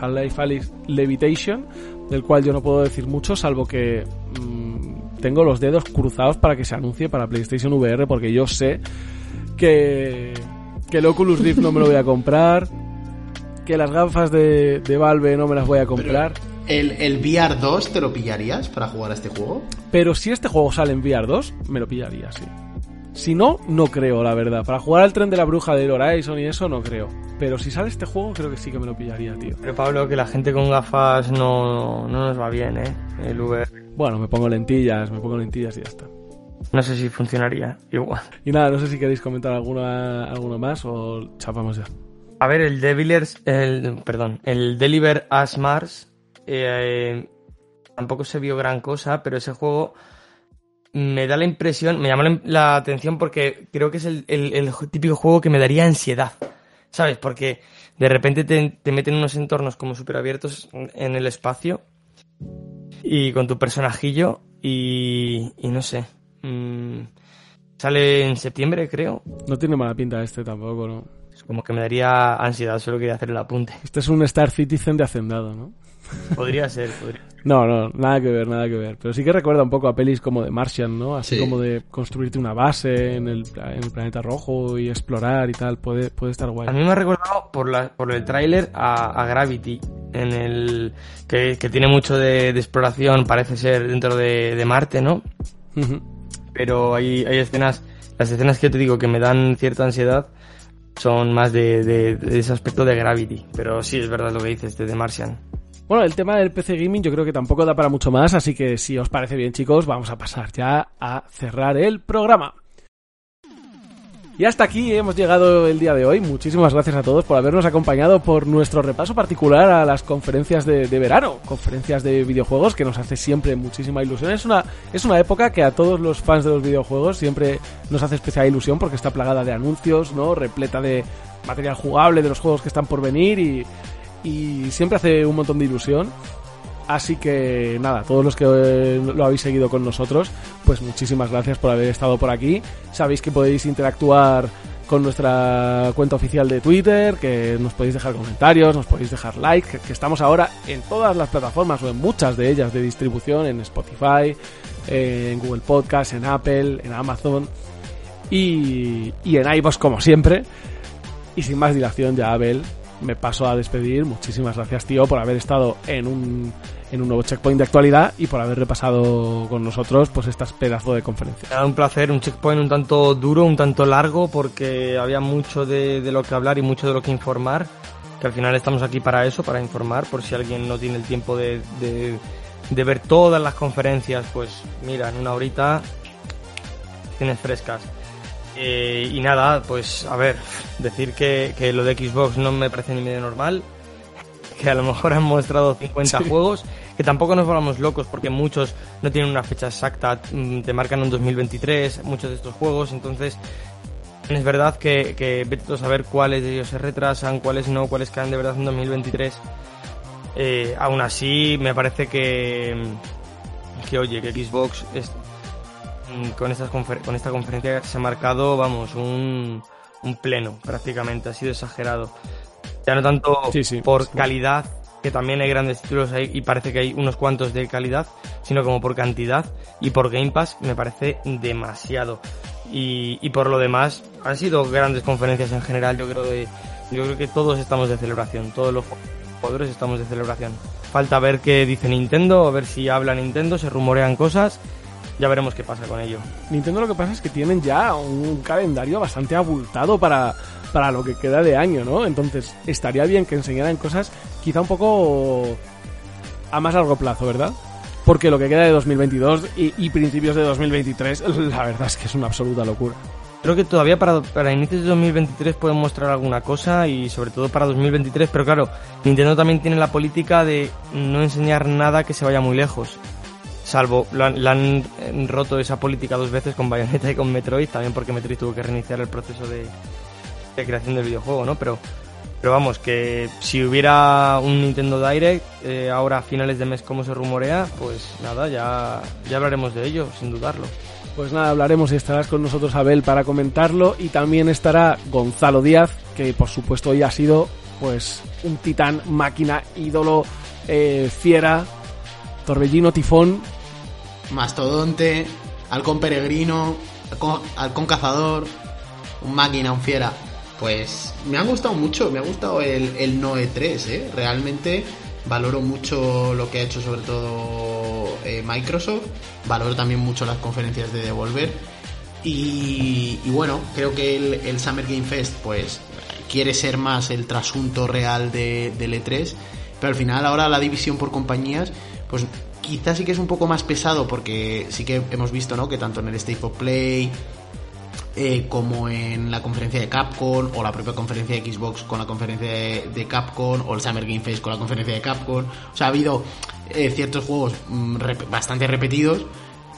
S1: Half-Life Alyx Levitation, del cual yo no puedo decir mucho, salvo que mmm, tengo los dedos cruzados para que se anuncie para PlayStation VR, porque yo sé que, que el Oculus Rift no me lo voy a comprar, que las gafas de, de Valve no me las voy a comprar.
S3: ¿El, ¿El, VR 2 te lo pillarías para jugar a este juego?
S1: Pero si este juego sale en VR 2, me lo pillaría, sí. Si no, no creo, la verdad. Para jugar al tren de la bruja del Horizon y eso, no creo. Pero si sale este juego, creo que sí que me lo pillaría, tío.
S2: Pero Pablo, que la gente con gafas no, no nos va bien, ¿eh? El VR.
S1: Bueno, me pongo lentillas, me pongo lentillas y ya está.
S2: No sé si funcionaría igual.
S1: Y nada, no sé si queréis comentar alguna, alguna más o chapamos ya.
S2: A ver, el Devilers, el, perdón, el Deliver as Mars, eh, tampoco se vio gran cosa, pero ese juego me da la impresión, me llama la, atención porque creo que es el, el- el típico juego que me daría ansiedad, ¿sabes? Porque de repente te, te meten unos entornos como súper abiertos en el espacio y con tu personajillo y, y no sé. mm, sale en septiembre, creo.
S1: No tiene mala pinta este tampoco, ¿no?
S2: Es como que me daría ansiedad, solo quería hacer el apunte.
S1: Este es un Star Citizen de Hacendado, ¿no?
S2: Podría ser, podría
S1: No, no, nada que ver, nada que ver. Pero sí que recuerda un poco a pelis como de Martian, ¿no? Así
S3: Sí.
S1: como de construirte una base en el, pla- en el planeta rojo y explorar y tal. Puede, puede estar guay.
S2: A mí me ha recordado por, la, por el tráiler a, a Gravity, en el que, que tiene mucho de, de exploración, parece ser dentro de, de Marte, ¿no? Pero hay, hay escenas, las escenas que yo te digo que me dan cierta ansiedad son más de, de- de ese aspecto de Gravity. Pero sí, es verdad lo que dices de The Martian.
S1: Bueno, el tema del PC Gaming yo creo que tampoco da para mucho más, así que si os parece bien chicos, vamos a pasar ya a cerrar el programa. Y hasta aquí hemos llegado el día de hoy. Muchísimas gracias a todos por habernos acompañado por nuestro repaso particular a las conferencias de, verano, conferencias de videojuegos que nos hace siempre muchísima ilusión. Es una, es una época que a todos los fans de los videojuegos siempre nos hace especial ilusión porque está plagada de anuncios, ¿no? Repleta de material jugable de los juegos que están por venir y, y siempre hace un montón de ilusión. Así que nada, todos los que eh, lo habéis seguido con nosotros, pues muchísimas gracias por haber estado por aquí. Sabéis que podéis interactuar con nuestra cuenta oficial de Twitter, que nos podéis dejar comentarios, nos podéis dejar like, que, que estamos ahora en todas las plataformas o en muchas de ellas de distribución, en Spotify, en Google Podcast, en Apple, en Amazon y, y en iVoox como siempre. Y sin más dilación ya, Abel, me paso a despedir. Muchísimas gracias, tío, por haber estado en un, en un nuevo checkpoint de actualidad y por haber repasado con nosotros pues estas pedazos de conferencia.
S2: Era un placer, un checkpoint un tanto duro, un tanto largo, porque había mucho de, de lo que hablar y mucho de lo que informar. Que al final estamos aquí para eso, para informar, por si alguien no tiene el tiempo de, de, de ver todas las conferencias, pues mira, en una horita tienes frescas. Eh, y nada, pues a ver, decir que, que lo de Xbox no me parece ni medio normal, que a lo mejor han mostrado 50
S1: Sí.
S2: juegos, que tampoco nos volvamos locos porque muchos no tienen una fecha exacta, mm, te marcan un 2023, muchos de estos juegos, entonces es verdad que, que vete a saber cuáles de ellos se retrasan, cuáles no, cuáles quedan de verdad en 2023. Eh, aún así, me parece que, que oye, que Xbox es- con, estas con esta conferencia se ha marcado, vamos, un, un pleno prácticamente, ha sido exagerado. Ya no tanto
S1: Sí, sí,
S2: por
S1: sí.
S2: calidad, que también hay grandes títulos ahí y parece que hay unos cuantos de calidad, sino como por cantidad y por Game Pass me parece demasiado. Y, y por lo demás, han sido grandes conferencias en general, yo creo de, yo creo que todos estamos de celebración, todos los jugadores estamos de celebración. Falta ver qué dice Nintendo, a ver si habla Nintendo, se rumorean cosas, ya veremos qué pasa con ello.
S1: Nintendo lo que pasa es que tienen ya un calendario bastante abultado para, para lo que queda de año, ¿no? Entonces estaría bien que enseñaran cosas quizá un poco a más largo plazo, ¿verdad? Porque lo que queda de 2022 y, y principios de 2023, la verdad es que es una absoluta locura.
S2: Creo que todavía para, para inicios de 2023 pueden mostrar alguna cosa y sobre todo para 2023, pero claro, Nintendo también tiene la política de no enseñar nada que se vaya muy lejos. Salvo, lo han, eh, roto esa política dos veces con Bayonetta y con Metroid, también porque Metroid tuvo que reiniciar el proceso de, de creación del videojuego, ¿no? Pero, pero vamos, que si hubiera un Nintendo Direct, eh, ahora a finales de mes como se rumorea, pues nada, ya, ya hablaremos de ello, sin dudarlo.
S1: Pues nada, hablaremos y estarás con nosotros Abel para comentarlo y también estará Gonzalo Díaz, que por supuesto hoy ha sido pues un titán, máquina, ídolo, eh, fiera, torbellino, tifón.
S3: Mastodonte, halcón peregrino, halcón, cazador, un máquina, un fiera. Pues me ha gustado mucho, me ha gustado el, el Noe 3, ¿eh? Realmente valoro mucho lo que ha hecho sobre todo eh, Microsoft, valoro también mucho las conferencias de Devolver y, y bueno, creo que el, el Summer Game Fest pues quiere ser más el trasunto real de, del E3, pero al final ahora la división por compañías pues quizás sí que es un poco más pesado porque sí que hemos visto, ¿no? Que tanto en el State of Play eh, como en la conferencia de Capcom o la propia conferencia de Xbox con la conferencia de, Capcom o el Summer Game Fest con la conferencia de Capcom. O sea, ha habido eh, ciertos juegos mm, bastante repetidos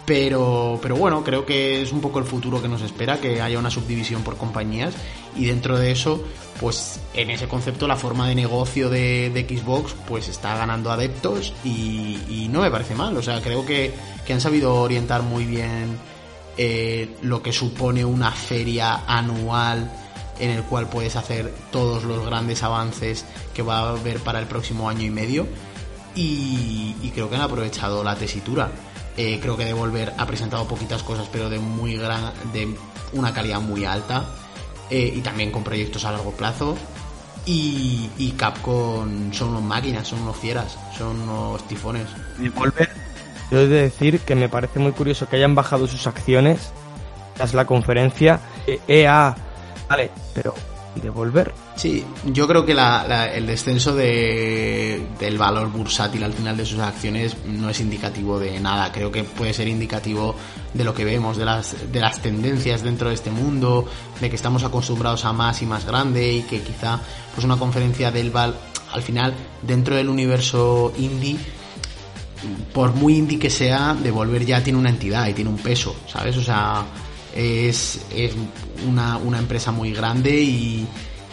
S3: pero, pero bueno, creo que es un poco el futuro que nos espera, que haya una subdivisión por compañías. Y dentro de eso, pues en ese concepto la forma de negocio de, Xbox pues está ganando adeptos y, no me parece mal, o sea, creo que, han sabido orientar muy bien eh, lo que supone una feria anual en el cual puedes hacer todos los grandes avances que va a haber para el próximo año y medio. Y, y creo que han aprovechado la tesitura. Eh, creo que Devolver ha presentado poquitas cosas, pero de muy gran, de una calidad muy alta. Eh, y también con proyectos a largo plazo. Y, y, Capcom son unos máquinas, son unos fieras, son unos tifones.
S2: Devolver, yo he de decir que me parece muy curioso que hayan bajado sus acciones tras la conferencia. EA, vale, pero devolver.
S3: Sí, yo creo que el descenso de, del valor bursátil al final de sus acciones no es indicativo de nada. Creo que puede ser indicativo de lo que vemos, de las, de las tendencias dentro de este mundo, de que estamos acostumbrados a más y más grande y que quizá pues una conferencia del Val al final dentro del universo indie por muy indie que sea, Devolver ya tiene una entidad y tiene un peso, ¿sabes? O sea, es, una, una, empresa muy grande y,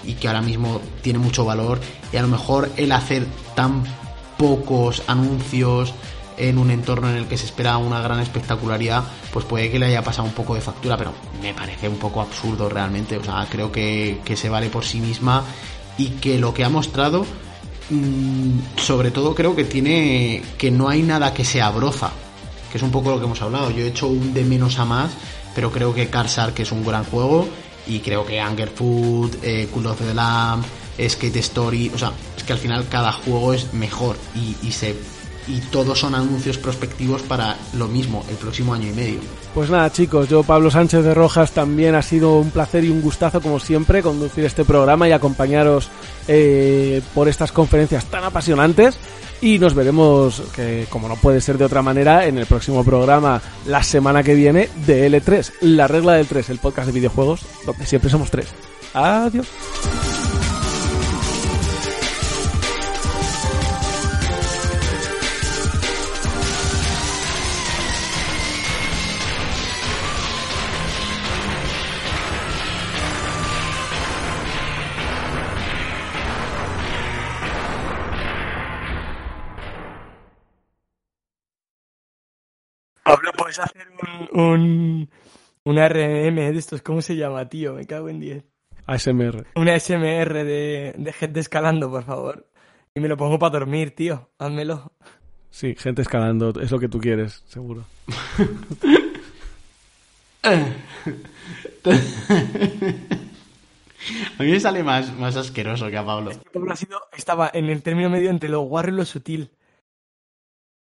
S3: y, que ahora mismo tiene mucho valor. Y a lo mejor el hacer tan pocos anuncios en un entorno en el que se espera una gran espectacularidad, pues puede que le haya pasado un poco de factura, pero me parece un poco absurdo realmente, o sea, creo que, que se vale por sí misma y que lo que ha mostrado, mm, sobre todo creo que tiene, que no hay nada que sea broza, que es un poco lo que hemos hablado, yo he hecho un de menos a más pero creo que Karsar es un gran juego y creo que Anger Food, eh, Cool of the Lamb, Skate Story, o sea, es que al final cada juego es mejor y se y todos son anuncios prospectivos para lo mismo el próximo año y medio.
S1: Pues nada chicos, yo Pablo Sánchez de Rojas también ha sido un placer y un gustazo como siempre conducir este programa y acompañaros eh, por estas conferencias tan apasionantes y nos veremos, que como no puede ser de otra manera, en el próximo programa la semana que viene de L3, La Regla del 3, el podcast de videojuegos, donde siempre somos tres. Adiós.
S2: ¿Puedes hacer un, un, un RM de estos? ¿Cómo se llama, tío? Me cago en 10.
S1: ASMR.
S2: Una ASMR de, de gente escalando, por favor. Y me lo pongo para dormir, tío. Házmelo.
S1: Sí, gente escalando. Es lo que tú quieres, seguro.
S3: A mí me sale más, más asqueroso que a Pablo.
S2: Pablo ha sido, estaba en el término medio entre lo guarro y lo sutil.